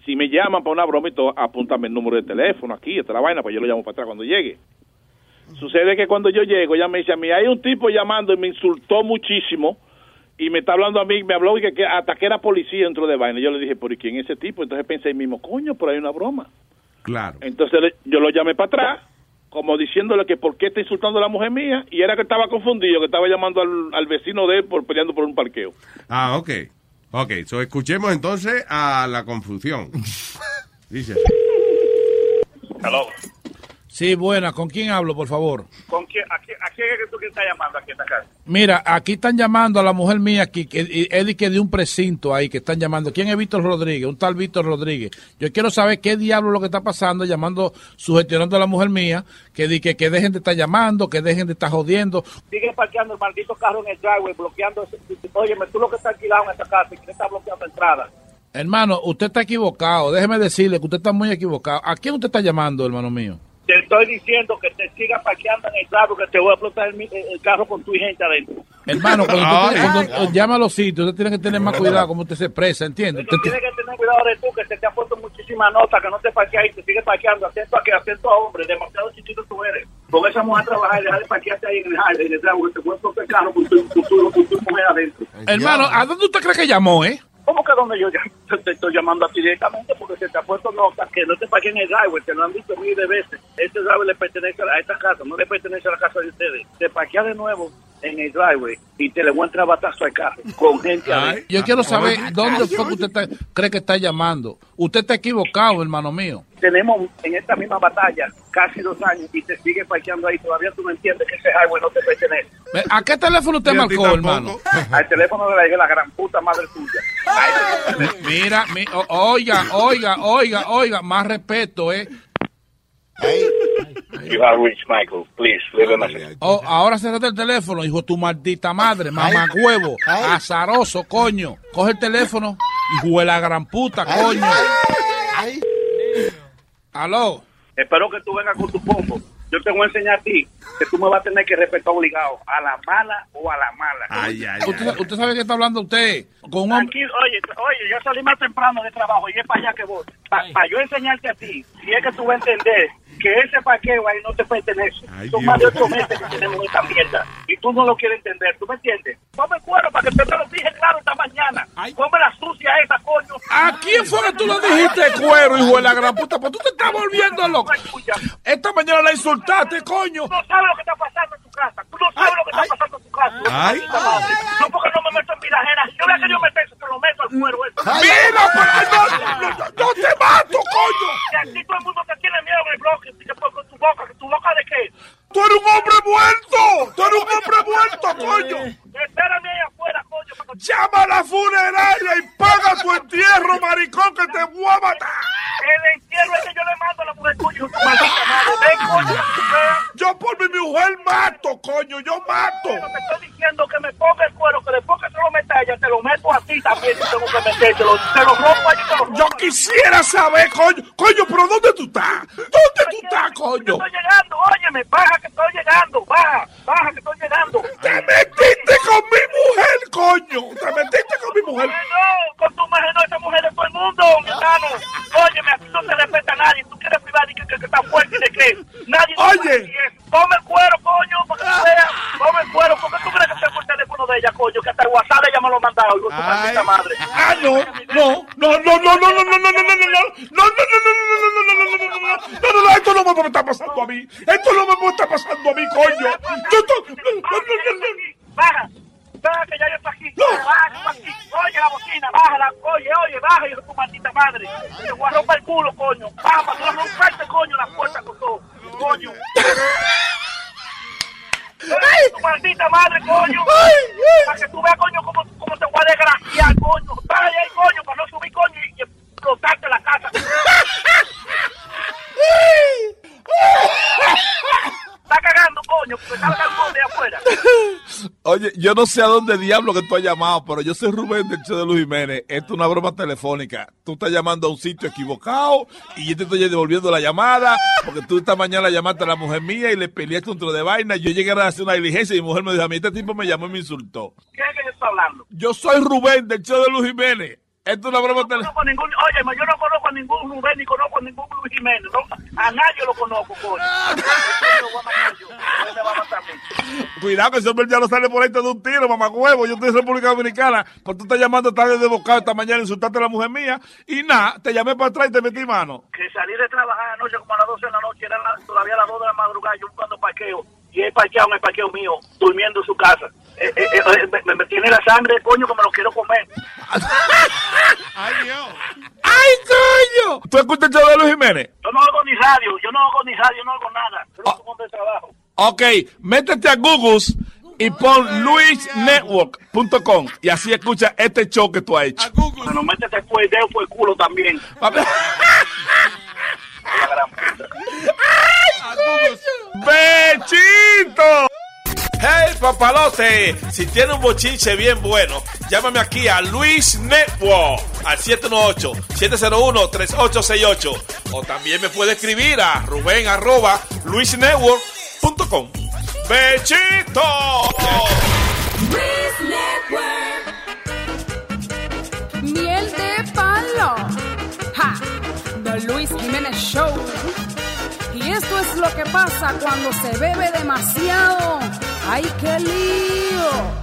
si me llaman para una broma y todo, apúntame el número de teléfono aquí, esta es la vaina, pues yo lo llamo para atrás cuando llegue. Sucede que cuando yo llego, ella me dice a mí, hay un tipo llamando y me insultó muchísimo, y me está hablando a mí, me habló y que, que hasta que era policía dentro de vaina. Yo le dije, ¿por quién es ese tipo? Entonces pensé ahí mismo, coño, por ahí hay una broma. Claro. Entonces le- yo lo llamé para atrás, como diciéndole que por qué está insultando a la mujer mía, y era que estaba confundido, que estaba llamando al, al vecino de él por peleando por un parqueo. Ah, ok. Ok, so escuchemos entonces a la confusión. Dice. Hello. Sí, buena. ¿Con quién hablo, por favor? ¿Con quién, a, quién, a quién es que tú que estás llamando aquí en esta casa? Mira, aquí están llamando a la mujer mía aquí, que de que de un precinto ahí que están llamando. ¿Quién es Víctor Rodríguez? Un tal Víctor Rodríguez. Yo quiero saber qué diablo es lo que está pasando, llamando, sugestionando a la mujer mía, que, di- que, que dejen de estar llamando, que dejen de estar jodiendo. Sigue parqueando el maldito carro en el driveway, bloqueando. Óyeme, tú lo que estás alquilado en esta casa y que está bloqueando la entrada. Hermano, usted está equivocado. Déjeme decirle que usted está muy equivocado. ¿A quién usted está llamando, hermano mío? Te estoy diciendo que te sigas parqueando en el driveway, que te voy a explotar el, mi- el carro con tu gente adentro. Hermano, cuando, usted- Ay. cuando, eh, llama a los sitios, usted tiene que tener más cuidado como usted se expresa, ¿entiende? Usted- Tienes que tener cuidado de tú, que se te ha puesto muchísima nota, que no te parqueas ahí, te sigues parqueando, atento a que atento a hombre, demasiado chiquito tú eres. Con esa mujer a trabajar y dejar de parquearte ahí en el en el driveway, te puedes explotar el carro con tu, con tu, con tu mujer adentro. Hermano, ¿a dónde usted cree que llamó, eh? ¿Cómo que donde yo te, estoy llamando a directamente? Porque se te ha puesto nota que no te parques en el driveway, te lo han visto miles de veces. Este driveway le pertenece a esta casa, no le pertenece a la casa de ustedes. Te parqueas de nuevo en el driveway y te le voy a entrar batazo al carro con gente adentro. Yo quiero saber dónde fue que usted está- cree que está llamando. Usted está equivocado, hermano mío. Tenemos en esta misma batalla casi dos años y te sigue parqueando ahí. Todavía tú no entiendes que ese highway no te pertenece. ¿A qué teléfono usted marcó, hermano? Al teléfono de la, la gran puta madre tuya. Mira, mi- oiga, oiga, oiga, oiga, más respeto, ¿eh? You have reached Michael. Please, leave a message. Oh, ahora cerrate el teléfono, hijo de tu maldita madre, mamá huevo, azaroso, coño. Coge el teléfono, hijo de la gran puta, coño. Aló. Espero que tú vengas con tu pombo. Yo te voy a enseñar a ti que tú me vas a tener que respetar obligado, a la mala o a la mala. Usted, usted sabe que está hablando usted con un oye, oye, yo salí más temprano de trabajo y es para allá que voy. Para yo enseñarte a ti, si es que tú vas a entender que ese parqueo ahí no te pertenece. Son más de ocho meses que tenemos esta mierda y tú no lo quieres entender, ¿tú me entiendes? Ponme cuero para que te me lo dije claro esta mañana. Ponme la sucia esa, coño. ¿A quién fue que tú lo dijiste, cuero, hijo de la gran puta? Pues tú te estás volviendo loco. Esta mañana la insultaste, coño. Tú no sabes lo que está pasando en tu casa. Tú no sabes lo que está pasando en tu casa. Ay. No porque no me meto en vida ajena. Yo hubiera querido meterse, te lo meto al cuero. ese. Mira, pero no, no, no te mato, coño. Que aquí todo el mundo te tiene miedo en el bloque. Que por con tu boca, que tu boca de qué. Tú eres un hombre muerto. Tú eres un hombre muerto, coño. Espérame ahí afuera, coño. para que- Llama a la funeraria y paga tu entierro, maricón, que te voy a matar. El entierro es que yo le mando a la mujer tu maldita madre. Ven, coño. Yo por mi mujer mato, coño, yo mato. Pero te estoy diciendo que me ponga el cuero, que después que te lo meta a ella, te lo meto a ti también. si tengo que metértelo. Te lo rompo allí, te lo rompo. Yo quisiera saber, coño, coño, pero ¿dónde tú estás? ¿Dónde tú estás, coño? Estoy llegando, óyeme, baja que estoy llegando, baja, baja que estoy llegando. Te metiste con mi mujer, coño. Te metiste con mi mujer. No, con tu mujer no, esa mujer de todo el mundo, mi hermano. Óyeme, aquí no se respeta a nadie. Tú quieres privar y que, que, que está fuerte y de qué. Nadie Oye. puede yo no sé a dónde diablo que tú has llamado, pero yo soy Rubén del show de Luis Jiménez. Esto es una broma telefónica. Tú estás llamando a un sitio equivocado y yo te estoy devolviendo la llamada porque tú esta mañana llamaste a la mujer mía y le peleaste un tro de vaina. Yo llegué a hacer una diligencia y mi mujer me dijo, a mí este tipo me llamó y me insultó. ¿Qué es que yo estoy hablando? Yo soy Rubén del show de Luis Jiménez. Esto es una broma No telefónica. ningún, oye, yo no conozco a ningún Rubén ni conozco a ningún Luis Jiménez. no, a nadie lo conozco, coño. A matar yo. ¿Dónde va a a? Cuidado que ese hombre ya no sale por ahí de un tiro, mamá huevo. Yo estoy en República Dominicana. Pues tú estás llamando tarde de bocado esta mañana, insultaste a la mujer mía. Y nada, te llamé para atrás y te metí mano. Que salí de trabajar anoche como a las 12 de la noche, eran las- todavía las 2 de la madrugada, yo buscando parqueo. Y he parqueado en el parqueo mío, durmiendo en su casa. Eh, eh, eh, me, me tiene la sangre, coño, que me lo quiero comer. ¡Ay, Dios! ¡Ay, coño! ¿Tú escuchas el show de Luis Jiménez? Yo no hago ni radio, yo no hago ni radio, no hago nada. Yo no pongo de trabajo. Ok, métete a Google y pon luisnetwork.com y así escucha este show que tú has hecho. Bueno, métete por el dedo por el culo también. ¡Bechito! Hey, papalote, si tiene un bochinche bien bueno, llámame aquí a Luis Network al 718-701-3868. O también me puede escribir a Rubén arroba luisnetwork.com. ¡Bechito! Miel de palo. Ja, The Luis Jiménez Show. Y esto es lo que pasa cuando se bebe demasiado. ¡Ay, qué lío!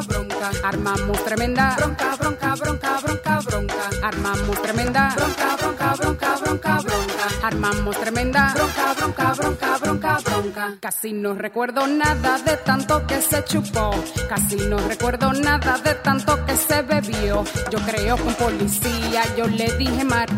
cabrón bronca. Armamos tremenda bronca, bronca, bronca, bronca, bronca. Armamos tremenda bronca, bronca, bronca, bronca, bronca. Armamos tremenda bronca, bronca, bronca, bronca, bronca. Casi no recuerdo nada de tanto que se chupó. Casi no recuerdo nada de tanto que se bebió. Yo creo con policía, yo le dije mar.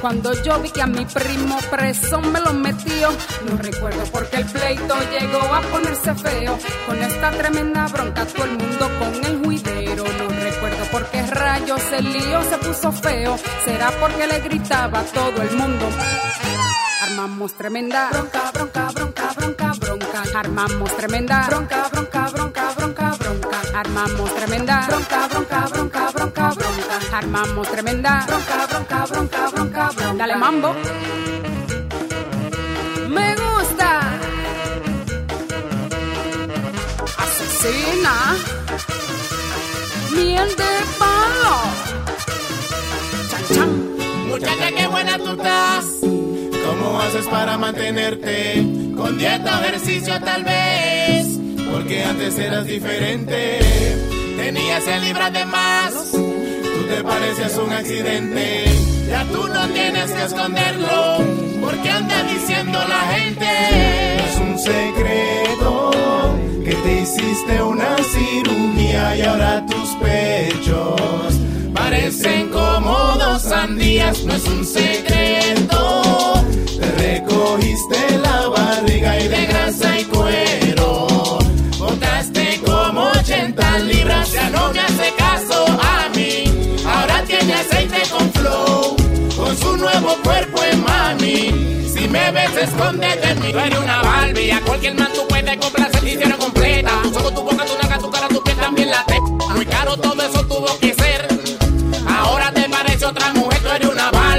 Cuando yo vi que a mi primo preso me lo metió, no recuerdo porque el pleito llegó a ponerse feo. Con esta tremenda bronca, todo el mundo con el juidero. No recuerdo por qué rayos el lío se puso feo. Será porque le gritaba a todo el mundo. Armamos tremenda bronca, bronca, bronca, bronca, bronca. Armamos tremenda bronca, bronca, bronca, bronca, bronca. Armamos tremenda bronca, bronca, bronca, bronca, bronca. Armamos tremenda bronca, bronca, bronca, bronca, bronca. Dale mambo. Me gusta. Asesina. Miel de palo. Chan, chan. Muchacha, qué buena tú estás. ¿Cómo haces para mantenerte? Con dieta o ejercicio tal vez. Porque antes eras diferente. Tenías el libra de más. Tú te parecías un accidente. Ya tú no tienes que esconderlo. Porque anda diciendo la gente. Es un secreto que te hiciste una es un secreto. Te recogiste la barriga y de grasa y cuero. Botaste como 80 libras, ya no me hace caso a mí. Ahora tiene aceite con flow, con su nuevo cuerpo en mami. Si me ves, escóndete de mí. Tú eres una Barbie, a cualquier man tú puedes complacer y hicieron completa. Tus ojos, tu boca, tu naca, tu cara, tu piel también la te. Muy caro todo eso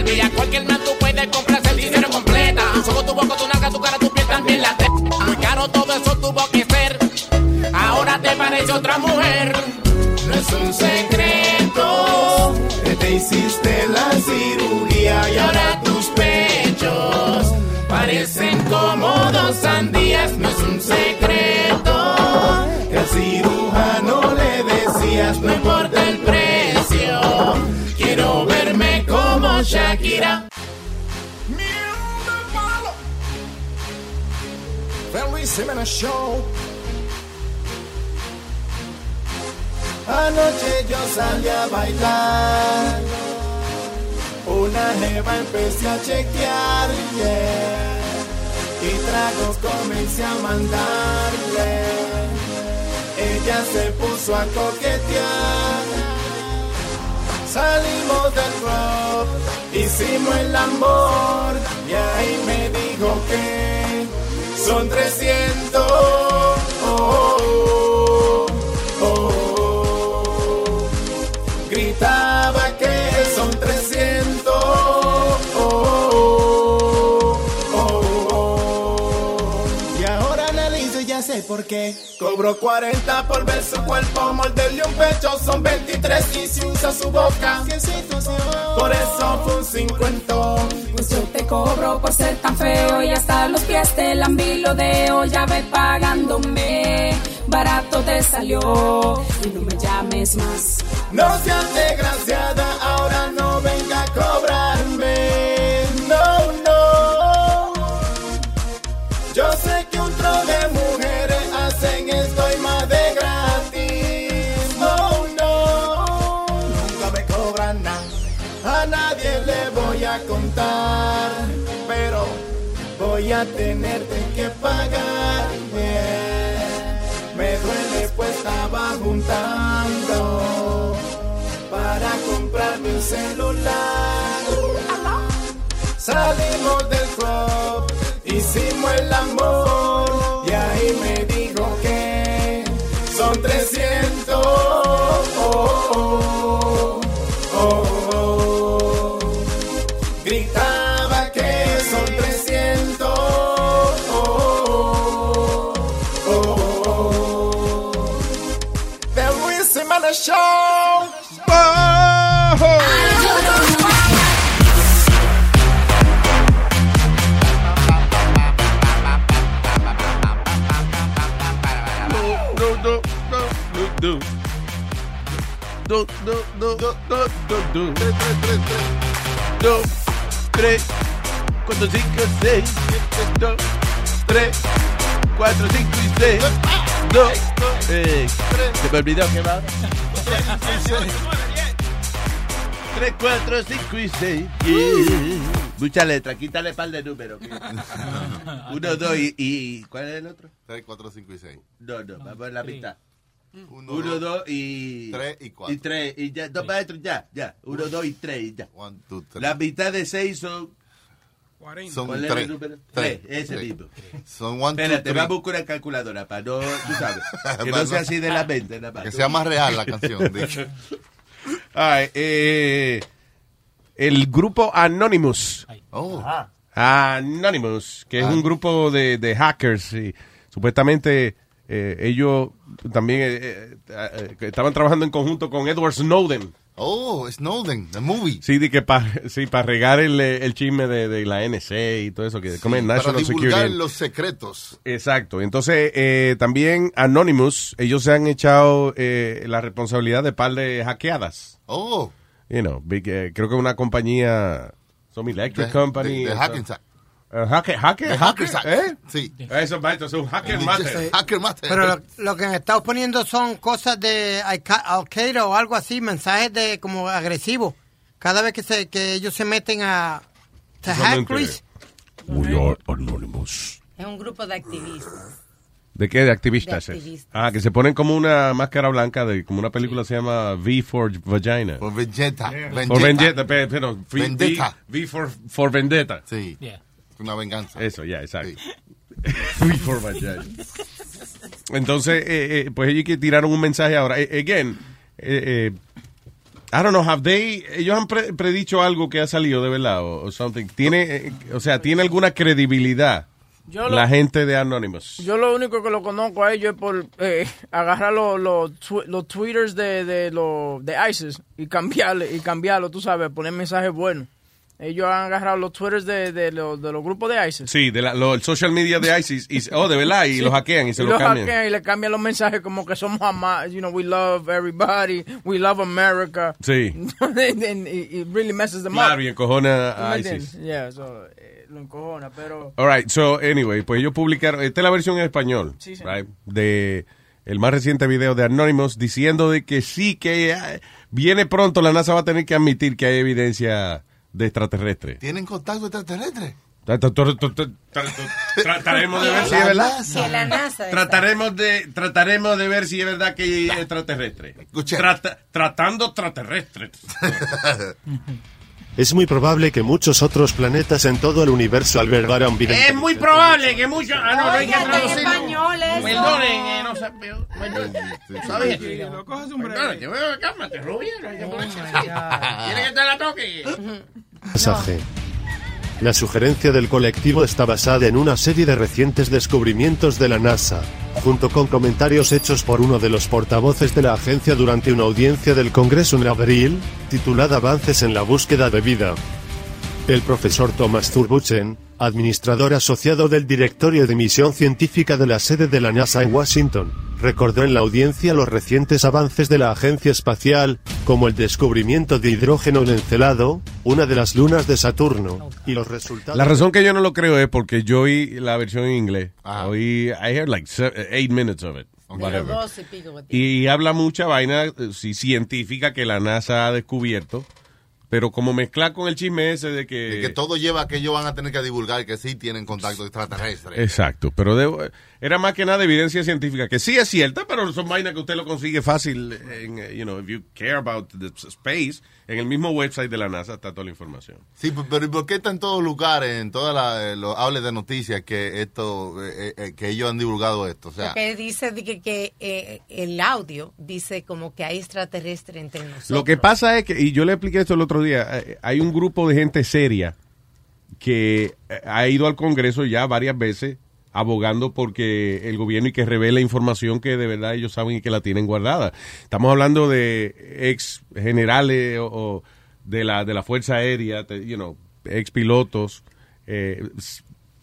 Barbie. A cualquier man tú puedes complacer y hicieron completa. Tus ojos, tu boca, tu naca, tu cara, tu piel también la te. Muy caro todo eso tuvo que ser. Ahora te parece otra mujer. No es un secreto que te hiciste la cirugía y ahora tus pechos Parecen como dos sandías, no es un secreto. a show. Anoche yo salí a bailar, una jeva empecé a chequear, yeah. y tragos comencé a mandarle. Ella se puso a coquetear, salimos del club, hicimos el amor, y ahí me dijo que son 300. Oh, oh, oh. Gritaba que son 300. Oh, oh, oh, oh. Y ahora analizo y ya sé por qué. Cobro 40 por ver su cuerpo, morderle un pecho son 23 y si usa su boca. Por eso fue un cincuentón. Pues yo te cobro por ser tan feo y hasta los pies te lambilo ya ve pagándome. Barato te salió y no me llames más. No seas desgraciada, tenerte que pagarme. Me duele pues estaba juntando para comprarme un celular. Salimos del club, hicimos el amor do, do, do, do, do, do, do. Dos, tres, cuatro, cinco, seis. Dos, tres, cuatro, cinco y seis. Dos, eh, se me olvidó que va. Tres, cuatro, cinco y seis. Yeah. Mucha letra, quítale par de números. Uno, dos y, y- ¿Cuál es el otro? 3, 4, 5 y 6. No, no, vamos a la mitad. Uno, Uno, dos y. Tres y cuatro. Y tres. Y ya, dos maestros, ya, ya. Uno, dos y tres y ya. One, two, three. La mitad de seis son. Son ¿Cuál es el tres. número? Tres. Tres, ese Tres. mismo. Son one, two, Espérate, three. vamos a buscar una calculadora para no, tú sabes, que no sea así de la mente. Nada más. Que sea más real la canción. dicho. Ay, eh, el grupo Anonymous. Oh. Anonymous, que es un grupo de, de hackers y supuestamente eh, ellos también eh, eh, eh, estaban trabajando en conjunto con Edward Snowden. Oh, Snowden, the movie. Sí, de que para sí, para regar el, eh, el chisme de, de la NSA y todo eso, que Sí, para divulgar Security. los secretos. Exacto. Entonces, eh, también Anonymous, ellos se han echado eh, la responsabilidad de par de hackeadas. Oh. You know, big, eh, creo que una compañía, some electric De- company. de- Hackensack. Eh, hacker, hacker, hacker, Hackensack. ¿eh? Sí. Eso, maestro, es un hacker Sí. master. Hacker master. Pero lo, lo que han estado poniendo son cosas de Al- Al-Qaeda o algo así, mensajes de como agresivos. Cada vez que se que ellos se meten a to hack. Luis. We are Anonymous. Es un grupo de activistas. ¿De qué? De activistas. De eh? activistas. Ah, que se ponen como una máscara blanca de como una película se llama V for Vagina. Por Vendetta. For Vendetta, pe- pero, V- Vendetta. V, V for, for Vendetta. Sí. Una venganza. Eso, ya, exacto. V for Vagina. Entonces, eh, eh, pues ellos que tiraron un mensaje ahora. Eh, again, eh, eh, I don't know, have they, ellos han pre- predicho algo que ha salido de verdad o, o something. Tiene, eh, o sea, tiene alguna credibilidad Yo lo- la gente de Anonymous. Yo lo único que lo conozco a ellos es por eh, agarrar los los tw- los twitters de, de, los de ISIS y cambiarle, y cambiarlo, tú sabes, poner mensajes buenos. Ellos han agarrado los twitters de, de, los, de los grupos de ISIS. Sí, de la, lo- el social media de ISIS. Y, oh, de verdad, y Sí. lo hackean y se lo los cambian. hackean y le cambian los mensajes como que somos Hamas, you know, we love everybody, we love America. Sí. And it, it really messes them Claro, up. y encojona ¿Tú me a? ISIS. Yeah, so, eh, lo encojona, pero... All right, so anyway, pues ellos publicaron, esta es la versión en español, Sí, sí. right, de el más reciente video de Anonymous diciendo de que sí, que eh, viene pronto, la NASA va a tener que admitir que hay evidencia de extraterrestre. ¿Tienen contacto extraterrestre? Tra- tra- tra- tra- tra- tra- Trataremos de ver si es verdad. Que la NASA. Trataremos de, trataremos de ver si es verdad que hay extraterrestre. Trata- tratando extraterrestres. Es muy probable que muchos otros planetas en todo el universo albergaran vida. Es muy probable que muchos. Ah, no, no hay que traducirlo. español eso. Perdonen, eh, no. Perdonen. ¿Sabes? Tranquilo, cógese un te veo, cálmate, rubia. No hay que ponerse así. ¿Quieres que te la toque? Mensaje. La sugerencia del colectivo está basada en una serie de recientes descubrimientos de la NASA, junto con comentarios hechos por uno de los portavoces de la agencia durante una audiencia del Congreso en abril, titulada Avances en la búsqueda de vida. El profesor Thomas Zurbuchen, administrador asociado del Directorio de Misión Científica de la sede de la NASA en Washington, recordó en la audiencia los recientes avances de la agencia espacial, como el descubrimiento de hidrógeno en Encelado, una de las lunas de Saturno, y los resultados... La razón que yo no lo creo es porque yo oí la versión en inglés. Oí, I heard like se- eight minutes of it. Whatever. y habla mucha vaina eh, sí, científica que la NASA ha descubierto, pero como mezclar con el chisme ese de que... Y que todo lleva a que ellos van a tener que divulgar que sí tienen contacto extraterrestre. Exacto, pero de- era más que nada evidencia científica, que sí es cierta, pero son vainas que usted lo consigue fácil, en, eh, you know, if you care about the space, en el mismo website de la NASA está toda la información. Sí, pero ¿y por qué está en todos lugares, en todos los hables de noticias que esto, eh, eh, que ellos han divulgado esto? O sea, Porque dice que, que, eh, el audio dice como que hay extraterrestre entre nosotros. Lo que pasa es que, y yo le expliqué esto el otro día, eh, hay un grupo de gente seria que eh, ha ido al Congreso ya varias veces abogando porque el gobierno y que revele información que de verdad ellos saben y que la tienen guardada. Estamos hablando de ex generales o, de la de la Fuerza Aérea, you know, ex pilotos, eh,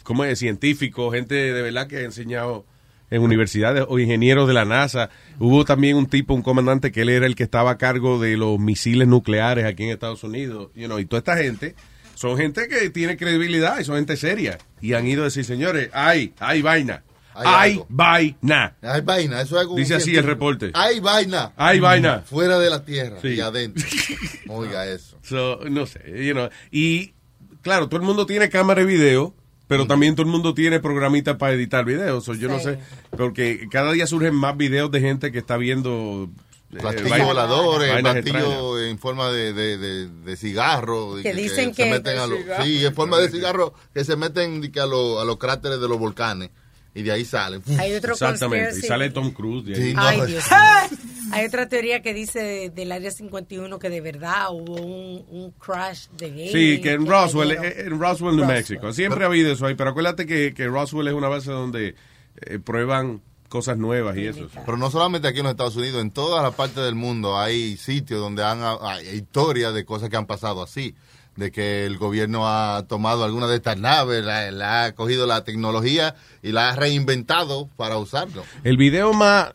¿cómo es? Científicos, gente de verdad que ha enseñado en universidades o ingenieros de la NASA. Hubo también un tipo, un comandante, que él era el que estaba a cargo de los misiles nucleares aquí en Estados Unidos. You know, y toda esta gente son gente que tiene credibilidad y son gente seria. Y han ido a decir, señores, hay, hay vaina. Hay vaina. hay vaina, eso es algo Dice así el reporte. Hay vaina. Hay vaina. Fuera de la Tierra Sí. y adentro. Oiga eso. So, no sé, you know. Y claro, todo el mundo tiene cámara y video, pero también todo el mundo tiene programitas para editar videos. So, yo no sé, porque cada día surgen más videos de gente que está viendo Platillos vainas- voladores, platillos en forma de, de, de, de cigarro. y Que dicen se que- meten a los, sí, en forma de cigarro que se meten que a, los- a los cráteres de los volcanes y de ahí salen. Hay otro Exactamente, y conspiracy. sale Tom Cruise. de ahí. Sí, no, Ay, pues- Dios mío. Hay otra teoría que dice del área 51 que de verdad hubo un, un crash de game. Sí, que en Roswell, cayeron. eh, en Roswell, New Roswell. México. Siempre ha habido eso ahí, pero acuérdate que, que Roswell es una base donde eh, prueban cosas nuevas y eso. Pero no solamente aquí en los Estados Unidos, en todas las partes del mundo hay sitios donde han, hay historias de cosas que han pasado así. De que el gobierno ha tomado alguna de estas naves, la, la ha cogido la tecnología y la ha reinventado para usarlo. El video más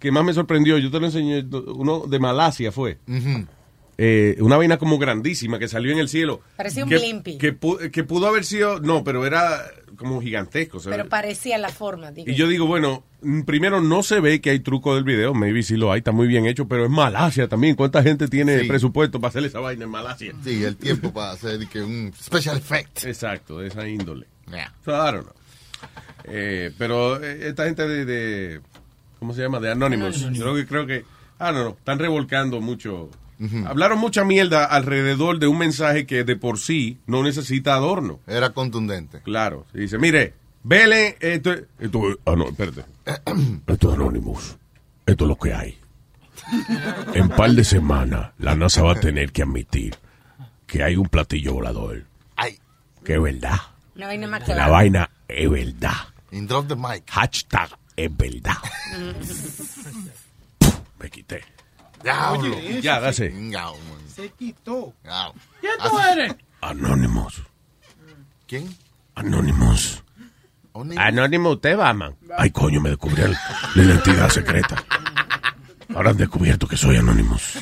que más me sorprendió, yo te lo enseñé, uno de Malasia fue. Eh, una vaina como grandísima que salió en el cielo. Parecía un que. Que, pu- que pudo haber sido, no, pero era como gigantesco. ¿sabes? Pero parecía la forma. digo. Y yo digo, bueno, mm, primero no se ve que hay truco del video, maybe sí lo hay, está muy bien hecho, pero es Malasia también. ¿Cuánta gente tiene Sí. presupuesto para hacer esa vaina en Malasia? Sí, el tiempo para hacer que un special effect. Exacto, de esa índole. Yeah. So, I don't know. Eh, pero eh, esta gente de, de- ¿cómo se llama? De Anonymous. Yo creo que, creo que, ah, no, no, están revolcando mucho. Hablaron mucha mierda alrededor de un mensaje que de por sí no necesita adorno. Era contundente. Claro. Dice, mire, vele, esto, esto, ah, no, espérate. Esto es Anonymous. Esto es lo que hay. En par de semanas, la NASA va a tener que admitir que hay un platillo volador. Ay. Que es verdad. Una vaina más Que la vaina es verdad. In drop the mic. Hashtag es verdad. Me quité. Diablo. Oye, Ya, dase. Se quitó. ¿Quién tú eres? Anonymous. ¿Quién? Anonymous. Anonymous, usted va, man. Ay, coño, me descubrió el- la identidad secreta. Ahora han descubierto que soy Anonymous.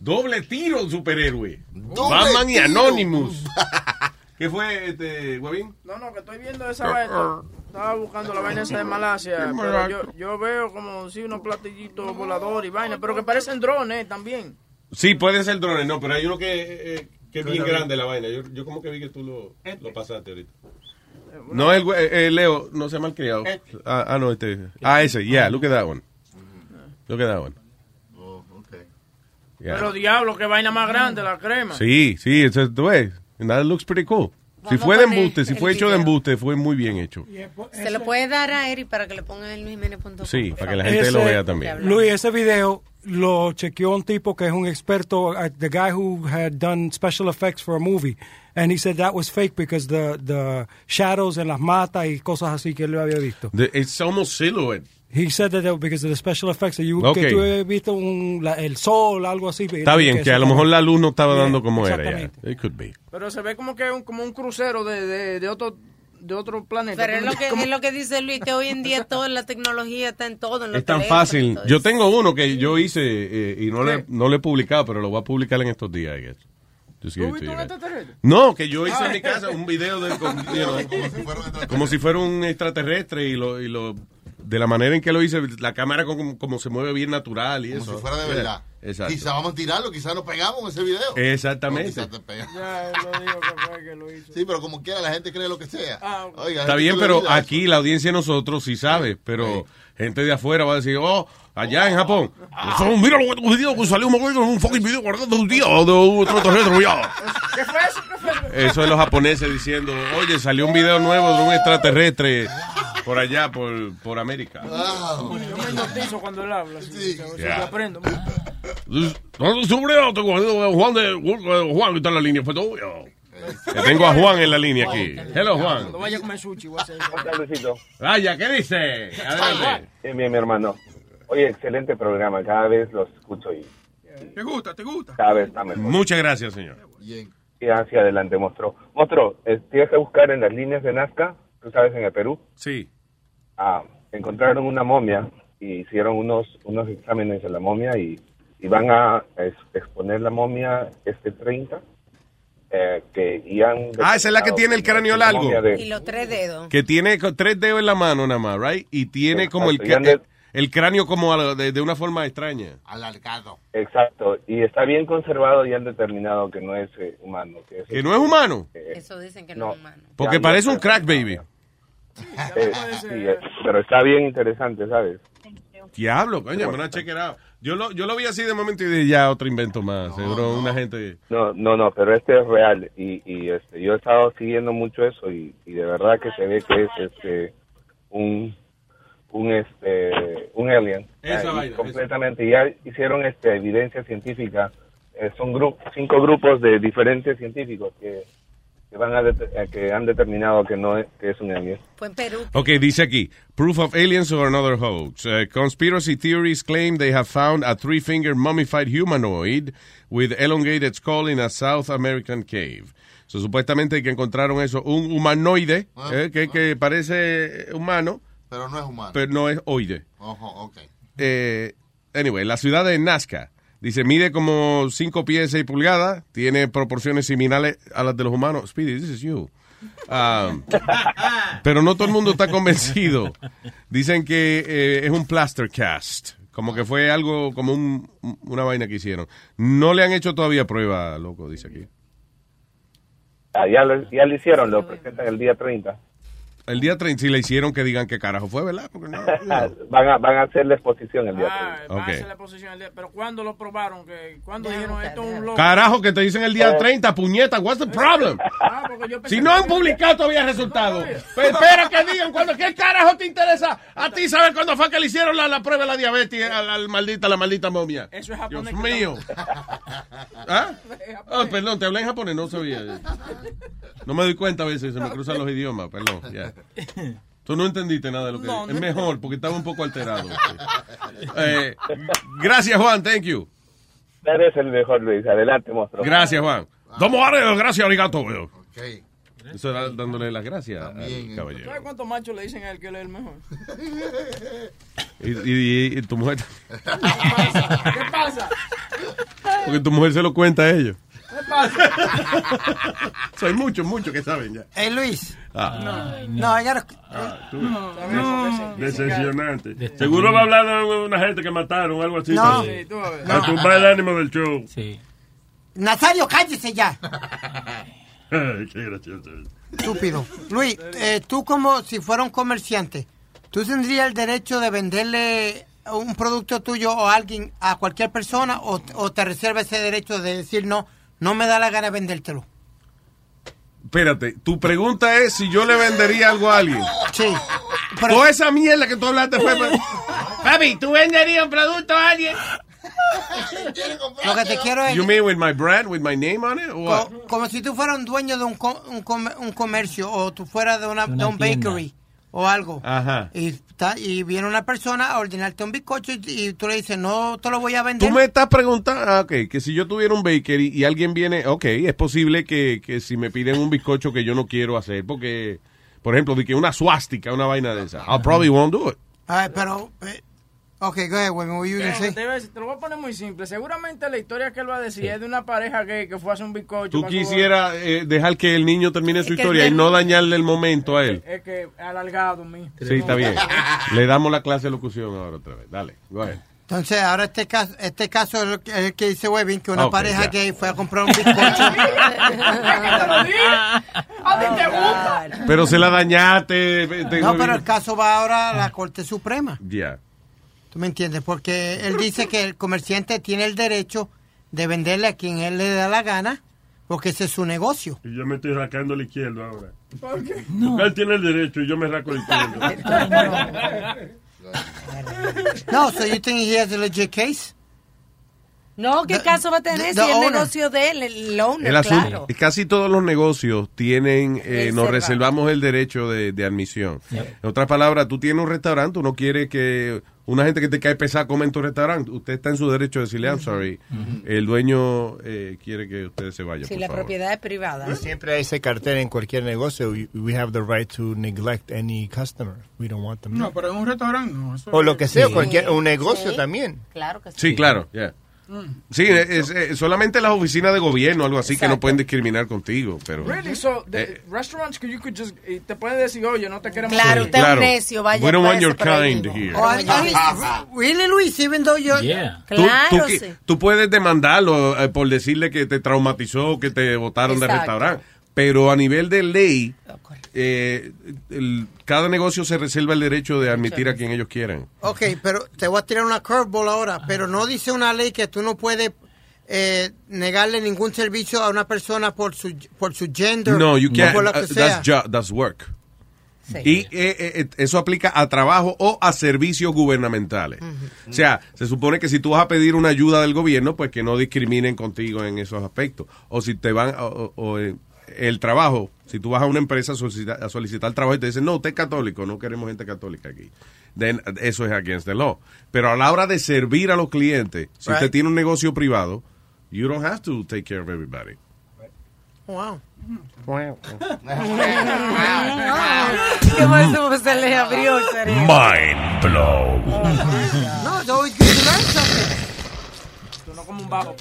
Doble tiro, superhéroe. Doble Batman y. Anonymous. ¿Qué fue, este, Guavín? No, no, que estoy viendo esa vaina. Estaba buscando la vaina esa de Malasia, pero yo, yo veo como si unos platillitos voladores y vaina, pero que parecen drones también. Sí, pueden ser drones, no, pero hay uno que, eh, que es bien grande la vaina. Yo, yo como que vi que tú lo, lo pasaste ahorita. No, el, eh, Leo, no se ha malcriado. Ah, ah, no, este. Ah, ese, yeah, look at that one. Look at that one. Yeah. Pero diablo, qué vaina más grande la crema. Sí, sí, eso tú ves. And that looks pretty cool. Si fue de embuste, si fue hecho de embuste, fue muy bien hecho. Se lo puede dar a Eric para que le ponga en luisjimenez.com. Sí, para que la gente lo vea también. Luis, ese video lo chequeó un tipo que es un experto, uh, the guy who had done special effects for a movie, and he said that was fake because the the shadows en las matas y cosas así que él lo había visto. The- it's almost silhouette. He said that because of the special effects that you, Ok. que tú habías visto un, la- el sol, algo así. Está bien, que a lo mejor la luz no estaba dando como era. ya. It could be. Pero se ve como que es un, como un crucero de, de, de otro de otro planeta. Pero es lo, que, Como- es lo que dice Luis, que hoy en día toda la tecnología está en todo. En los Es tan fácil. Yo tengo uno que yo hice eh, y no le, no le he publicado, pero lo voy a publicar en estos días, I guess. No, que yo hice en mi casa un video de, con- you know, como si fuera un extraterrestre y lo, y lo de la manera en que lo hice, la cámara como, como se mueve bien natural y Como eso. si fuera de Yeah. verdad. Exacto. Quizá vamos a tirarlo, quizá nos pegamos en ese video. Exactamente. Quizá te. Ya lo digo que fue que lo hizo. Sí, pero como quiera, la gente cree lo que sea. Oiga, Está bien, pero aquí la audiencia de nosotros sí sabe, pero gente de afuera va a decir, oh, allá en Japón, "Oh, mira lo que tu video que salió un un fucking video guardando un día de un extraterrestre, ya". ¿Qué fue eso? ¿Qué fue eso? Eso es los japoneses diciendo, oye, salió un video nuevo de un extraterrestre por allá, por, por América. Yo me hipnotizo cuando él habla. Sí, Ya. aprendo. ¿Dónde sobre tengo a Juan de Juan está en la línea? Yo. Que Tengo a Juan en la línea aquí. Hello, Juan. Cuando vaya a comer sushi, voy a hacer eso. Vaya, ¿qué dice? Adelante. Bien, bien, mi hermano. Oye, excelente programa. Cada vez los escucho y ¿Te gusta? ¿Te gusta? cada vez está mejor. Muchas gracias, señor. Y hacia adelante, monstruo. Monstruo, eh, tienes que buscar en las líneas de Nazca, tú sabes, en el Perú. Sí. Ah, encontraron una momia y hicieron unos, unos exámenes de la momia y, y van a es- exponer la momia este 30. eh, que y han Ah, esa es la que tiene el cráneo largo. de- Y los tres dedos. Que tiene tres dedos en la mano nada más, right? Y tiene como el, Exacto, y cra- ande- el cráneo como de, de una forma extraña. Alargado. Exacto, y está bien conservado y han determinado que no es eh, humano. Que, es, ¿Que no es humano? Eso dicen que no, es humano. Porque parece un crack baby. Eh, sí, eh, pero está bien interesante, ¿sabes? Diablo, coño, me lo out. Yo lo, yo lo vi así de momento y dije, ya, otro invento más. Seguro una gente... No, no, no, pero este es real y, y este, yo he estado siguiendo mucho eso y, y de verdad que se ve que es este un un este un alien Esa y vaina, completamente ya hicieron este evidencia científica Eh, son gru- cinco grupos de diferentes científicos que, que van a que han determinado que no es, que es un alien Fue en Perú. Ok, dice aquí, proof of aliens or another hoax. Uh, conspiracy theories claim they have found a three-finger mummified humanoid with elongated skull in a South American cave. So, supuestamente que encontraron eso, un humanoide, eh, que, que parece humano, Pero no es humano. pero no es oide. Ojo, ok. Eh, anyway, la ciudad de Nazca. Dice, mide como 5 pies 6 pulgadas, tiene proporciones similares a las de los humanos. Speedy, this is you. Um, pero no todo el mundo está convencido. Dicen que eh, es un plaster cast, como que fue algo, como un- una vaina que hicieron. No le han hecho todavía prueba, loco, dice aquí. Ah, ya, lo, ya lo hicieron lo presentan el día 30 El día 30 si le hicieron que digan qué carajo fue, ¿verdad? Porque no- van a van a hacer la exposición el día 30 Ah, van a hacer la posición el día- Pero ¿cuándo lo probaron? que ¿Cuándo dijeron esto es un loco? Carajo, que te dicen el día 30, puñeta, what's the problem? Ah, porque yo pensé Si no que- han publicado todavía resultados. Pero espera que digan cuando qué carajo te interesa a ti saber cuándo fue que le hicieron la, la prueba de la diabetes al, al maldita, la maldita momia. Eso es Dios japonés. mío. ¿Ah? Oh, perdón, te hablé en japonés, no sabía. No me doy cuenta a veces, se me cruzan los idiomas, perdón. ya. Tú no entendiste nada de lo que No, es no. mejor porque estaba un poco alterado. Eh, gracias Juan, thank you. Eres el mejor Luis adelante monstruo Gracias Juan. Domo gracias arigato. veo. Eso era dándole las gracias al caballero. ¿Sabes cuántos machos le dicen a él que él es el mejor? Y, y- y tu mujer, ¿Qué pasa? porque tu mujer se lo cuenta a ellos. ¿Qué Soy muchos, muchos que saben ya. Hey, Luis. Ah. No, I gotta- Decepcionante. Seguro va a hablar de una gente que mataron o algo así. No. Sí, tú a No. tumbar el ánimo del show. Sí. Nazario, cállese ya. Ay, qué gracioso. Estúpido. Luis, eh, tú como si fuera un comerciante, ¿tú tendrías el derecho de venderle un producto tuyo o a alguien a cualquier persona o, o te reserva ese derecho de decir no, no me da la gana de vendértelo? Espérate, tu pregunta es si yo le vendería algo a alguien. Sí. Toda esa mierda que tú hablaste fue... Papi, ¿tú venderías un producto a alguien? Lo que te quiero es You mean with my brand, with my name on it? or what? co- como si tú fueras un dueño de un, co- un, com- un comercio o tú fueras de, una, De una de un tienda. bakery o algo. Ajá. Y, y viene una persona a ordenarte un bizcocho y, y tú le dices, no te lo voy a vender. Tú me estás preguntando, ah, ok, que si yo tuviera un bakery y alguien viene, ok, es posible que, que si me piden un bizcocho que yo no quiero hacer, porque, por ejemplo, de que una suástica, una vaina de esa, I probably won't do it. Ay, pero... eh, ok, go ahead, what were you gonna Te, say? lo voy a poner muy simple. Seguramente la historia que él va a decir es de una pareja gay que fue a hacer un bizcocho. Tú quisieras eh, dejar que el niño termine su Es que historia y no dañarle el momento a él. Es que alargado, mi. Sí, está bien. Le damos la clase de locución ahora otra vez. Dale, go ahead. Entonces, ahora este caso, este caso es, lo que, es el que dice Webin, que una pareja ya. gay fue a comprar un bizcocho. A ti te gusta. Pero se la dañaste. te- no, pero el caso va ahora a la Corte Suprema. Ya. ¿Tú me entiendes? Porque él dice que el comerciante tiene el derecho de venderle a quien él le da la gana, porque ese es su negocio. Y yo me estoy rascando el izquierdo ahora. Porque él tiene el derecho y yo me rasco el izquierdo. No, so you think he has a legit case? No, ¿qué caso va a tener the si el negocio de él, el owner, El asunto, claro? casi todos los negocios tienen, eh, nos reservamos el derecho de, de admisión. En otras palabras, tú tienes un restaurante, tú no quieres que una gente que te cae pesada come en tu restaurante. Usted está en su derecho de decirle, I'm sorry, el dueño eh, quiere que usted se vaya, Si por la favor. propiedad es privada. Siempre hay ese cartel en cualquier negocio. We, we have the right to neglect any customer. We don't want them. No, pero en un restaurante no. eso O lo que sea, Sí. cualquier, un negocio Sí. también. Claro que sí. Sí, claro. Sí, es, es- solamente las oficinas de gobierno, algo así, que no pueden discriminar contigo, pero... Really? So, the Eh. restaurants que you could just, eh, te pueden decir, oye, no te queremos. Claro, usted claro. necio, vaya. We don't want váyase your kind here. Oh, I- I- really, Luis, even though you're... Tú, Claro, tú qui- sí. tú puedes demandarlo eh, por decirle que te traumatizó, que te botaron del Exacto. restaurante, pero a nivel de ley, eh, el- cada negocio se reserva el derecho de admitir a quien ellos quieran. Ok, pero te voy a tirar una curveball ahora, pero no dice una ley que tú no puedes eh, negarle ningún servicio a una persona por su por su gender No, you o can't. por lo que uh, sea. that's, work. Y eh, eh, eso aplica a trabajo o a servicios gubernamentales. O sea, se supone que si tú vas a pedir una ayuda del gobierno, pues que no discriminen contigo en esos aspectos. O si te van, o, o- o, eh, el trabajo, si tú vas a una empresa a solicitar, a solicitar trabajo y te dicen, no, usted es católico, no queremos gente católica aquí. Then, eso es against the law. Pero a la hora de servir a los clientes, si Right. usted tiene un negocio privado, you don't have to take care of everybody. Wow. ¿Qué más como se le abrió el cerebro? Mind blow. No, it's always good to learn something. Sonó como un bajo.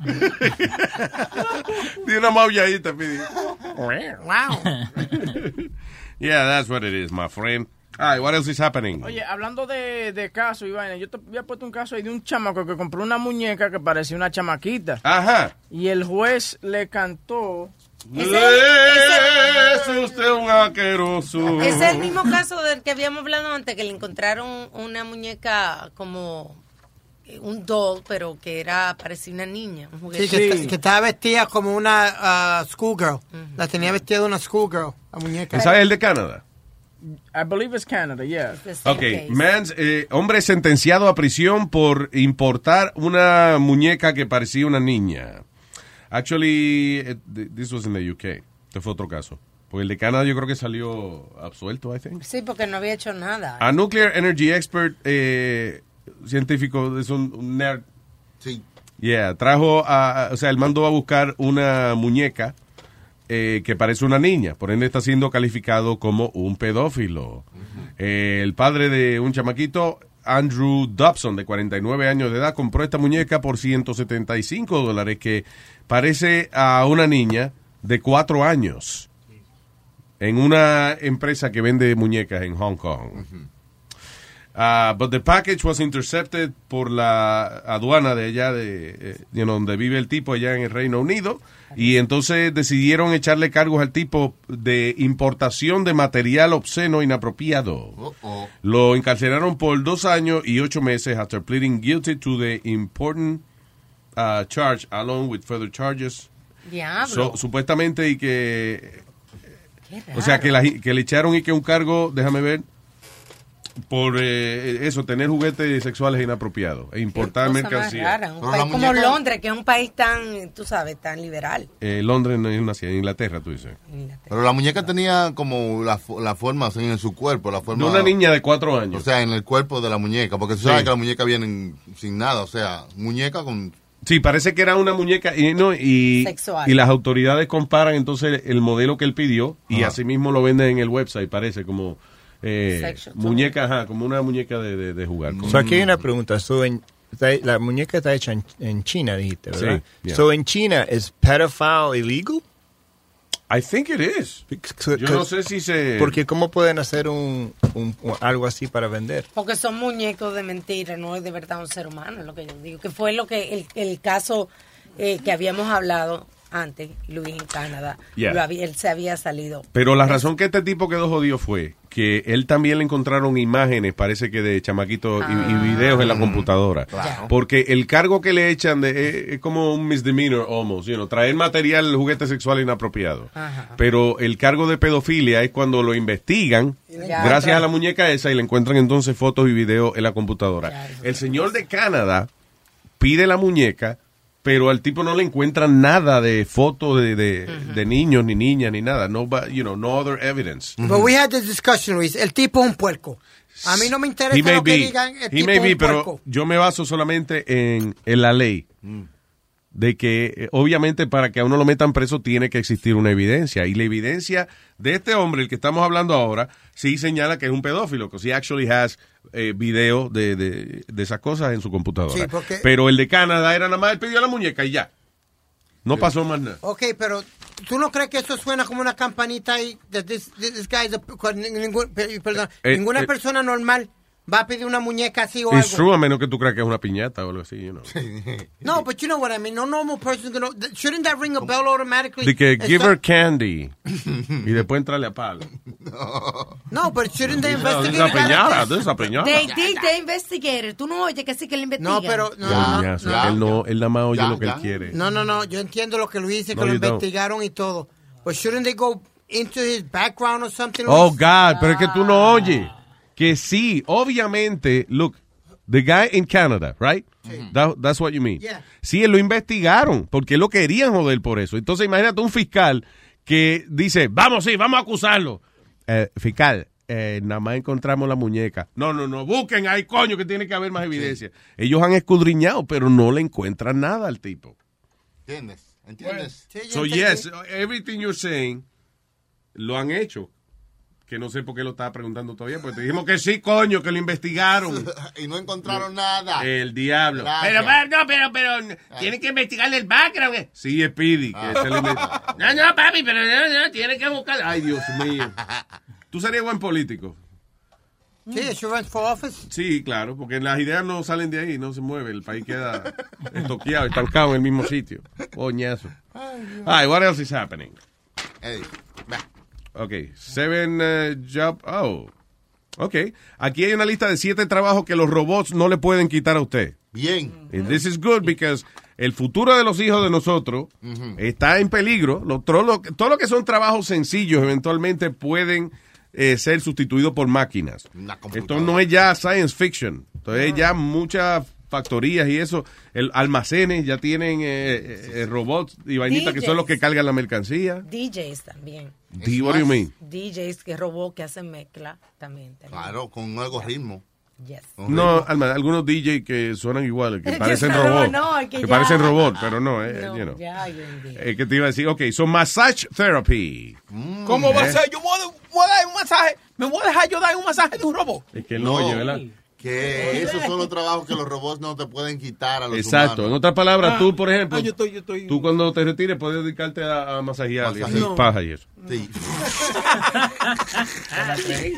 Di una maulladita, Pidi. Wow. Yeah, that's what it is, my friend. All right, what else is happening? Oye, hablando de, de casos vaina, yo te había puesto un caso ahí de un chamaco que compró una muñeca que parecía una chamaquita. Ajá. Y el juez le cantó. Es usted un asqueroso. Es el mismo caso del que habíamos hablado antes, que le encontraron una muñeca como eh, un doll, pero que era parecía una niña. un Sí, que, estaba vestida como una ah, schoolgirl. La tenía vestida de una schoolgirl, la muñeca. ¿Esa es el de Canadá? I believe it's Canada, yeah. Ok, man's, eh, hombre sentenciado a prisión por importar una muñeca que parecía una niña. Actually, th- this was in the UK. Este fue otro caso. Porque el de Canadá yo creo que salió absuelto, I think. Sí, porque no había hecho nada. A nuclear energy expert eh, científico, es un, un nerd. Sí. Yeah, trajo a, a- o sea, él mandó a buscar una muñeca eh, que parece una niña, por ende está siendo calificado como un pedófilo. Eh, el padre de un chamaquito Andrew Dobson, de 49 años de edad, compró esta muñeca por 175 dólares, que parece a una niña de 4 años, en una empresa que vende muñecas en Hong Kong. But the package was intercepted por la aduana de allá, de eh, you know, donde vive el tipo allá en el Reino Unido. Y entonces decidieron echarle cargos al tipo de importación de material obsceno inapropiado. Lo encarcelaron por dos años y ocho meses after pleading guilty to the important uh, charge along with further charges. Diablo. So, supuestamente y que... Qué O sea, que, la- que le echaron y que un cargo, déjame ver, por eh, eso, tener juguetes sexuales inapropiados e importar mercancía. rara, un país como Londres, que es un país tan, tú sabes, tan liberal. Eh, Londres no es una ciudad, en Inglaterra, tú dices. Pero la muñeca tenía como la, la forma o sea, en su cuerpo, la forma De una niña de cuatro años. O sea, en el cuerpo de la muñeca, porque tú Sí. sabes que las muñecas vienen sin nada, o sea, muñeca con Sí, parece que era una muñeca y, no, y, Sexual. y las autoridades comparan entonces el modelo que él pidió y Ajá. así mismo lo venden en el website, parece como eh, muñeca, ajá, como una muñeca de, de- de jugar. So, aquí hay una pregunta. So, en- está- la muñeca está hecha en, en China, dijiste, ¿verdad? Sí, yeah. So, en China, ¿es pedophile illegal? I think it is. Yo no sé si se... Porque ¿cómo pueden hacer un, un- un- algo así para vender? Porque son muñecos de mentira, no es de verdad un ser humano, es lo que yo digo. Que fue lo que el, el caso eh, que habíamos hablado antes, Luis en Canadá. Yeah. Lo había- él se había salido. Pero la razón que este tipo quedó jodido fue que él también le encontraron imágenes, parece que de chamaquitos y- y, videos en la computadora. Claro. Porque el cargo que le echan de, es, es como un misdemeanor almost, you know, traer material, juguete sexual inapropiado. Ajá. Pero el cargo de pedofilia es cuando lo investigan, Ya, gracias claro. a la muñeca esa, y le encuentran entonces fotos y videos en la computadora. El señor de Canadá pide la muñeca, pero al tipo no le encuentran nada de fotos de, de, de niños, ni niñas, ni nada. No, ba- you know, no other evidence. But we had this discussion, Luis. El tipo es un puerco. A mí no me interesa He lo que digan. El he tipo may be, un pero puerco. yo me baso solamente en, en la ley. De que, obviamente, para que a uno lo metan preso tiene que existir una evidencia. Y la evidencia de este hombre, el que estamos hablando ahora, sí señala que es un pedófilo, que sí actually has eh, video de, de, de esas cosas en su computadora. Sí, porque- Pero el de Canadá era nada más, él pidió la muñeca y ya. No pasó más nada. Ok, pero ¿tú no crees que eso suena como una campanita ahí? That this, this guy is a- con ningún- pe- perdón, Eh, ninguna eh. persona normal va a pedir una muñeca así o It's algo. true, a menos que tú creas que es una piñata o algo así, you know. No, but you know what I mean. No normal person gonna. Shouldn't that ring a bell automatically? De que give her candy y después entrarle a palo. No, but shouldn't they Esa investigate? piñata, esa piñata. They did the investigator. Tú no oyes que sí que le investigan. No, pero no, Ya, no, no. él no, él nada más oye Ya, lo que ya. él quiere. No, no, no. Yo entiendo lo que Luis dice, No, que lo you don't. investigaron y todo. But shouldn't they go into his background or something? Oh? God, pero es que tú no oyes. Que sí, obviamente, look, the guy in Canada, right? That- that's what you mean. Yeah. Sí, él lo investigaron, porque lo querían joder por eso. Entonces, imagínate un fiscal que dice, vamos, sí, vamos a acusarlo. Eh, fiscal, eh, nada más encontramos la muñeca. No, no, no, busquen ahí, coño, que tiene que haber más evidencia. Ellos han escudriñado, pero no le encuentran nada al tipo. ¿Entiendes? ¿Entiendes? So, yes, everything you're saying, lo han hecho. Que no sé por qué lo estaba preguntando todavía, porque te dijimos que sí, coño, que lo investigaron. y no encontraron nada. El diablo. Pero, pa- no, pero, pero, tienen que investigarle el background. eh. Sí, es Speedy. que se le met- No, no, papi, pero no, no, tienen que buscar. Ay, Dios mío. Tú serías buen político. Sí, runs for office. Sí, claro, porque las ideas no salen de ahí, no se mueve. El país queda estoqueado, estancado en el mismo sitio. Coñazo. Ay, what else is happening? Ok, seven uh, job. Oh, ok. Aquí hay una lista de siete trabajos que los robots no le pueden quitar a usted. Bien. And this is good because el futuro de los hijos de nosotros está en peligro. Lo- todo, lo, todo lo que son trabajos sencillos eventualmente pueden eh, ser sustituidos por máquinas. Esto no es ya science fiction. Entonces ya muchas factorías y eso, el, almacenes ya tienen eh, eh, eh, robots y vainitas que son los que cargan la mercancía. DJs también. D- what do you mean? DJs que robó, que hacen mezcla también. tenemos. Claro, con algo ritmo. Yes. No, Alma, algunos DJ que suenan igual, que parecen son- robot. no, es que que ya- parecen robot, pero no, eh, No, you know. ya. Eh, que te iba a decir, ok, so massage therapy. ¿Cómo va a ser? Yo me voy a- voy a dar un masaje. ¿Me voy a dejar yo dar un masaje de un robot? Es que no oye, ¿verdad? Que esos son los trabajos que los robots no te pueden quitar a los Exacto. En otras palabras, tú, por ejemplo, Ah, yo estoy- yo estoy- tú cuando te retires puedes dedicarte a, a masajear y hacer paja y eso. Sí.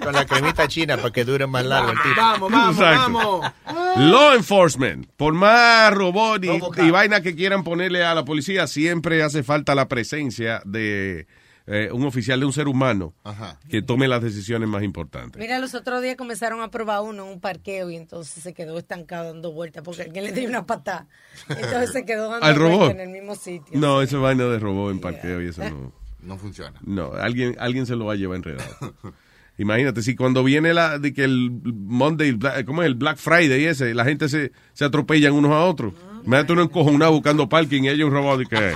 Con la cremita china para que dure más largo el tipo. Vamos, vamos, Exacto. vamos. Law enforcement. Por más robot y, y vaina que quieran ponerle a la policía, siempre hace falta la presencia de eh, un oficial de un ser humano Ajá. que tome las decisiones más importantes. Mira, los otros días comenzaron a probar uno en un parqueo y entonces se quedó estancado dando vueltas porque alguien le dio una patada. Entonces se quedó dando ¿Al vueltas robot? en el mismo sitio. No, esa vaina de robot en parqueo y eso no. No funciona. No, alguien, alguien se lo va a llevar enredado. Imagínate, si cuando viene la de que el Monday, el Black- ¿cómo es? El Black Friday ese, la gente se, se atropellan unos a otros. Imagínate uno encojonado buscando parking y ellos un robot y que...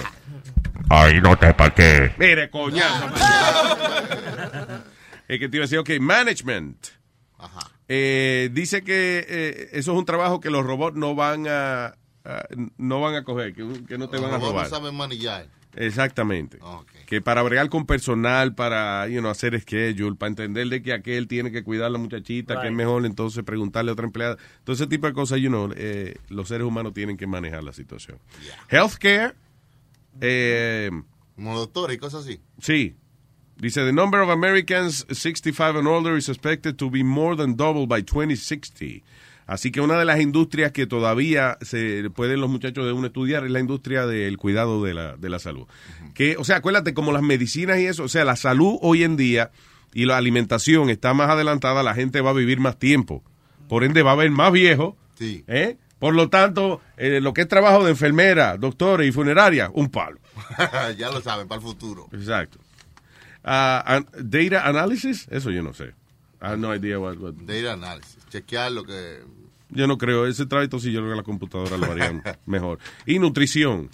Ahí no te parqué. Mire, coñazo. es que te iba a decir, ok, management. Eh, dice que eh, eso es un trabajo que los robots no van a, a- no van a coger, que, que no te Los van a robots robar. no saben manillar. Exactamente. Que para bregar con personal, para you know, hacer schedule, para entender de que aquel tiene que cuidar a la muchachita, que es Right. mejor entonces preguntarle a otra empleada. Todo ese tipo de cosas, you know, eh, los seres humanos tienen que manejar la situación. Healthcare. Eh, Como doctor y cosas así. Sí. Dice, the number of Americans 65 and older is expected to be more than double by 2060. Así que una de las industrias que todavía se pueden los muchachos de uno estudiar es la industria del cuidado de la, de la salud. Que, o sea, acuérdate, como las medicinas y eso, o sea, la salud hoy en día y la alimentación está más adelantada, la gente va a vivir más tiempo. Por ende, va a haber más viejos. Sí. ¿eh? Por lo tanto, eh, lo que es trabajo de enfermera, doctores y funeraria, un palo. ya lo saben, para el futuro. Exacto. Ah, an- data analysis, eso yo no sé. I have no idea what, what- Data analysis. Chequear lo que... Yo no creo, ese trabajo sí yo creo que la computadora lo harían mejor. Y nutrición,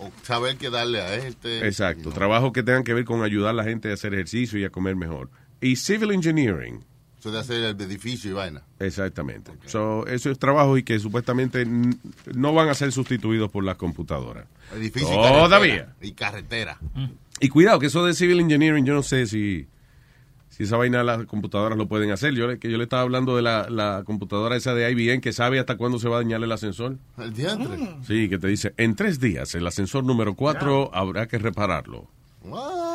O saber qué darle a este. exacto. Trabajo que tengan que ver con ayudar a la gente a hacer ejercicio y a comer mejor. Y civil engineering, Eso de hacer el edificio y vaina. exactamente. So, eso es trabajo y que supuestamente no van a ser sustituidos por las computadoras. Edificio y Todavía. carretera. Y carretera. Y cuidado, que eso de civil engineering, yo no sé si, si esa vaina las computadoras lo pueden hacer. Yo, le- que yo le estaba hablando de la, la computadora esa de IBM que sabe hasta cuándo se va a dañar el ascensor. El diantre. Sí, que te dice, en tres días el ascensor número cuatro habrá que repararlo. What?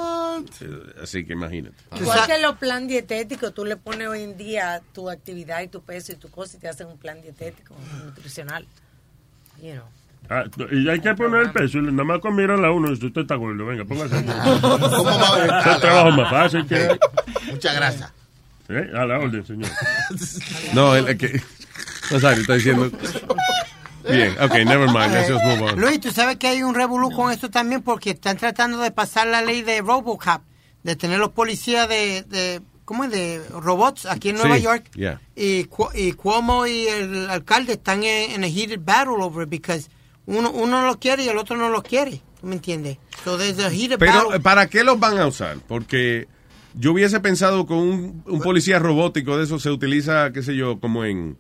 Así que imagínate. Igual que los plan dietéticos, tú le pones hoy en día tu actividad y tu peso y tu cosa y te hacen un plan dietético, nutricional. You know. Ah, y hay que poner el peso. y Nada más comieron la uno y usted está gordo. Venga, póngase. ¿Cómo va a Es el trabajo más fácil que. Mucha grasa. ¿Eh? A la orden, señor. No, el, el que... No sabe, está diciendo... Bien, ok, never mind, let's just move on. Luis, tú sabes que hay un revolú con esto también porque están tratando de pasar la ley de Robocop, de tener los policías de, de ¿cómo es? De robots aquí en Nueva Sí, York. yeah. Y, Cu- y Cuomo y el alcalde están en, a heated battle over it because uno, uno lo quiere y el otro no lo quiere. ¿Tú me entiendes? So there's a heated Pero, battle. ¿para qué los van a usar? Porque yo hubiese pensado con un, un policía robótico de eso se utiliza, qué sé yo, como en,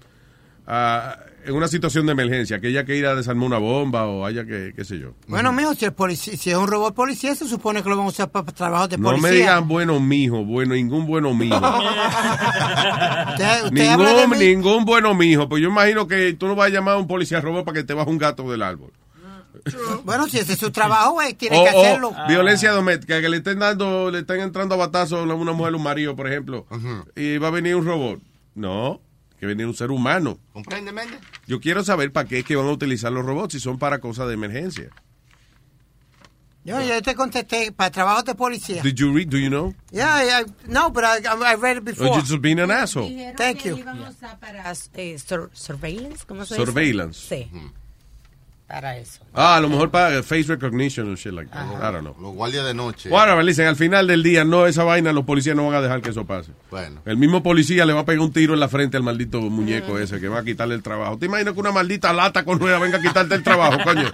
ah, en una situación de emergencia, que haya que ir a desarmar una bomba o haya que, qué sé yo. Bueno, mijo, si, el polici- si es un robot policía, se supone que lo van a usar para trabajos de No policía. me digan bueno mijo, bueno, ningún bueno mijo. Usted, usted habla de ningún, mí. ningún bueno mijo. Pues yo imagino que tú no vas a llamar a un policía robot para que te baje un gato del árbol. Bueno, si ese es su trabajo, güey, tiene O, que o hacerlo. violencia doméstica, que le estén dando, le estén entrando a batazos a una mujer o un marido, por ejemplo, y va a venir un robot. No, que venir un ser humano. ¿Comprende, Méndez? Yo quiero saber para qué es que van a utilizar los robots si son para cosas de emergencia. Yo, yo te contesté para trabajos de policía. Did you read? Do you know? Yeah, I, I- no, but I, I read it before. Or you just being an asshole? Thank you. Iban a usar para eh, sur- surveillance, ¿cómo se dice? Surveillance. Sí. Para eso. Ah, a lo mejor para face recognition and shit like that. I don't know. Los guardias de noche. Bueno, dicen, al final del día, no, esa vaina, los policías no van a dejar que eso pase. Bueno. El mismo policía le va a pegar un tiro en la frente al maldito muñeco ese que va a quitarle el trabajo. ¿Te imaginas que una maldita lata con rueda venga a quitarte el trabajo, coño?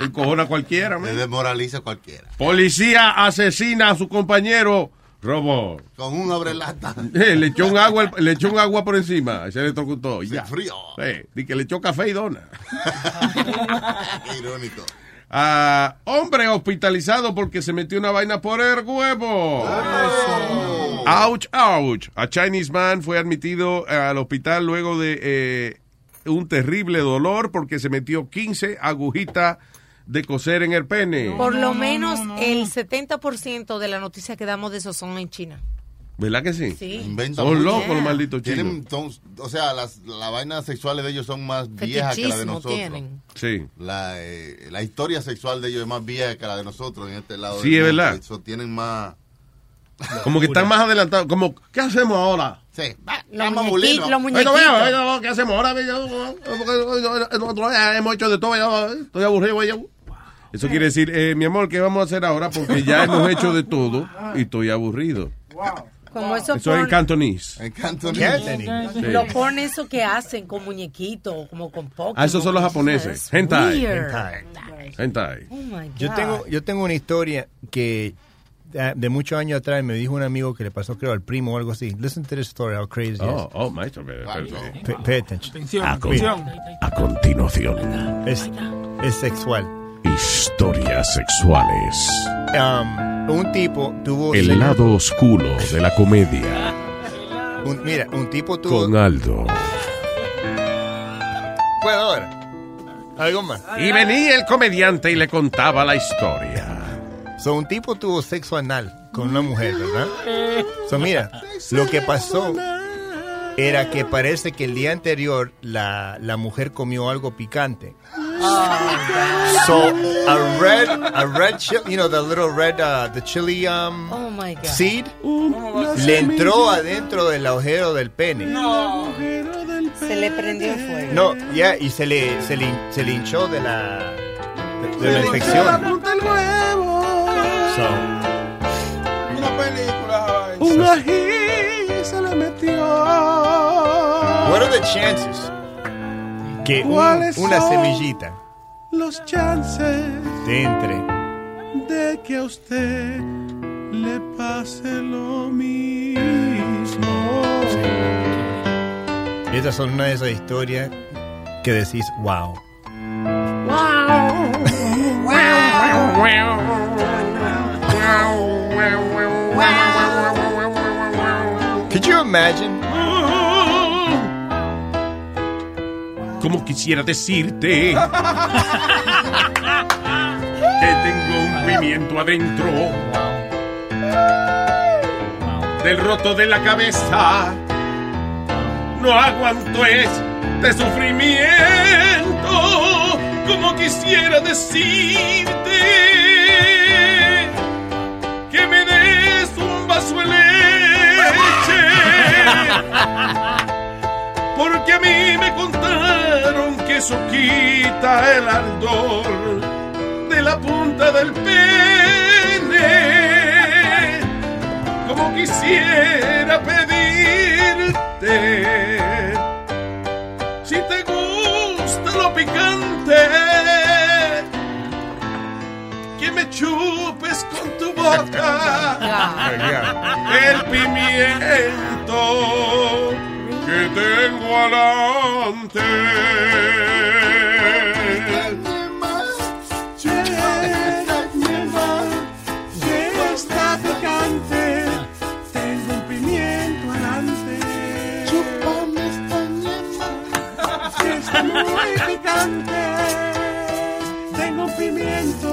Encojona cualquiera, Le man. desmoraliza a cualquiera. Policía asesina a su compañero robot. Con un abrelata. Eh, le echó un agua, le echó un agua por encima, se le tocó ya. frío. Eh, y que le echó café y dona. Irónico. Ah, hombre hospitalizado porque se metió una vaina por el huevo. Ouch, ouch. A Chinese man fue admitido al hospital luego de eh, un terrible dolor porque se metió 15 agujitas de coser en el pene. Por lo menos el 70% de la noticia que damos de eso son en China. ¿Verdad que sí? Sí. Inventan Son locos los malditos chinos. O sea, las, las vainas sexuales de ellos son más viejas que la de nosotros. tienen. Sí. La, eh, la historia sexual de ellos es más vieja que la de nosotros en este lado. Sí, del es mundo. verdad. Eso tienen más... Como que están más adelantados. Como, ¿qué hacemos ahora? Sí. Los, los no muñequitos. no, ¿qué hacemos ahora? Nosotros hemos hecho de todo, estoy aburrido. Eso quiere decir, eh, mi amor, ¿qué vamos a hacer ahora? Porque ya hemos hecho de todo y estoy aburrido. Como eso, Eso es en cantonés. En cantonés. Sí. Lo porn eso que hacen con muñequitos, como con Pokémon. Ah, esos son los japoneses. Hentai. Weird. Hentai. Oh my Yo God. tengo, yo tengo una historia que eh, de muchos años atrás me dijo un amigo que le pasó, creo, al primo o algo así. Listen to this story, how crazy it Oh, is. oh, maestro. ve- ve- Pay, attention. Atención, Ah, atención. A continuación, Es, es sexual. Historias sexuales. Um, un tipo tuvo... El lado oscuro de la comedia. un- mira, un tipo tuvo... Con Aldo. ¿Puedo ahora? ¿Algo más? Y venía el comediante y le contaba la historia. So, un tipo tuvo sexo anal con una mujer, ¿verdad? So, mira, lo que pasó era que parece que el día anterior la, la mujer comió algo picante. So, a red, a red chili, you know, the little red, uh, the chili um, Oh my God. seed, le entró adentro del agujero del pene. Se le prendió fuego. No, ya, y se le, se le, se le hinchó de la, de, de la infección. So, Una película. Un ají se le metió. what are the chances que un- ¿Cuáles una semillita Los chances te entre? de que a usted le pase lo mismo. Estas son una de esas historias que decís, wow. Could you imagine? Como quisiera decirte que tengo un pimiento adentro del roto de la cabeza. No aguanto este sufrimiento. Como quisiera decirte que me des un vaso de leche. Porque a mí me contaron que eso quita el ardor de la punta del pene. Como quisiera pedirte, si te gusta lo picante, que me chupes con tu boca el pimiento que tengo alante. está picante, tengo un pimiento alante. Chupame esta ñema, está muy picante. Tengo un pimiento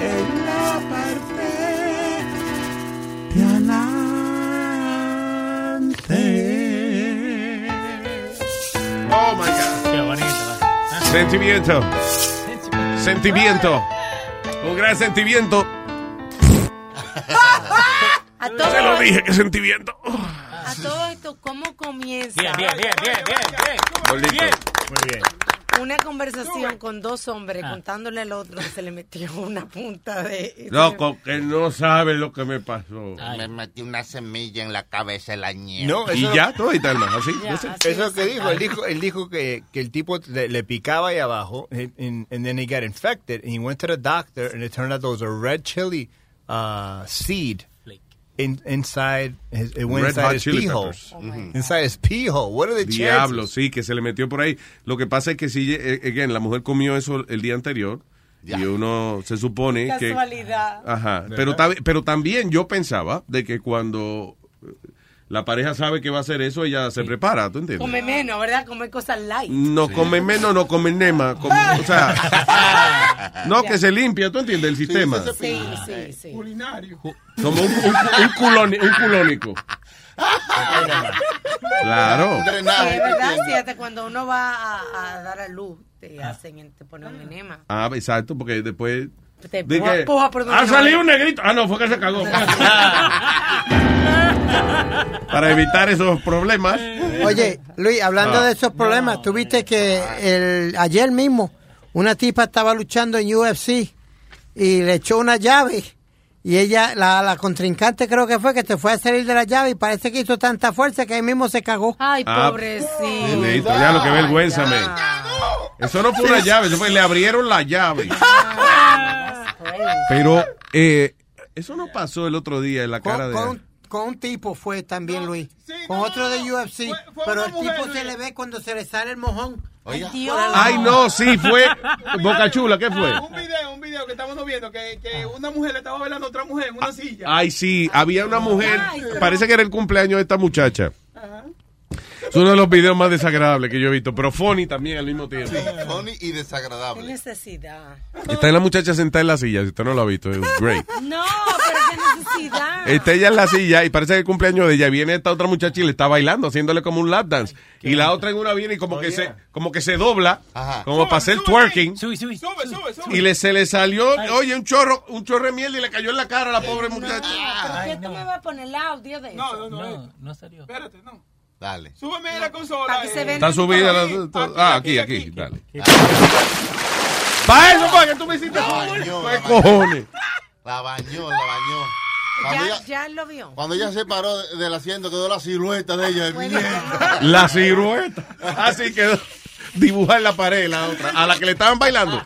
en Sentimiento. Sentimiento. Un gran sentimiento. A todo, Se lo dije, que sentimiento. a todo esto, ¿cómo comienza Bien, bien, bien, bien, bien, bien. Muy bien. Una conversación con dos hombres contándole al otro que se le metió una punta de... Loco, que no sabe lo que me pasó. Me metí una semilla en la cabeza de la ñema. No, Y ya, todo y tal, así. no sé. Eso es lo que dijo. Él dijo, él dijo que, que el tipo le, le picaba ahí abajo, and then he got infected, and he went to the doctor, and it turned out there was a red chili uh, seed in, inside his, it went Red inside hot his chili pee hole. Inside his pee hole. What are the Diablo, chances? sí, que se le metió por ahí. Lo que pasa es que si, eh, again, la mujer comió eso el día anterior y uno se supone que... Casualidad. Ajá, pero, pero también yo pensaba de que cuando la pareja sabe que va a hacer eso, ella se prepara, ¿tú entiendes? Come menos, ¿verdad? Comer cosas light. No come menos, no come nema. como- o sea, no que se limpia, ¿tú entiendes? El sistema. Sí, sí, sí. Culinario. Como un, un, un culoni- un culónico. Claro. Sí, es verdad, sí, hasta cuando uno va a, a dar a luz, te hacen, te ponen un enema. Ah, exacto, porque después... Te Di empuja- que- empuja por donde ha salido un negrito. Ah, no, fue que se cagó. Para evitar esos problemas. Oye, Luis, hablando Ah. de esos problemas, tuviste que el, ayer mismo una tipa estaba luchando en UFC y le echó una llave y ella, la, la contrincante creo que fue que te fue a salir de la llave y parece que hizo tanta fuerza que ahí mismo se cagó. Ay, Ah, pobrecito. Ya lo que vergüenza, me. Eso no fue una llave, eso fue, le abrieron la llave. Pero eh, eso no pasó el otro día en la cara Con, de... con con un tipo fue también, Luis. con otro de UFC. pero el tipo se le ve cuando se le sale el mojón. Oiga. Ay, no, sí, fue Boca Chula, ¿qué fue? Un video, un video que estamos viendo que, que una mujer le estaba bailando a otra mujer en una silla. Ay, sí, había una mujer, parece que era el cumpleaños de esta muchacha. Es uno de los videos más desagradables que yo he visto, pero funny también al mismo tiempo. Funny y ¿Qué desagradable. necesidad? Está la muchacha sentada en la silla, si usted no lo ha visto, es great. No, pero qué necesidad. Está ella en la silla y parece que el cumpleaños de ella viene esta otra muchacha y le está bailando, haciéndole como un lap dance. Y la otra en una viene y como que se como que se dobla, como para hacer twerking. Sube, sube, sube. Y le, se le salió, oye, un chorro, un chorro de mierda y le cayó en la cara a la pobre muchacha. ¿Por qué tú me vas a poner el audio de eso? No, no, no. No, no salió. Espérate, no. Dale. Súbeme la consola. Para que se eh. Está subida la... Aquí, Ah, aquí, aquí, dale. Para eso, para que tú me hiciste ¿Qué cojones? La bañó, la bañó. Cuando Ya, ella, ya lo vio. cuando ella se paró de- del asiento, quedó la silueta de ella. mierda. La silueta. Así quedó. Dibujar en la pared la otra. A la que le estaban bailando.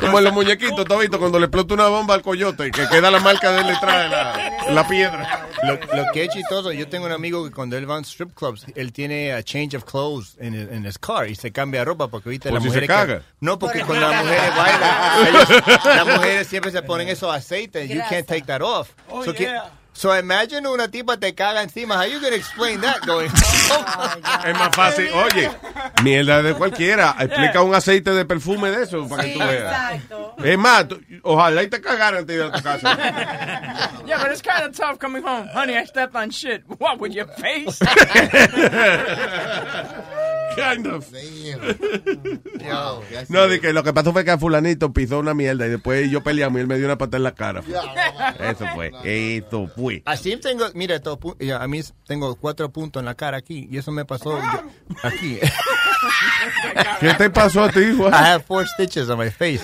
Como en los muñequitos, ¿tú has visto? Cuando le explota una bomba al coyote, que queda la marca de él detrás de la, la piedra. Lo, lo que es chistoso, yo tengo un amigo que cuando él va a strip clubs, él tiene a change of clothes en el, en his car y se cambia ropa porque viste Por las si se mujeres caga. que- no porque cuando las mujeres bailan ellos- las mujeres siempre se ponen esos aceites you can't take that off Oh, so, que- yeah. So imagine una tipa te caga encima how you gonna explain that going Es más fácil. Oye, mierda de cualquiera. Explica un aceite de perfume de eso para que tú veas. Exacto. Es más, tú- ojalá y te cagaran antes de ir a tu casa. Yeah, but it's kind of tough coming home. Honey, I stepped on shit. What, with your face? kind of. Yo, No, de que lo que pasó fue que a fulanito pisó una mierda y después yo peleamos y él me dio una pata en la cara. Eso fue, eso fue. así tengo mira todo ya, a mí tengo cuatro puntos en la cara aquí y eso me pasó yo- aquí ¿Qué te pasó a ti, Juan? I have four stitches on my face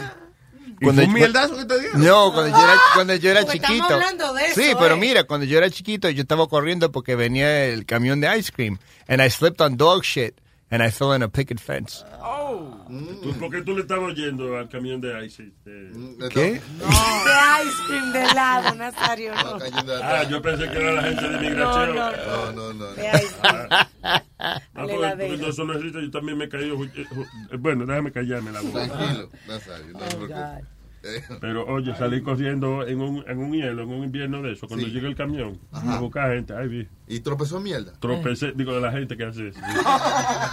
¿Y fue un mierdazo que te dio? No, cuando yo era, cuando yo era chiquito. hablando de eso, sí, pero eh. mira, cuando yo era chiquito, yo estaba corriendo porque venía el camión de ice cream. And I slipped on dog shit. And I fell in a picket fence. ¿Tú- ¿Por qué tú le estabas oyendo al camión de Ice? Eh, ¿Qué? De ice cream de helado, Nazario. No. Ah, yo pensé que era la gente de migración. No, No, no, no. De ice cream. Ah, La porque, porque eso no yo también me he caído. eh, Bueno, déjame callarme la boca. Tranquilo, Nazario, no te preocupes. Eh, Pero oye, salí corriendo en un, en un hielo, en un invierno de eso, cuando Sí. llega el camión, Ajá. a buscar gente, ay vi, Y tropezó en mierda. tropecé, digo, de la gente que hace eso.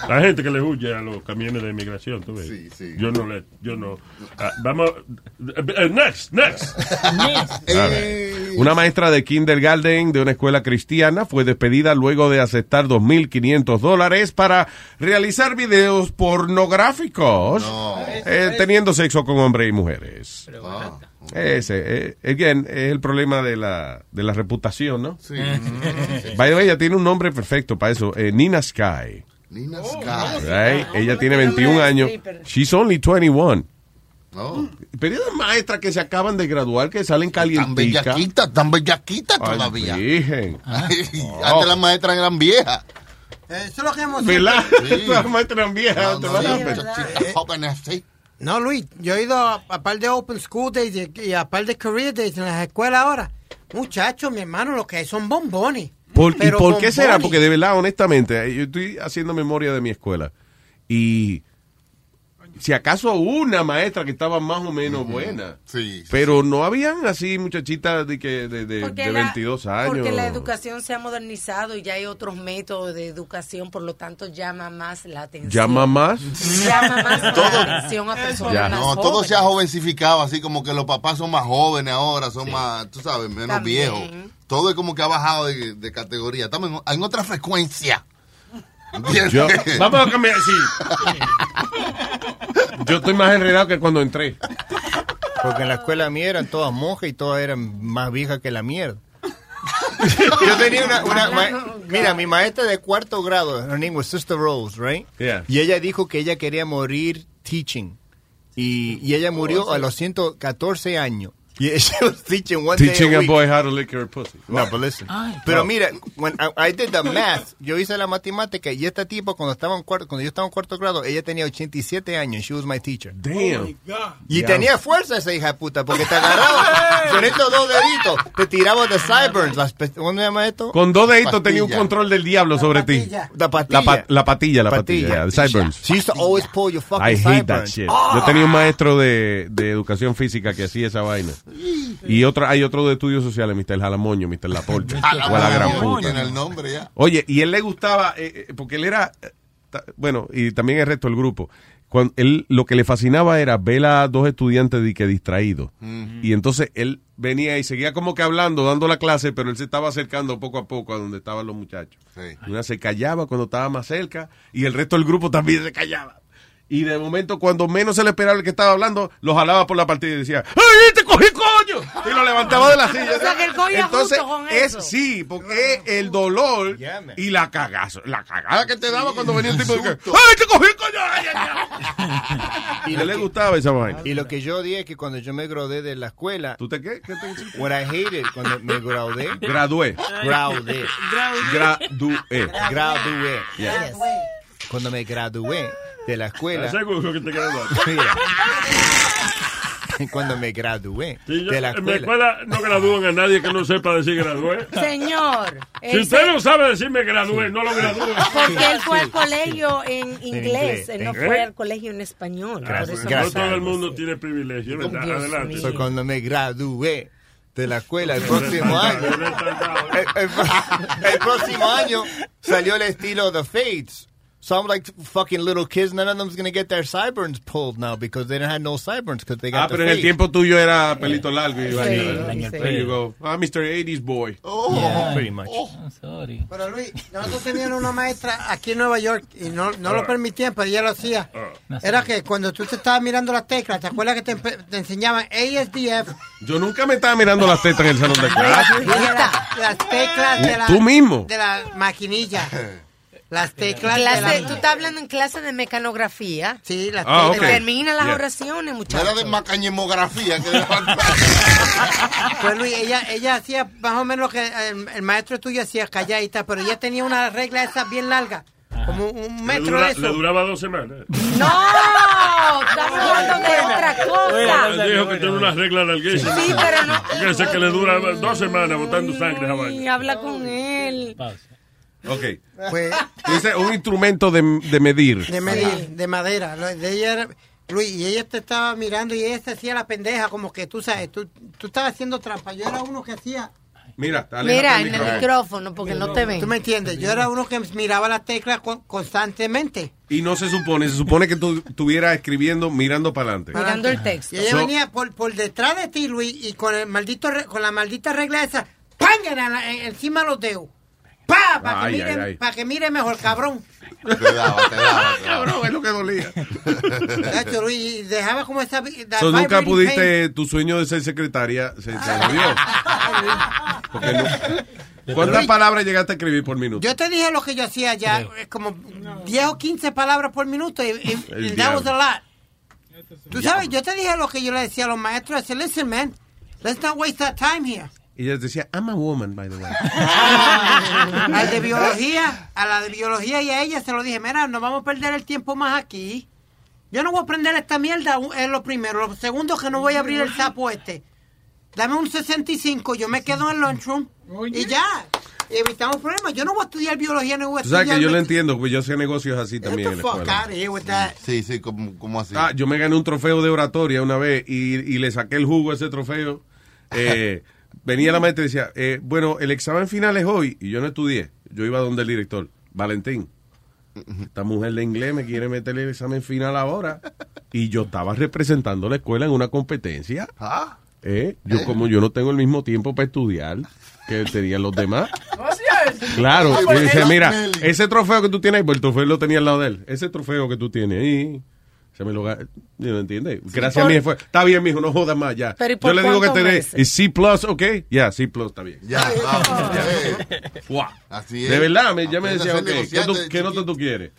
La gente que le huye a los camiones de inmigración, tú ves. Sí, sí. Yo no le, yo no. Ah, vamos, eh, next, next. Eh, Una maestra de kindergarten de una escuela cristiana fue despedida luego de aceptar 2.500 dólares para realizar videos pornográficos eh, teniendo sexo con hombres y mujeres. ah, Ese, eh, again, es el problema de la, de la reputación, ¿no? sí. By the way, ella tiene un nombre perfecto para eso, eh, Nina Sky. Nina Oh, Sky. Right? Ella tiene 21 años. She's only 21. No. Pero hay maestras que se acaban de graduar que salen Tan calienticas. bellaquita, tan bellaquita Ay, todavía. virgen. Ay, Antes las maestras eran viejas. Eso es lo que hemos ¿Verdad? Sí. Las maestras eran viejas. No, te no, a sí, jóvenes así. No, Luis, yo he ido a, a par de Open School Days y, a par de Career Days en las escuelas ahora. Muchachos, mi hermano, lo que hay son bombones. Por- ¿Y por qué será? Porque de verdad, honestamente, eh, yo estoy haciendo memoria de mi escuela. Y si acaso una maestra que estaba más o menos buena. Sí. Pero no habían así muchachitas de, que, de, de, de la- 22 años. Porque la educación se ha modernizado y ya hay otros métodos de educación, por lo tanto llama más la atención. ¿Llama más? Llama más la Todo- atención a personas Ya. más No, todo jóvenes. se ha jovencificado, así como que los papás son más jóvenes ahora, son más, tú sabes, menos También. viejos. Todo es como que ha bajado de, de categoría. Estamos en, en otra frecuencia. Yo- vamos a cambiar, sí. Yo estoy más enredado que cuando entré. Porque en la escuela mía eran todas monjas y todas eran más viejas que la mierda. Yo tenía una, una ma- mira, mi maestra de cuarto grado, her name was Sister Rose, right? Yeah. Y ella dijo que ella quería morir teaching. Y, y ella murió a los 114 años. Y she was teaching one Teaching day a a boy how to lick her pussy. No, but listen. Pero mira, when I, I did the math, yo hice la matemática y esta tipo cuando estaba en cuarto, cuando yo estaba en cuarto grado, ella tenía 87 años. She was my teacher. Damn. Y Yeah. tenía fuerza esa hija de puta porque te agarraba con estos dos deditos, te tiraba de sideburns. Las ¿Cómo se llama esto? Con dos deditos tenía un control del diablo sobre ti. La patilla. La, pa- la patilla, la patilla. Patilla. yeah, the sideburns. She used to always pull your fucking I hate that sideburns. shit. Ah. Yo tenía un maestro de, de educación física que hacía esa vaina. Y otro, hay otro de estudios sociales, Mr. Jalamoño, Mr. Laporte. o a la gran puta. Tiene el nombre ya. Oye, y él le gustaba, eh, eh, porque él era, eh, bueno, y también el resto del grupo, cuando él lo que le fascinaba era ver a dos estudiantes de que distraídos. Y entonces él venía y seguía como que hablando, dando la clase, pero él se estaba acercando poco a poco a donde estaban los muchachos. Y Una se callaba cuando estaba más cerca y el resto del grupo también se callaba. Y de momento, cuando menos se le esperaba el que estaba hablando, lo jalaba por la partida y decía, ¡Ay, te cogí, coño! Y lo levantaba de la silla. O sea, que él cogía Entonces, justo con es, eso. sí, porque es el dolor y la cagazo, la cagada que te daba cuando venía un tipo de que, ¡Ay, te cogí, coño! Ay, ay, ay". Y le gustaba esa vaina. Y lo que yo odié es que cuando yo me gradué de la escuela. ¿Tú te qué? ¿Qué te hiciste? What I hated cuando me gradué. Gradué. Gradué. Gradué. Gradué. Yeah. Cuando me gradué de la escuela. ¿Estás seguro que te. Cuando me gradué Sí, yo- de la en mi escuela. escuela no gradúan a nadie que no sepa decir gradué. Señor, Si usted no sabe decir me gradué, no lo gradúe. porque él fue al colegio en inglés, inglés. él no ¿Eh? fue al colegio en español. por eso no todo el mundo tiene privilegio, ¿verdad? Dios Adelante. So, cuando me gradué de la escuela el próximo año, el, el- el próximo año salió el estilo The Fates. So I'm like fucking little kids. None of them's gonna get their sideburns pulled now because they didn't have no sideburns because they got Ah, the pero en el tiempo tuyo era pelito largo y Sí, sí. There you go. Ah, Mr. 80s boy. Oh. Yeah, pretty much. sorry. Pero Luis, nosotros teníamos una maestra aquí en Nueva York y no, no lo permitían, pero ella lo hacía. Era que cuando tú te estabas mirando las teclas, ¿te acuerdas que te, te enseñaban ASDF? Yo nunca me estaba mirando las tetas en el salón de clase. Las, las teclas de la, Tú mismo. de la maquinilla. Las teclas Clase- de la... tú estás hablando en clase de mecanografía. Sí, las Ah, teclas. ok. Termina las Yeah. oraciones, muchachos. era de macañemografía. Que Pues Luis, ella, ella hacía más o menos lo que el, el maestro tuyo hacía calladita, pero ella tenía una regla esa bien larga, como un Le, metro dura- eso. le duraba dos semanas. No, estamos hablando de otra cosa. Él dijo que tiene una regla larguísima. Sí, pero no- Fíjese que le dura dos semanas botando sangre a habla con él. Ok. Pues, Dice un instrumento de, de medir. de medir, de madera. Lo de ella era- Luis, y ella te estaba mirando y ella se hacía la pendeja, como que tú sabes, tú, tú estabas haciendo trampa. Yo era uno que hacía. Mira, dale Mira, en el micrófono, porque no te ¿Tú ven. me entiendes? Yo era uno que miraba las teclas con- constantemente. Y no se supone, se supone que tú estuvieras escribiendo mirando para adelante. Mirando el texto. Y ella So- venía por, por detrás de ti, Luis, y con el maldito re- con la maldita regla esa, ¡pam! En la- en- encima de los dedos. ¡Pa! Para Ay, que, mire, ay. pa' que mire mejor, cabrón. Te daba, te daba. Cabrón, es lo que dolía. Luis, dejaba como esa... that So, nunca pudiste, tu sueño de ser secretaria se jodió. Porque no- ¿Cuántas palabras llegaste a escribir por minuto? Yo te dije lo que yo hacía ya, eh, como 10 o 15 palabras por minuto, y, y- that was a lot. Tú sabes, yo te dije lo que yo le decía a los maestros, I said, listen, man, let's not waste that time here. Y ella decía, I'm a woman, by the way. Al de biología, a la de biología y a ella se lo dije, mira, no vamos a perder el tiempo más aquí. Yo no voy a prender esta mierda, es lo primero. Lo segundo que no voy a abrir el sapo este. Dame un 65, yo me quedo en el lunchroom y ya. evitamos problemas. Yo no voy a estudiar biología, no voy a Tú sabes estudiar... que yo lo entiendo, porque yo hacía negocios así también en la escuela. Sí, sí, como, como así. Ah, yo me gané un trofeo de oratoria una vez y, y le saqué el jugo a ese trofeo. Eh, venía la maestra y decía, eh, bueno, el examen final es hoy. Y yo no estudié. Yo iba donde el director, Valentín. Esta mujer de inglés me quiere meter el examen final ahora. Y yo estaba representando la escuela en una competencia. Ah. Eh, yo como yo no tengo el mismo tiempo para estudiar que tenían los demás. Claro, Ah, y dice, mira, ese trofeo que tú tienes ahí, pues el trofeo lo tenía al lado de él. Ese trofeo que tú tienes ahí, me lo ¿no entiendes? Gracias por- a mí fue, está bien, mijo, no jodas más, ya. Pero ¿y por Yo le digo que te dé? ¿y C plus, ok? Ya, C plus, está bien. Ya, vamos. eh. Guau. Así es. De verdad, me, ya me decía, ok, ¿qué, tú- de qué nota tú quieres?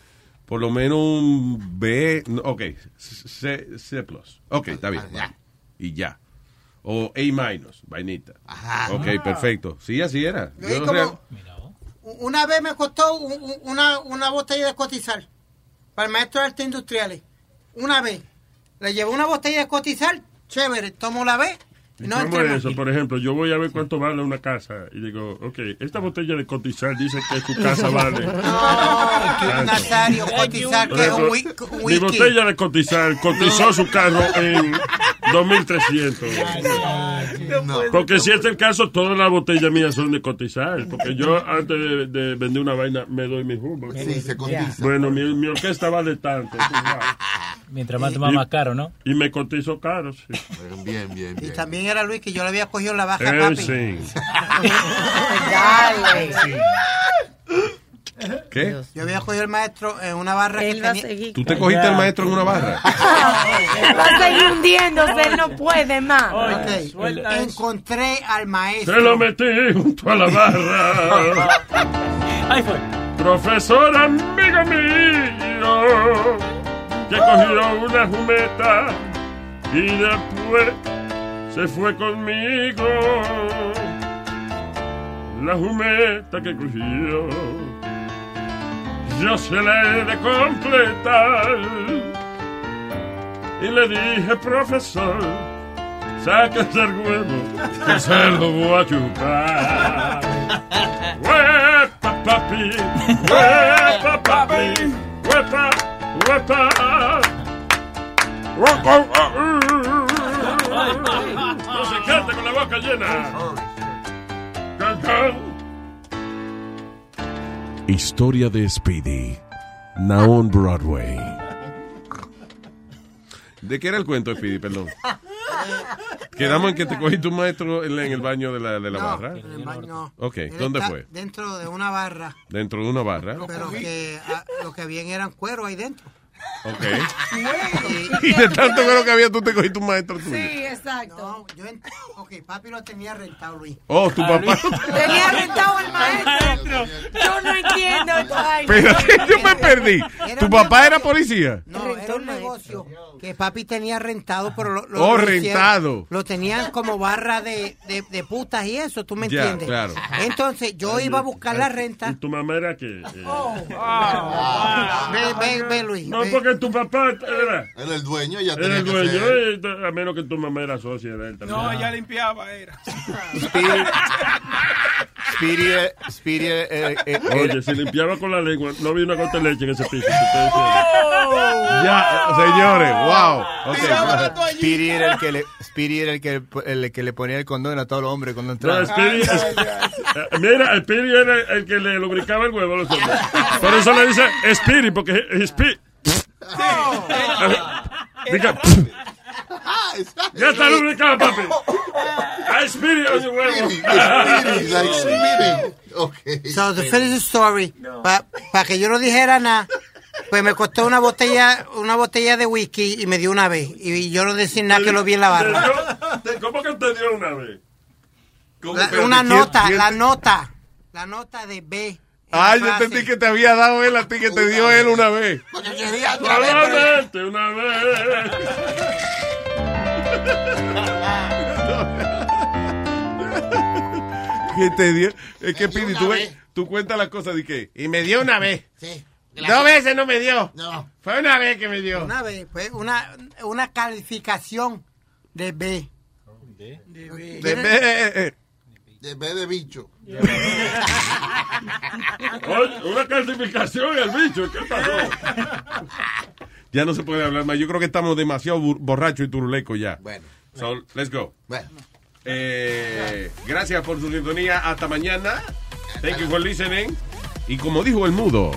Por lo menos un B, ok, C, C plus. Ok, está bien. Y ya. O A minus, vainita. Ok, perfecto. Sí, así era. Yo como- Una vez me costó un- una, una botella de cotizar para el maestro de artes industriales. Una vez. Le llevé una botella de cotizar, chévere, tomo la vez no ¿Cómo entré es eso? Por ejemplo, yo voy a ver cuánto vale una casa y digo, ok, esta botella de cotizar dice que su casa vale. No, Nazario, cotizar, que es un, Mi botella de cotizar cotizó su carro en 2300. Porque si es el caso, todas las botellas mías son de cotizar. Porque yo antes de, de vender una vaina me doy mi jugo. Sí, se cotiza. Bueno, mi, mi orquesta vale tanto. Mientras más toma más caro, ¿no? Y me cotizo caro, sí. Bien, bien, Y también era Luis, que yo le había cogido la baja, Eh, papi. sí. Dale. ¿Qué? Yo había cogido el maestro en una barra Él que va a tenía... seguir. ¿Tú te cogiste al maestro en una barra? Él va a seguir hundiéndose, él no puede más. Ok, Encontré al maestro. Se lo metí junto a la barra. Ahí fue. Profesor amigo mío, que cogió una jumeta y después se fue conmigo. La jumeta que cogió, yo se la he de completar. Y le dije, profesor, sáquese el huevo, que se lo voy a chupar. Huepa, papi, huepa, papi, huepa, No se cante con la boca llena. Historia de Speedy. Now on Broadway. ¿De qué era el cuento, Speedy? Perdón. Quedamos en que te cogiste un maestro en, en el baño de la, de la No, barra. en el baño. Ok, Él ¿dónde fue? Dentro de una barra, Dentro de una barra. pero que ah, lo que habían eran cuero ahí dentro. Ok. Y de tanto que lo que había, tú te cogiste un maestro tuyo. exacto. No, yo ent- ok, papi lo tenía rentado, Luis. Oh, tu papá. Tenía rentado el maestro. Yo no entiendo esta Pero yo me perdí. Era ¿Tu papá era policía? No, era un negocio que papi tenía rentado, pero lo, lo- Oh, lo hicieron- rentado. Lo tenían como barra de, de, de putas y eso, ¿tú me Ya, entiendes? claro. Entonces yo iba a buscar la renta. ¿Y tu mamá era qué? Eh, Ve, ve, ve, Luis. No, ve. Porque tu papá era. Era el dueño, ya Era tenía el que dueño, ser. eh, a menos que tu mamá era socia de él también. No, ella limpiaba, era. Speedy, Speedy, eh, eh, Oye, si limpiaba con la lengua, no había una gota de leche en ese piso. diciendo. Ya, eh, señores, wow. Ok. Speedy era el que le, Speedy era el que, el que le ponía el condón a todos los hombres cuando No. Speedy, es- eh, mira, Speedy era el que le lubricaba el huevo a los hombres. Por eso le dice Speedy, porque es Speedy. Diga, ya está lubricado, papi. Hay Speedy en el huevo. So, to finish the story, para que yo no dijera nada, pues me costó una botella una botella de whisky y me dio una vez. Y yo no decía nada que lo vi en la barra. Dio- ¿Cómo que te dio una vez? La- una ¿quién- nota, quién la nota. La nota de B. Ah, yo entendí que te había dado él a ti, que te dio él una vez. Solamente una vez. Que te dio. Es que, Pidi, tú, ves- tú cuentas las cosas de que. Y me dio una vez. Sí. Dos veces no me dio. No. Fue una vez que me dio. Una vez, pues una, una calificación de B. De- eh, eh, eh. De B de bicho. Oye, Una clasificación el bicho. ¿Qué pasó? Ya no se puede hablar más. Yo creo que estamos demasiado borrachos y turulecos ya. Bueno. So, let's go. Bueno. Eh, gracias por su sintonía. Hasta mañana. Thank you for listening. Y como dijo el mudo,